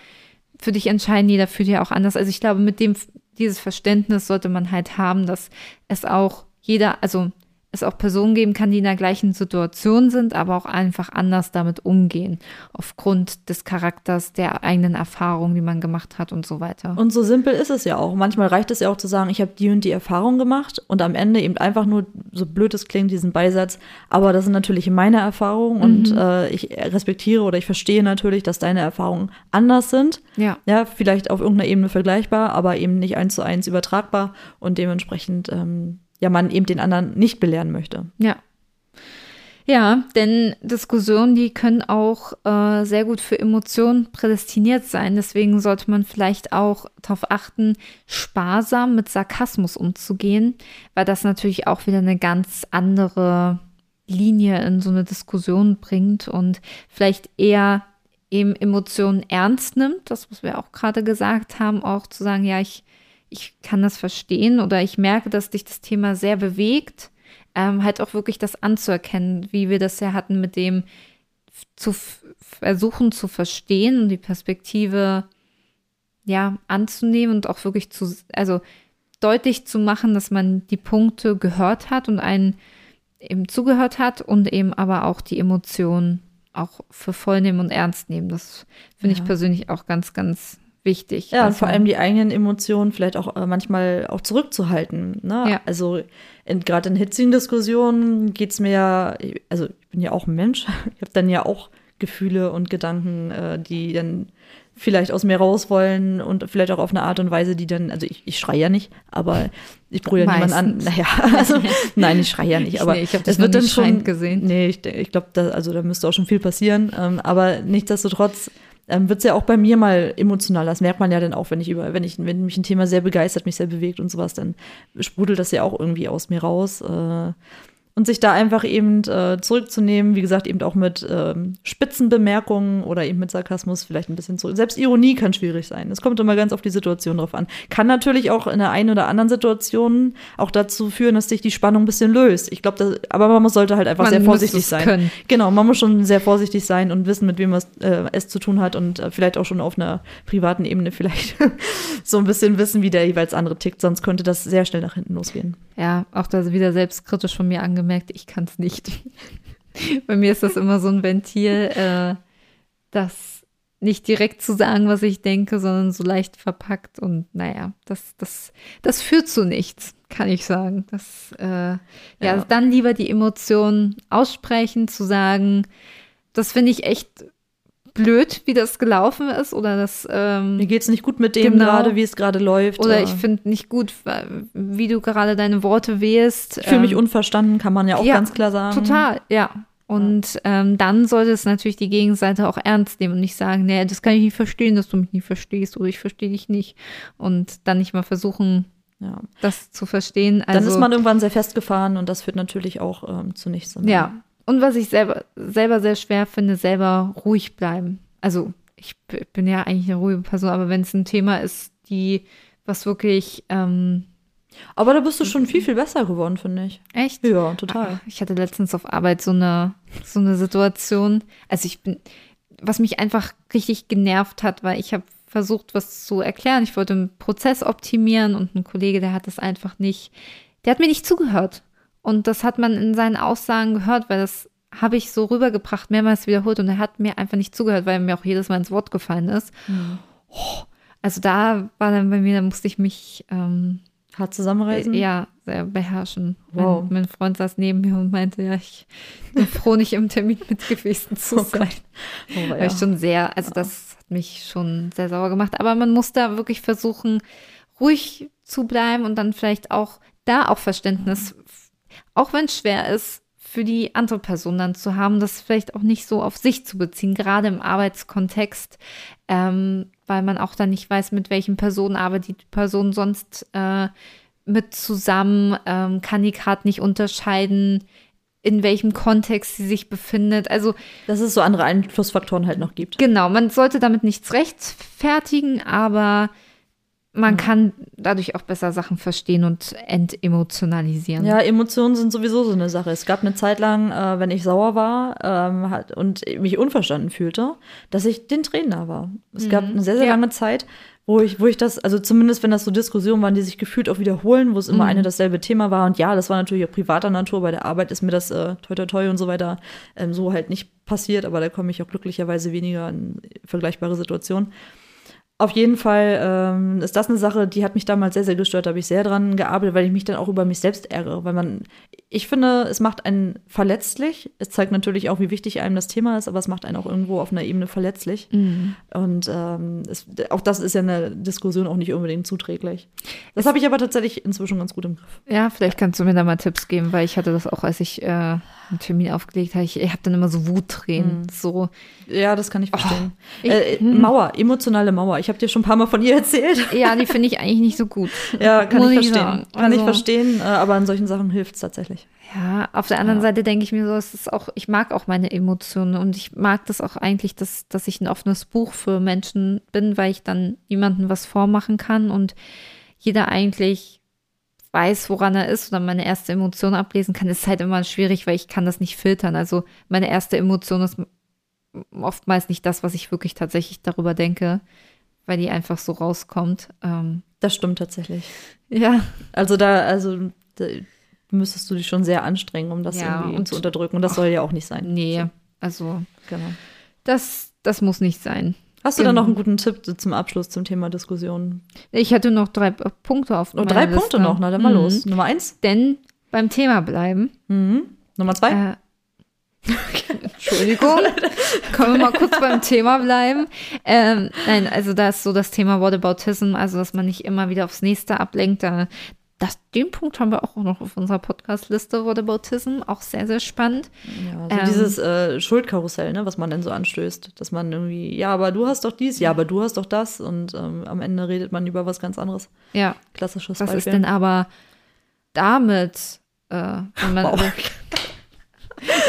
S1: für dich entscheiden. Jeder fühlt ja auch anders. Also ich glaube, mit dem, dieses Verständnis sollte man halt haben, dass es auch jeder, also es auch Personen geben kann, die in der gleichen Situation sind, aber auch einfach anders damit umgehen, aufgrund des Charakters, der eigenen Erfahrungen, die man gemacht hat und so weiter.
S4: Und so simpel ist es ja auch. Manchmal reicht es ja auch zu sagen, ich habe die und die Erfahrung gemacht und am Ende eben einfach nur, so blöd es klingt, diesen Beisatz, aber das sind natürlich meine Erfahrungen und äh, ich respektiere oder ich verstehe natürlich, dass deine Erfahrungen anders sind.
S1: ja.
S4: Ja, vielleicht auf irgendeiner Ebene vergleichbar, aber eben nicht eins zu eins übertragbar und dementsprechend ähm, ja man eben den anderen nicht belehren möchte.
S1: Ja. Ja, denn Diskussionen, die können auch äh, sehr gut für Emotionen prädestiniert sein. Deswegen sollte man vielleicht auch darauf achten, sparsam mit Sarkasmus umzugehen, weil das natürlich auch wieder eine ganz andere Linie in so eine Diskussion bringt und vielleicht eher eben Emotionen ernst nimmt, das, was wir auch gerade gesagt haben, auch zu sagen, ja, ich, ich kann das verstehen oder ich merke, dass dich das Thema sehr bewegt ähm, halt auch wirklich das anzuerkennen, wie wir das ja hatten mit dem zu versuchen zu verstehen und die Perspektive ja anzunehmen und auch wirklich zu, also deutlich zu machen, dass man die Punkte gehört hat und einen eben zugehört hat und eben aber auch die Emotionen auch für voll nehmen und ernst nehmen. Das finde ich
S4: Ja.
S1: persönlich auch ganz, ganz wichtig.
S4: Ja, und vor allem die eigenen Emotionen vielleicht auch äh, manchmal auch zurückzuhalten. Ne?
S1: Ja.
S4: Also gerade in hitzigen Diskussionen geht's mir ja, also ich bin ja auch ein Mensch, ich habe dann ja auch Gefühle und Gedanken, äh, die dann vielleicht aus mir raus wollen und vielleicht auch auf eine Art und Weise, die dann, also ich, ich schreie ja nicht, aber ich brühe ja niemanden an. Naja, also nein, ich schreie ja nicht, aber
S1: Nee, ich
S4: es wird dann schon
S1: gesehen.
S4: Nee, ich, ich glaube, da, also da müsste auch schon viel passieren. Ähm, aber nichtsdestotrotz ähm, wird es ja auch bei mir mal emotional. Das merkt man ja dann auch, wenn ich über, wenn ich, wenn mich ein Thema sehr begeistert, mich sehr bewegt und sowas, dann sprudelt das ja auch irgendwie aus mir raus. Äh, und sich da einfach eben äh, zurückzunehmen, wie gesagt, eben auch mit ähm, Spitzenbemerkungen oder eben mit Sarkasmus vielleicht ein bisschen zurück. Selbst Ironie kann schwierig sein. Es kommt immer ganz auf die Situation drauf an. Kann natürlich auch in der einen oder anderen Situation auch dazu führen, dass sich die Spannung ein bisschen löst. Ich glaube, aber man sollte halt einfach
S1: Man
S4: sehr
S1: muss
S4: vorsichtig sein.
S1: können.
S4: Genau, man muss schon sehr vorsichtig sein und wissen, mit wem man äh, es zu tun hat und äh, vielleicht auch schon auf einer privaten Ebene vielleicht so ein bisschen wissen, wie der jeweils andere tickt, sonst könnte das sehr schnell nach hinten losgehen.
S1: Ja, auch da wieder selbstkritisch von mir angemerkt, ich kann es nicht. Bei mir ist das immer so ein Ventil, äh, das nicht direkt zu sagen, was ich denke, sondern so leicht verpackt. Und naja, das, das, das führt zu nichts, kann ich sagen. Das, äh, ja.
S4: Ja.
S1: dann lieber die Emotionen aussprechen, zu sagen, das finde ich echt blöd, wie das gelaufen ist, oder das, ähm,
S4: Mir geht's nicht gut mit dem
S1: Genau.
S4: gerade, wie es gerade läuft.
S1: oder
S4: äh,
S1: ich finde nicht gut, wie du gerade deine Worte wählst.
S4: ich fühle mich
S1: Ähm,
S4: unverstanden, kann man ja auch
S1: ja,
S4: ganz klar sagen.
S1: Total, ja. Und ähm, dann sollte es natürlich die Gegenseite auch ernst nehmen und nicht sagen, nee, das kann ich nicht verstehen, dass du mich nicht verstehst oder ich verstehe dich nicht. Und dann nicht mal versuchen,
S4: Ja.
S1: das zu verstehen. Also,
S4: Dann ist man irgendwann sehr festgefahren und das führt natürlich auch ähm, zu nichts.
S1: ja. Und was ich selber, selber sehr schwer finde, selber ruhig bleiben. Also ich bin ja eigentlich eine ruhige Person, aber wenn es ein Thema ist, die, was wirklich ähm,
S4: Aber da bist du schon viel, viel besser geworden, finde ich.
S1: Echt?
S4: Ja, total.
S1: Ah, Ich hatte letztens auf Arbeit so eine, so eine Situation. Also ich bin, was mich einfach richtig genervt hat, weil ich habe versucht, was zu erklären. Ich wollte einen Prozess optimieren und ein Kollege, der hat das einfach nicht, der hat mir nicht zugehört. Und das hat man in seinen Aussagen gehört, weil das habe ich so rübergebracht, mehrmals wiederholt und er hat mir einfach nicht zugehört, weil er mir auch jedes Mal ins Wort gefallen ist. Oh, also da war dann bei mir, da musste ich mich ähm,
S4: Hart zusammenreißen?
S1: ja, sehr beherrschen.
S4: Wow.
S1: Mein, mein Freund saß neben mir und meinte, ja, ich bin froh, nicht im Termin mit gewesen zu
S4: Oh
S1: sein.
S4: Oh,
S1: Weil ich schon sehr, also das hat mich schon sehr sauer gemacht. Aber man muss da wirklich versuchen, ruhig zu bleiben und dann vielleicht auch da auch Verständnis, auch wenn es schwer ist, für die andere Person dann zu haben, das vielleicht auch nicht so auf sich zu beziehen, gerade im Arbeitskontext, ähm, weil man auch dann nicht weiß, mit welchen Personen arbeitet die Person sonst äh, mit zusammen, ähm, kann die gerade nicht unterscheiden, in welchem Kontext sie sich befindet. Also
S4: Dass es so andere Einflussfaktoren halt noch gibt.
S1: Genau, man sollte damit nichts rechtfertigen, aber man kann dadurch auch besser Sachen verstehen und entemotionalisieren.
S4: Ja, Emotionen sind sowieso so eine Sache. Es gab eine Zeit lang, äh, wenn ich sauer war ähm, hat, und mich unverstanden fühlte, dass ich den Tränen nah war. Es gab eine sehr, sehr
S1: Ja.
S4: lange Zeit, wo ich, wo ich das, also zumindest wenn das so Diskussionen waren, die sich gefühlt auch wiederholen, wo es immer eine dasselbe Thema war. Und ja, das war natürlich auch privater Natur. Bei der Arbeit ist mir das äh, toi toi toi und so weiter ähm, so halt nicht passiert, aber da komme ich auch glücklicherweise weniger in vergleichbare Situationen. Auf jeden Fall ähm, ist das eine Sache, die hat mich damals sehr, sehr gestört. Da habe ich sehr dran gearbeitet, weil ich mich dann auch über mich selbst ärgere. Weil man, ich finde, es macht einen verletzlich. Es zeigt natürlich auch, wie wichtig einem das Thema ist, aber es macht einen auch irgendwo auf einer Ebene verletzlich. Und ähm, es, auch das ist ja eine Diskussion auch nicht unbedingt zuträglich. Das habe ich aber tatsächlich inzwischen ganz gut im Griff.
S1: Ja, vielleicht kannst du mir da mal Tipps geben, weil ich hatte das auch, als ich äh, einen Termin aufgelegt habe. Ich, ich habe dann immer so Wuttränen. So,
S4: Ja, das kann ich verstehen.
S1: ich-
S4: äh, Mauer, emotionale Mauer. Ich habe dir schon ein paar Mal von ihr erzählt.
S1: ja, die finde ich eigentlich nicht so gut.
S4: Ja, kann
S1: Muss
S4: ich
S1: ich
S4: verstehen.
S1: sagen.
S4: Kann ich
S1: Also-
S4: verstehen, äh, aber an solchen Sachen hilft es tatsächlich.
S1: Ja, auf der anderen Seite denke ich mir so, es ist auch, ich mag auch meine Emotionen und ich mag das auch eigentlich, dass, dass ich ein offenes Buch für Menschen bin, weil ich dann niemandem was vormachen kann und jeder eigentlich weiß, woran er ist oder meine erste Emotion ablesen kann, ist halt immer schwierig, weil ich kann das nicht filtern. Also meine erste Emotion ist oftmals nicht das, was ich wirklich tatsächlich darüber denke, weil die einfach so rauskommt. Ähm,
S4: Das stimmt tatsächlich.
S1: ja,
S4: Also da, also da müsstest du dich schon sehr anstrengen, um das
S1: Ja,
S4: irgendwie zu unterdrücken. Und das soll ja auch nicht sein.
S1: nee, also
S4: Genau.
S1: das, das muss nicht sein.
S4: Hast du da noch einen guten Tipp zum Abschluss zum Thema Diskussion?
S1: Ich hatte noch drei äh, Punkte auf
S4: Oh, drei
S1: Liste.
S4: Punkte noch, na dann mal
S1: Mhm.
S4: los. Nummer eins,
S1: Denn beim Thema bleiben.
S4: mhm. Nummer zwei.
S1: Äh, Entschuldigung. Können wir mal kurz beim Thema bleiben? Ähm, nein, also da ist so das Thema Whataboutism, also dass man nicht immer wieder aufs nächste ablenkt. Da, das, den Punkt haben wir auch noch auf unserer Podcast-Liste, Whataboutism, auch sehr, sehr spannend.
S4: Ja, so
S1: Ähm.
S4: dieses äh, Schuldkarussell, ne, was man dann so anstößt, dass man irgendwie, ja, aber du hast doch dies, ja, aber du hast doch das und ähm, am Ende redet man über was ganz anderes.
S1: Ja,
S4: Klassisches
S1: was ist
S4: Beispiel.
S1: denn aber damit, äh, wenn man.
S4: Wow.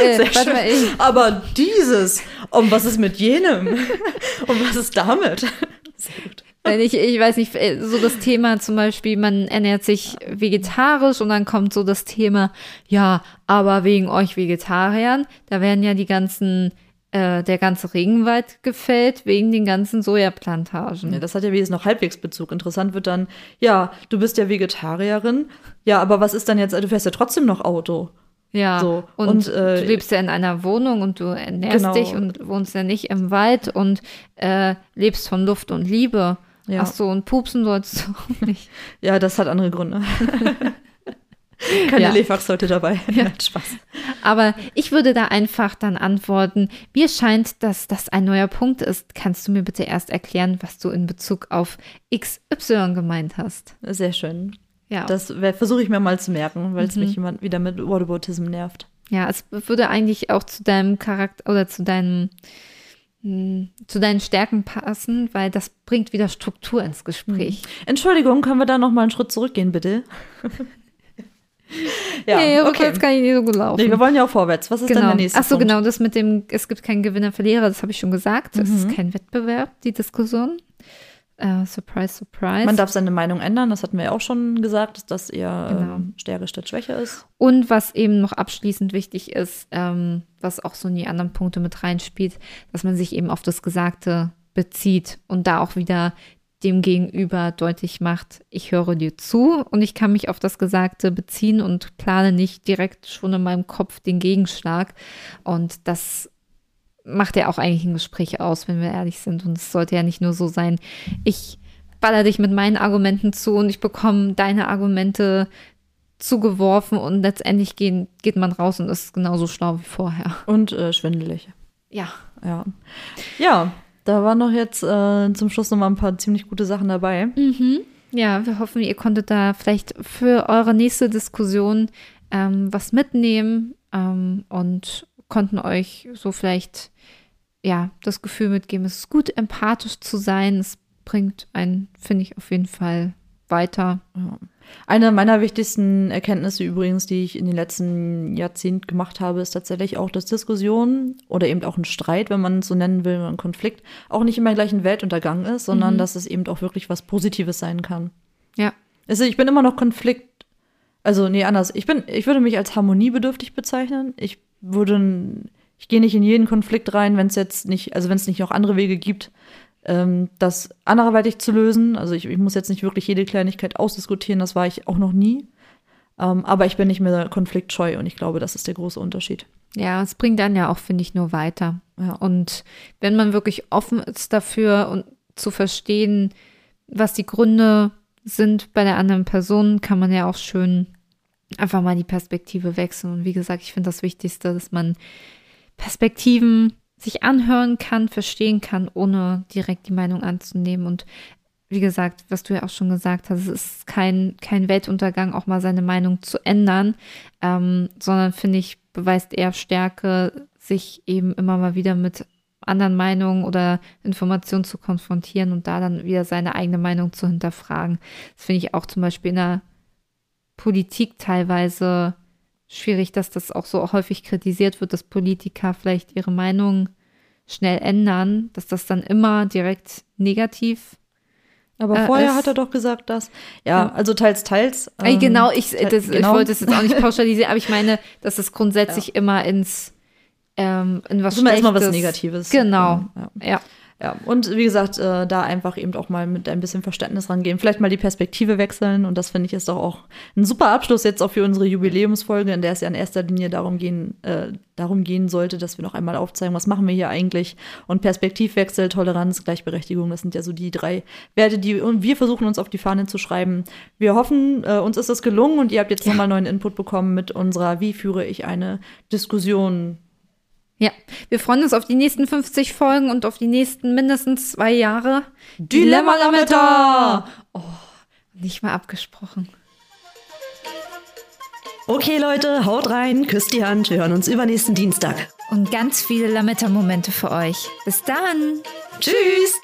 S1: Äh,
S4: Sehr
S1: mal,
S4: schön.
S1: ich,
S4: Aber dieses, und was ist mit jenem? und was ist damit? Sehr gut.
S1: Wenn ich, ich weiß nicht, äh, so das Thema zum Beispiel, man ernährt sich vegetarisch und dann kommt so das Thema, ja, aber wegen euch Vegetariern, da werden ja die ganzen, äh, der ganze Regenwald gefällt wegen den ganzen Sojaplantagen.
S4: Ja, das hat ja wenigstens noch halbwegs Bezug. Interessant wird dann, ja, du bist ja Vegetarierin, ja, aber was ist dann jetzt, du fährst ja trotzdem noch Auto.
S1: Ja,
S4: So,
S1: und,
S4: und, äh,
S1: du lebst ja in einer Wohnung und du ernährst
S4: Genau.
S1: dich und wohnst ja nicht im Wald und äh, lebst von Luft und Liebe.
S4: Ja.
S1: Ach so, und pupsen sollst du auch nicht.
S4: Ja, das hat andere Gründe. Keine
S1: Ja.
S4: Lefachs heute dabei. Nein, Spaß.
S1: Aber ich würde da einfach dann antworten, mir scheint, dass das ein neuer Punkt ist. Kannst du mir bitte erst erklären, was du in Bezug auf XY gemeint hast?
S4: Sehr schön.
S1: Ja,
S4: Das versuche ich mir mal zu merken, weil es
S1: Mhm.
S4: mich jemand wieder mit Whataboutism nervt.
S1: ja, es würde eigentlich auch zu deinem Charakter oder zu deinem zu deinen Stärken passen, weil das bringt wieder Struktur ins Gespräch.
S4: Entschuldigung, können wir da noch mal einen Schritt zurückgehen, bitte? ja,
S1: nee,
S4: okay.
S1: rückwärts kann ich nicht so gut laufen.
S4: Nee, wir wollen ja auch vorwärts. Was ist denn
S1: Genau.
S4: der nächste
S1: Ach so,
S4: Punkt?
S1: genau, das mit dem, es gibt keinen Gewinner, Verlierer, das habe ich schon gesagt. Das
S4: Mhm.
S1: ist kein Wettbewerb, die Diskussion. Äh, surprise, surprise.
S4: Man darf seine Meinung ändern, das hatten wir ja auch schon gesagt, dass das eher
S1: Genau.
S4: ähm, Stärke statt Schwäche ist.
S1: Und was eben noch abschließend wichtig ist, ähm, was auch so in die anderen Punkte mit reinspielt, dass man sich eben auf das Gesagte bezieht und da auch wieder dem Gegenüber deutlich macht, ich höre dir zu und ich kann mich auf das Gesagte beziehen und plane nicht direkt schon in meinem Kopf den Gegenschlag. Und das macht ja auch eigentlich ein Gespräch aus, wenn wir ehrlich sind. Und es sollte ja nicht nur so sein, ich baller dich mit meinen Argumenten zu und ich bekomme deine Argumente zugeworfen und letztendlich gehen, geht man raus und ist genauso schlau wie vorher.
S4: Und äh, schwindelig.
S1: Ja.
S4: Ja. Ja, da waren noch jetzt äh, zum Schluss noch mal ein paar ziemlich gute Sachen dabei.
S1: Mhm. Ja, wir hoffen, ihr konntet da vielleicht für eure nächste Diskussion ähm, was mitnehmen ähm, und konnten euch so vielleicht ja das Gefühl mitgeben, es ist gut, empathisch zu sein. Es bringt einen, finde ich, auf jeden Fall weiter.
S4: Eine meiner wichtigsten Erkenntnisse übrigens, die ich in den letzten Jahrzehnten gemacht habe, ist tatsächlich auch, dass Diskussion oder eben auch ein Streit, wenn man es so nennen will, ein Konflikt, auch nicht immer gleich ein Weltuntergang ist, sondern dass es eben auch wirklich was Positives sein kann.
S1: Ja.
S4: Also ich bin immer noch Konflikt, also nee, anders. Ich bin, ich würde mich als harmoniebedürftig bezeichnen. Ich würde, ich gehe nicht in jeden Konflikt rein, wenn es jetzt nicht, also wenn es nicht noch andere Wege gibt, ähm, das anderweitig zu lösen. Also ich, ich muss jetzt nicht wirklich jede Kleinigkeit ausdiskutieren, das war ich auch noch nie. Ähm, aber ich bin nicht mehr konfliktscheu und ich glaube, das ist der große Unterschied.
S1: Ja, es bringt dann ja auch, finde ich, nur weiter.
S4: Ja.
S1: Und wenn man wirklich offen ist dafür und zu verstehen, was die Gründe sind bei der anderen Person, kann man ja auch schön einfach mal die Perspektive wechseln. Und wie gesagt, ich finde das Wichtigste, dass man Perspektiven sich anhören kann, verstehen kann, ohne direkt die Meinung anzunehmen. Und wie gesagt, was du ja auch schon gesagt hast, es ist kein, kein Weltuntergang, auch mal seine Meinung zu ändern, ähm, sondern finde ich, beweist eher Stärke, sich eben immer mal wieder mit anderen Meinungen oder Informationen zu konfrontieren und da dann wieder seine eigene Meinung zu hinterfragen. Das finde ich auch zum Beispiel in der Politik teilweise schwierig, dass das auch so häufig kritisiert wird, dass Politiker vielleicht ihre Meinung schnell ändern, dass das dann immer direkt negativ.
S4: Aber
S1: Äh,
S4: vorher
S1: es-
S4: hat er doch gesagt, dass, ja,
S1: Ja.
S4: also teils, teils.
S1: Ey,
S4: ähm,
S1: genau, ich,
S4: te-
S1: das, ich
S4: genau.
S1: wollte es jetzt auch nicht pauschalisieren, aber ich meine, dass es grundsätzlich immer ins ähm, in was
S4: Also immer erstmal was
S1: Schlechtes-
S4: Negatives.
S1: Genau.
S4: Ja.
S1: Ja.
S4: Ja, und wie gesagt, äh, da einfach eben auch mal mit ein bisschen Verständnis rangehen. Vielleicht mal die Perspektive wechseln. Und das finde ich ist doch auch ein super Abschluss jetzt auch für unsere Jubiläumsfolge, in der es ja in erster Linie darum gehen, äh, darum gehen sollte, dass wir noch einmal aufzeigen, was machen wir hier eigentlich. Und Perspektivwechsel, Toleranz, Gleichberechtigung, das sind ja so die drei Werte, die und wir versuchen uns auf die Fahnen zu schreiben. Wir hoffen, äh, uns ist das gelungen und ihr habt jetzt nochmal neuen Input bekommen mit unserer Wie führe ich eine Diskussion
S1: ja, wir freuen uns auf die nächsten 50 Folgen und auf die nächsten mindestens zwei Jahre.
S4: Dilemma Lametta!
S1: Oh, nicht mal abgesprochen.
S2: Okay, Leute, haut rein, küsst die Hand. Wir hören uns übernächsten Dienstag.
S3: Und ganz viele Lametta-Momente für euch. Bis dann.
S2: Tschüss.